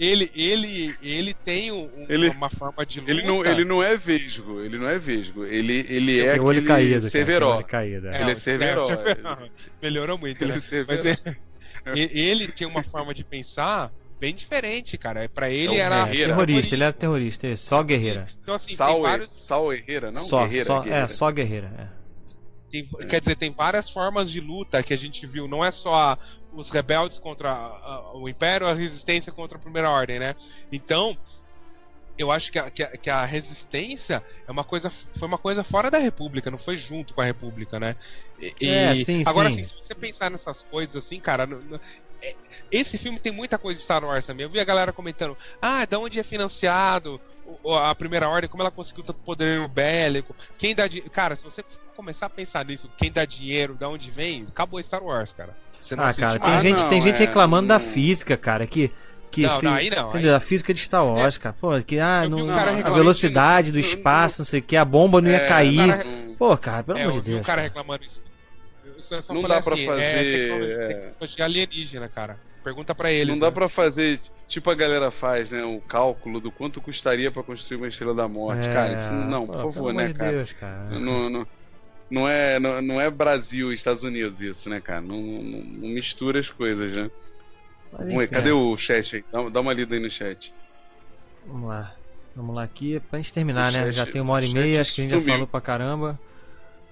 ele, ele, ele tem um- Ele- uma forma de luta. Ele não, ele não é vesgo, ele não é vesgo. Ele, ele é tem o olho caído. cara, tem Severo. olho caído, é. ele é Severo. Melhorou muito, Ele né? é Severo. Mas é- e- ele tinha uma forma de pensar bem diferente, cara. Pra ele É o era. É, Guerreira. terrorista, ele era terrorista, isso, só guerreira. Então, assim, tem Sal, vários. Sal Herrera, não? só, Guerreira, só, Guerreira. é, só guerreira. é. tem- quer dizer, tem várias formas de luta que a gente viu. Não é só os rebeldes contra a- a- o Império, a resistência contra a Primeira Ordem, né? Então. Eu acho que a, que, a, que a resistência é uma coisa, foi uma coisa fora da República, não foi junto com a República, né? E- É, sim, agora, sim. assim, se você pensar nessas coisas, assim, cara, é- esse filme tem muita coisa de Star Wars também. Eu vi a galera comentando, ah, da onde é financiado a Primeira Ordem, como ela conseguiu tanto poder bélico, quem dá dinheiro. Cara, se você começar a pensar nisso, quem dá dinheiro, da onde vem, acabou Star Wars, cara. Você não Ah, cara, tem Ah, gente, não, tem gente é, reclamando da física, cara, que. que Não, se, não, aí não, entendeu? A física de Star Wars, cara. Pô, que ah, Eu vi não, um cara a velocidade do isso, não- espaço, não sei o que, a bomba não ia É, cair. não- Pô, cara, pelo É, amor eu de vi um Deus. cara cara. reclamando isso. Só, Não falei dá pra assim, fazer, é tecnologia, é. alienígena, cara. Pergunta pra eles. Não dá né? pra fazer, tipo a galera faz, né? O cálculo do quanto custaria pra construir uma estrela da morte. É, cara, isso não, por pô, favor, pelo né, cara? Deus, cara. Não, não, não, é, não, não é Brasil e Estados Unidos isso, né, cara? Não, não- não mistura as coisas, né? Mas, Ué, enfim, cadê é. o chat aí? Dá, dá uma lida aí no chat. Vamos lá. Vamos lá aqui, pra gente terminar, O né? chat- já tem uma hora e meia, acho que a gente já falou pra caramba.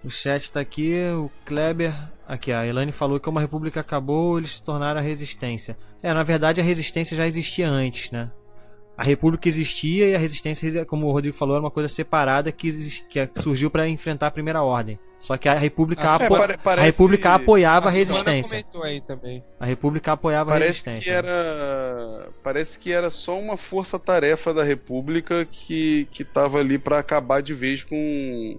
O chat tá aqui, o Kleber. Aqui, a Elane falou que como a República acabou, eles se tornaram a resistência. É, na verdade a resistência já existia antes, né? A República existia e a resistência, como o Rodrigo falou, era uma coisa separada que, que surgiu pra enfrentar a Primeira Ordem. Só que a República, Ah, apo- É, pare- a parece- República apoiava a A resistência. comentou aí também. A República apoiava a Parece resistência. que era. Parece que era só uma força-tarefa da República que, que tava ali pra acabar de vez com.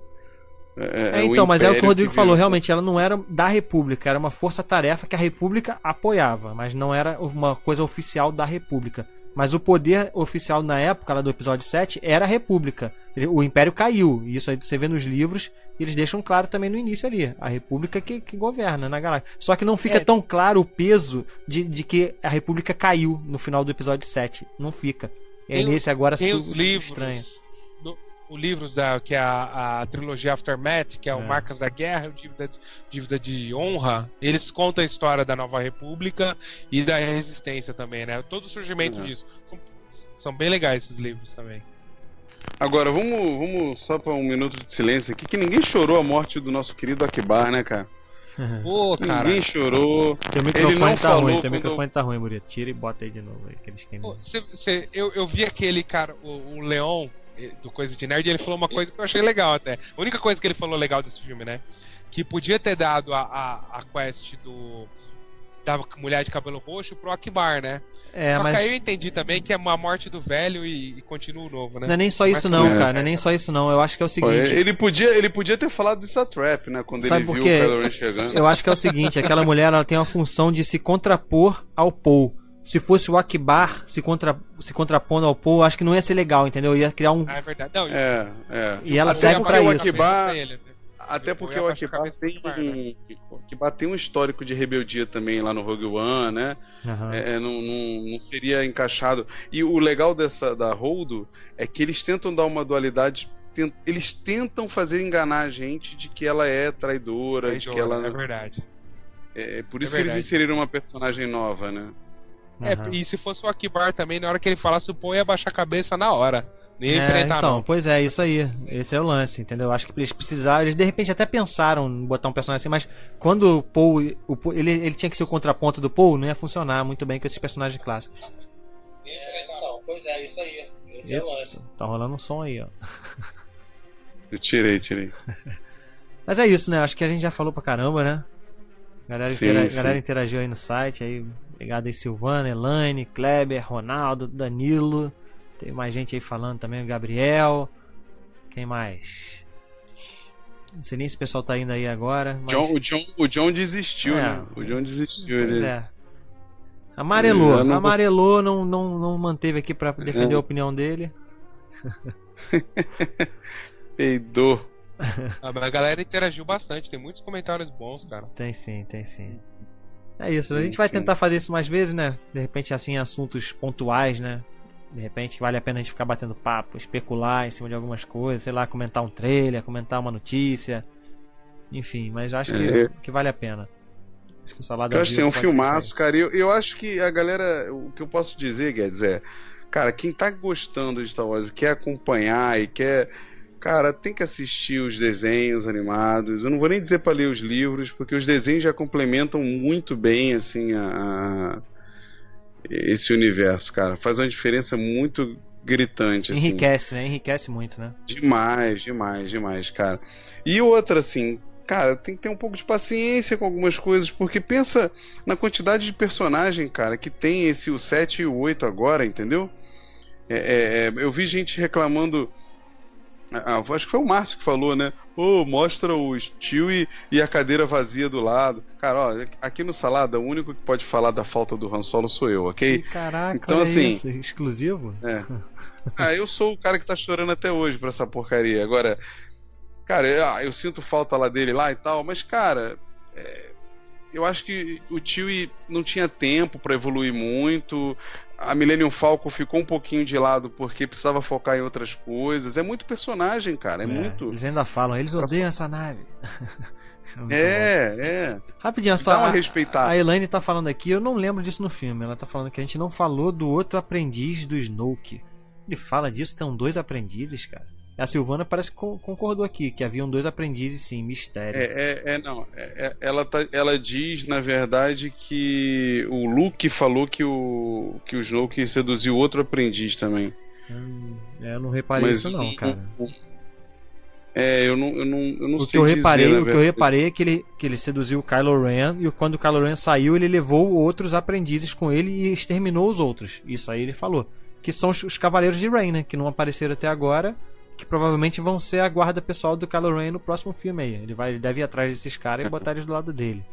É, então, mas é o que o Rodrigo falou, virou- realmente, ela não era da República, era uma força-tarefa que a República apoiava, mas não era uma coisa oficial da República. Mas o poder oficial na época, lá do episódio 7, era a República. O Império caiu, e isso aí você vê nos livros, e eles deixam claro também no início ali. A República que, que governa na galáxia. Só que não fica É. tão claro o peso de, de que a República caiu no final do episódio 7. Não fica. E o- nesse agora Tem os livros. estranha. Do- o livros da, que é a, a trilogia Aftermath, que é o É. Marcas da Guerra e o Dívida, de- Dívida de Honra, eles contam a história da Nova República e da Resistência também, né? Todo o surgimento Uhum. disso. São, são bem legais esses livros também. Agora, vamos, vamos só pra um minuto de silêncio aqui, que ninguém chorou a morte do nosso querido Akibar, né, cara? Pô, cara. Ninguém chorou. Teu Ele microfone não tá falou ruim, teu quando- microfone tá ruim, Murilo. Tira e bota aí de novo aí, aquele esqueminha. Pô, cê- cê- eu, eu vi aquele cara, o, o Leon, do Coisa de Nerd, ele falou uma coisa que eu achei legal até. A única coisa que ele falou legal desse filme, né? Que podia ter dado a, a, a quest do. Da mulher de cabelo roxo pro Akbar, né? É, Só mas que aí eu entendi também que é uma morte do velho e, e continua o novo, né? não é nem só Mas isso não, é. cara. Não é nem só isso não. Eu acho que é o seguinte. ele, podia, ele podia ter falado dessa trap, né? Quando Sabe ele por viu quê? o Kylo Ren chegando. Eu acho que é o seguinte, aquela mulher ela tem uma função de se contrapor ao Paul. Se fosse o Akbar se, contra, se contrapondo ao eu acho que não ia ser legal, entendeu? Ia criar um. Ah, é verdade. Não, É, é. E ela Até serve porque pra o isso. Akibar, Pra ele, né? Até porque o Akibar tem, Akibar, né? tem um histórico de rebeldia também lá no Rogue One, né? Aham. É, é, não, não, não seria encaixado. E o legal dessa da Holdo é que eles tentam dar uma dualidade. Eles tentam fazer enganar a gente de que ela é traidora, de que Traidora, ela. É verdade. É, por É isso que eles inseriram uma personagem nova, né? É, Aham. e se fosse o Akibar também, na hora que ele falasse, o Paul ia baixar a cabeça na hora. Nem É, enfrentar, então, não. pois é, isso aí. Esse é o lance, entendeu? Acho que eles precisaram, eles de repente até pensaram em botar um personagem assim, mas quando o Paul, o Paul- ele, ele tinha que ser o contraponto do Paul, não ia funcionar muito bem com esses personagens clássicos. Não, pois é, isso aí. Esse é o lance. Tá rolando um som aí, ó. Eu tirei, tirei. Mas é isso, né? Acho que a gente já falou pra caramba, né? Galera, Sim, intera- sim. galera interagiu aí no site, aí, obrigado aí Silvana, Elaine, Kleber, Ronaldo, Danilo. Tem mais gente aí falando também, o Gabriel. Quem mais? Não sei nem se o pessoal tá indo aí agora. Mas... John- o, John, o John desistiu, É. né? O John desistiu. Pois Ele... é. Amarelou, não amarelou, não, não, não manteve aqui pra defender É. a opinião dele. Peidou. Ah, mas A galera interagiu bastante, tem muitos comentários bons, cara. Tem sim, tem sim. É isso, a gente vai sim. tentar fazer isso mais vezes, né? De repente, assim, assuntos pontuais, né? De repente, vale a pena a gente ficar batendo papo, especular em cima de algumas coisas, sei lá, comentar um trailer, comentar uma notícia. Enfim, mas acho que, É. que vale a pena. Acho que o Salada Eu acho que é um filmaço, cara. E eu, eu acho que a galera. O que eu posso dizer, Guedes, é. Cara, quem tá gostando de Star Wars e quer acompanhar e quer. Cara, tem que assistir os desenhos animados. Eu não vou nem dizer pra ler os livros, porque os desenhos já complementam muito bem, assim, a, a- esse universo, cara. Faz uma diferença muito gritante, assim. Enriquece, né? Enriquece muito, né? Demais, demais, demais, cara. E outra, assim, cara, tem que ter um pouco de paciência com algumas coisas, porque pensa na quantidade de personagem, cara, que tem esse o 7 e o 8 agora, entendeu? É, é, é, eu vi gente reclamando. Ah, acho que foi o Márcio que falou, né? Ô, mostra o Stewie e a cadeira vazia do lado. Cara, ó, aqui no Salada, o único que pode falar da falta do Han Solo sou eu, ok? Caraca, Então, assim, isso, exclusivo? É. Ah, eu sou o cara que tá chorando até hoje por essa porcaria. Agora, cara, eu, ah, eu sinto falta lá dele lá e tal, mas, cara, é, eu acho que o Chewie não tinha tempo pra evoluir muito. A Millennium Falcon ficou um pouquinho de lado porque precisava focar em outras coisas. É muito personagem, cara. É, muito. Eles ainda falam, eles odeiam essa nave. Bom. É, é. Rapidinho, Dá só uma a, respeitada. a Elaine tá falando aqui, eu não lembro disso no filme. Ela tá falando que a gente não falou do outro aprendiz do Snoke. Ele fala disso, tem dois aprendizes, cara. A Silvana parece que con- concordou aqui, que haviam dois aprendizes, sim, mistério. É, é, é, não. É, é, ela, tá, ela diz, na verdade, que o Luke falou que o, que o Snoke seduziu outro aprendiz também. Hum, é, eu não reparei Mas isso não, o- cara. o- é, eu não, eu não, eu não O sei que eu dizer, reparei, na o que eu reparei é que ele, que ele seduziu o Kylo Ren e quando o Kylo Ren saiu, ele levou outros aprendizes com ele e exterminou os outros. Isso aí ele falou. Que são os, os Cavaleiros de Rey, né? Que não apareceram até agora. Que provavelmente vão ser a guarda pessoal do Kylo Ren no próximo filme aí. Ele, vai, ele deve ir atrás desses caras e botar eles do lado dele.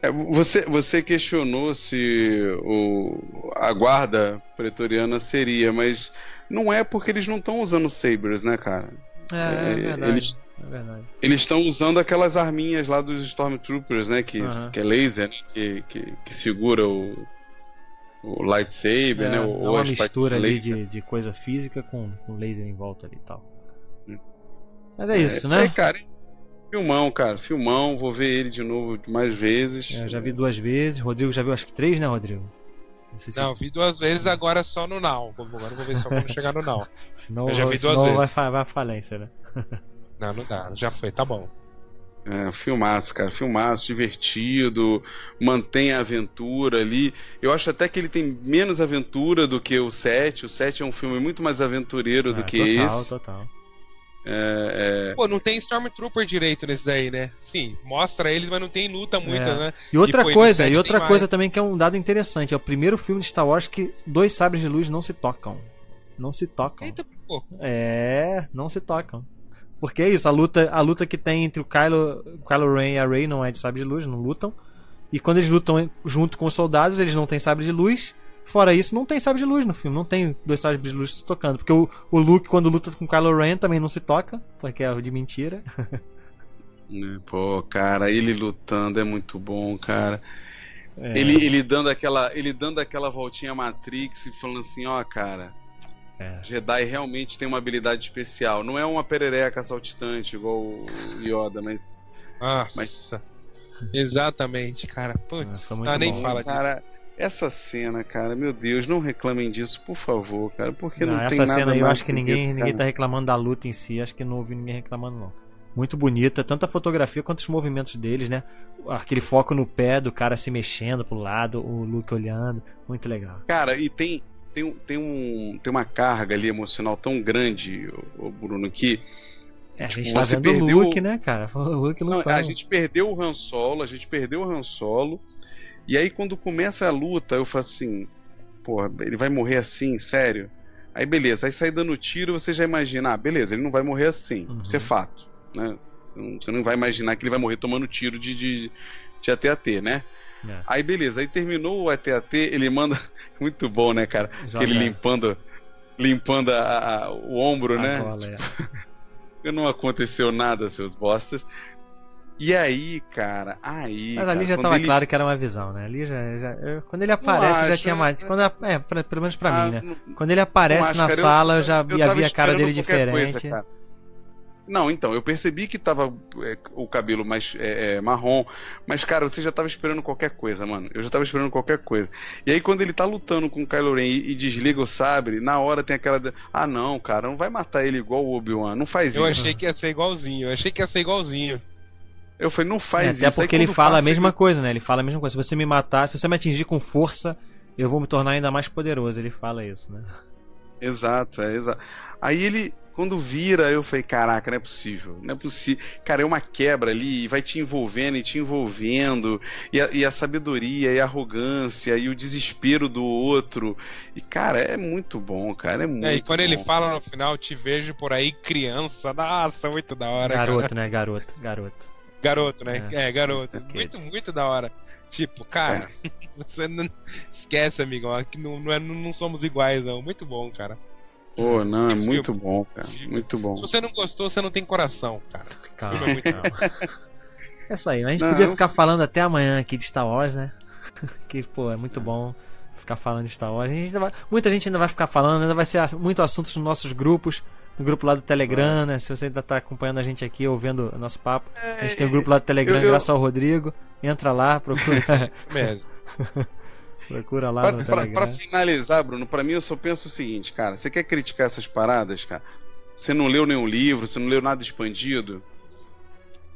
É, você, você questionou se o, a guarda pretoriana seria, mas não é porque eles não estão usando sabers, né, cara? É, é, É, verdade. eles- É verdade. Eles estão usando aquelas arminhas lá dos Stormtroopers, né? Que, Aham. que é laser, né, que, que, que segura o, o lightsaber, É, né? é Ou uma a espada mistura ali de, de coisa física com, com laser em volta ali e tal. Hum. Mas é isso, É, né? cara, filmão, cara, filmão. Vou ver ele de novo mais vezes. É, eu já vi duas vezes. Rodrigo já viu acho que três, né, Rodrigo? Não sei se Não, vi duas vezes, agora só no Now. Agora eu vou ver só quando chegar no Now. Senão, Eu já vi duas senão vai, vezes. vai à falência, né? Não, não dá, já foi, tá bom. É, filmaço, cara, filmaço, divertido, mantém a aventura ali. Eu acho até que ele tem menos aventura do que o 7. O 7 é um filme muito mais aventureiro do Ah, que total, esse. total. É, é, Pô, não tem Stormtrooper direito nesse daí, né? Sim, mostra eles, mas não tem luta muita, É. né? E outra pô, e no coisa, e outra coisa mais. também que é um dado interessante, é o primeiro filme de Star Wars que dois sabres de luz não se tocam. Não se tocam. Eita, pô. É, não se tocam. Porque é isso, a luta, a luta que tem entre o Kylo, o Kylo Ren e a Rey não é de sabre de luz, não lutam. E quando eles lutam junto com os soldados, eles não têm sabre de luz. Fora isso, não tem sabre de luz no filme, não tem dois sabres de luz se tocando. Porque o, o Luke, quando luta com o Kylo Ren, também não se toca, porque é de mentira. né, pô, cara, ele lutando é muito bom, cara. É, Ele, ele dando aquela, ele dando aquela voltinha Matrix e falando assim, ó, cara, É. Jedi realmente tem uma habilidade especial. Não é uma perereca saltitante igual o Yoda, mas Nossa. Exatamente, cara. É, Putz, muito ah, nem bom. fala disso. cara, Essa cena, cara, meu Deus, não reclamem disso, por favor, cara, porque não, Não, tem essa nada cena aí eu mais acho que ninguém, ninguém tá reclamando da luta em si, acho que não ouvi ninguém reclamando não. Muito bonita, tanto a fotografia quanto os movimentos deles, né? Aquele foco no pé do cara se mexendo pro lado, o Luke olhando, muito legal. Cara, e tem, tem, um- tem, um, tem uma carga ali emocional tão grande, o Bruno, que É, a gente Tipo, tá você vendo o perdeu Luke, o- né, cara? O Luke Não, lutando. a gente perdeu o Han Solo, a gente perdeu o Han Solo. E aí quando começa a luta, eu falo assim, porra, ele vai morrer assim, sério? Aí beleza, aí sai dando tiro, você já imagina, ah, beleza, ele não vai morrer assim, Uhum. isso é fato, né? Você não, você não vai imaginar que ele vai morrer tomando tiro de, de, de AT-AT, né? É. Aí beleza, aí terminou o AT-AT, ele manda, muito bom, né, cara? Aquele limpando, limpando a- a- o ombro, a né? gola, é. não aconteceu nada, seus bostas. E aí, cara, aí. Mas ali cara, já quando tava ele- claro que era uma visão, né? Ali já. já- eu- quando ele aparece, já acho, tinha é- mais. Quando, é, pra- pelo menos pra Ah, mim, né? Quando ele aparece acho, na cara, sala, eu, já eu ia tava ver a cara dele diferente. coisa, cara. Não, então, eu percebi que tava é, o cabelo mais é, é, marrom, mas, cara, você já tava esperando qualquer coisa, mano. Eu já tava esperando qualquer coisa. E aí, quando ele tá lutando com o Kylo Ren e, e desliga o sabre, na hora tem aquela. de- Ah, não, cara, não vai matar ele igual o Obi-Wan. Não faz Eu isso. achei que ia ser igualzinho, eu achei que ia ser igualzinho. Eu falei, não É, faz até isso. Aí porque ele quando fala a mesma ele- coisa, né? Ele fala a mesma coisa. Se você me matar, se você me atingir com força, eu vou me tornar ainda mais poderoso. Ele fala isso, né? Exato, é exato. Aí ele, quando vira, eu falei, caraca, não é possível, não é possível. Cara, é uma quebra ali, e vai te envolvendo e te envolvendo, e a, e a sabedoria, e a arrogância, e o desespero do outro. E, cara, é muito bom, cara, é muito É, e quando ele bom. fala no final, te vejo por aí criança, nossa, muito da hora, cara. Garoto, né? Garoto, garoto. Garoto, né? É. É, garoto. Muito, muito da hora. Tipo, cara, É. você não esquece, amigão. Aqui não, não, é- não somos iguais, não. Muito bom, cara. Pô, não, é muito filme. bom, cara, muito bom. Se você não gostou, você não tem coração, cara. Calma, Filme é muito calma. É isso aí. A gente Não, podia eu- ficar falando até amanhã aqui de Star Wars, né? que, pô, é muito bom ficar falando de Star Wars. A gente ainda vai- muita gente ainda vai ficar falando, ainda vai ser muito assuntos nos nossos grupos. No grupo lá do Telegram, né? Se você ainda tá acompanhando a gente aqui, ouvindo o nosso papo. A gente tem o grupo lá do Telegram, eu- eu- graças ao Rodrigo. Entra lá, procura, Isso mesmo. Procura lá Pra, no pra- pra finalizar, Bruno, pra mim eu só penso o seguinte, cara, você quer criticar essas paradas, cara? Você não leu nenhum livro, você não leu nada expandido?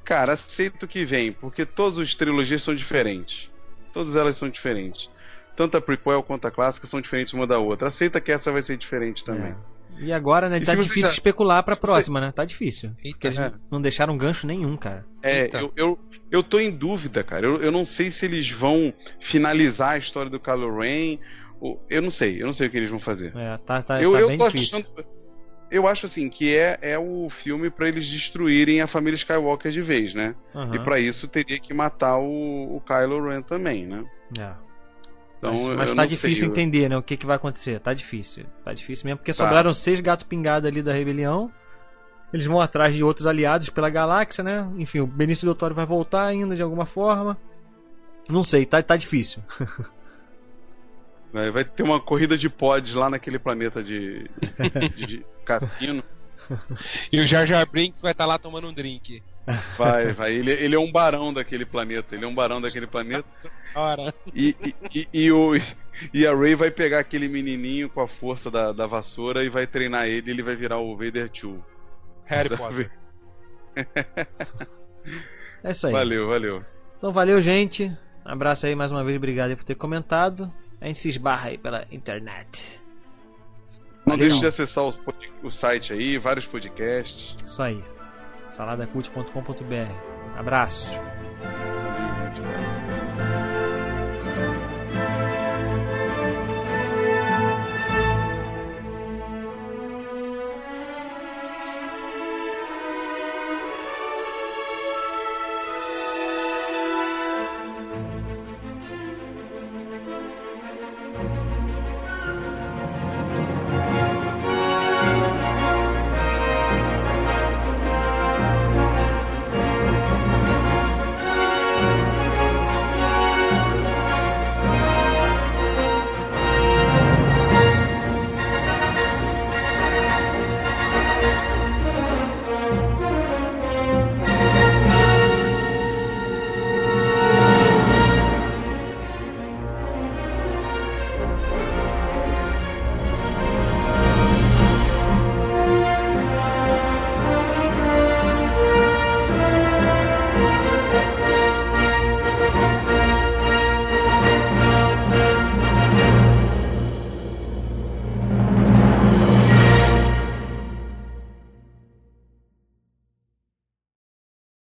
Cara, aceita o que vem, porque todas as trilogias são diferentes. Todas elas são diferentes. Tanto a prequel quanto a clássica são diferentes uma da outra. Aceita que essa vai ser diferente também. É. E agora, né? E tá você difícil já- especular pra se você- próxima, né? Tá difícil. Eita, Porque eles é. não deixaram gancho nenhum, cara. É, Eita. eu, eu, eu tô em dúvida, cara. Eu, eu não sei se eles vão finalizar a história do Kylo Ren. ou- Eu não sei, eu não sei o que eles vão fazer. É, tá, tá, eu tá eu bem tô difícil. achando. Eu acho assim que é, é o filme pra eles destruírem a família Skywalker de vez, né? Aham. E pra isso teria que matar o, o Kylo Ren também, né? É. Então, mas mas tá difícil sei, entender, né? O que, que vai acontecer. Tá difícil. Tá difícil mesmo, porque Tá. sobraram seis gato pingado ali da rebelião. Eles vão atrás de outros aliados pela galáxia, né? Enfim, o Benício Del Toro vai voltar ainda de alguma forma. Não sei, tá, tá difícil. Vai, ter uma corrida de pods lá naquele planeta de, de cassino. E o Jar Jar Brinks vai estar lá tomando um drink. Vai, vai. Ele, ele é um barão daquele planeta. Ele é um barão daquele planeta. E, e, e, e o, e a Ray vai pegar aquele menininho com a força da, da vassoura e vai treinar ele. Ele vai virar o Vader 2. Harry Potter. É isso aí. Valeu, valeu. Então valeu, gente. Abraço aí mais uma vez, obrigado aí por ter comentado. A gente se esbarra aí pela internet. Não Valeu. deixe de acessar o, o site aí, vários podcasts. Isso aí. saladacult.com.br. Abraço.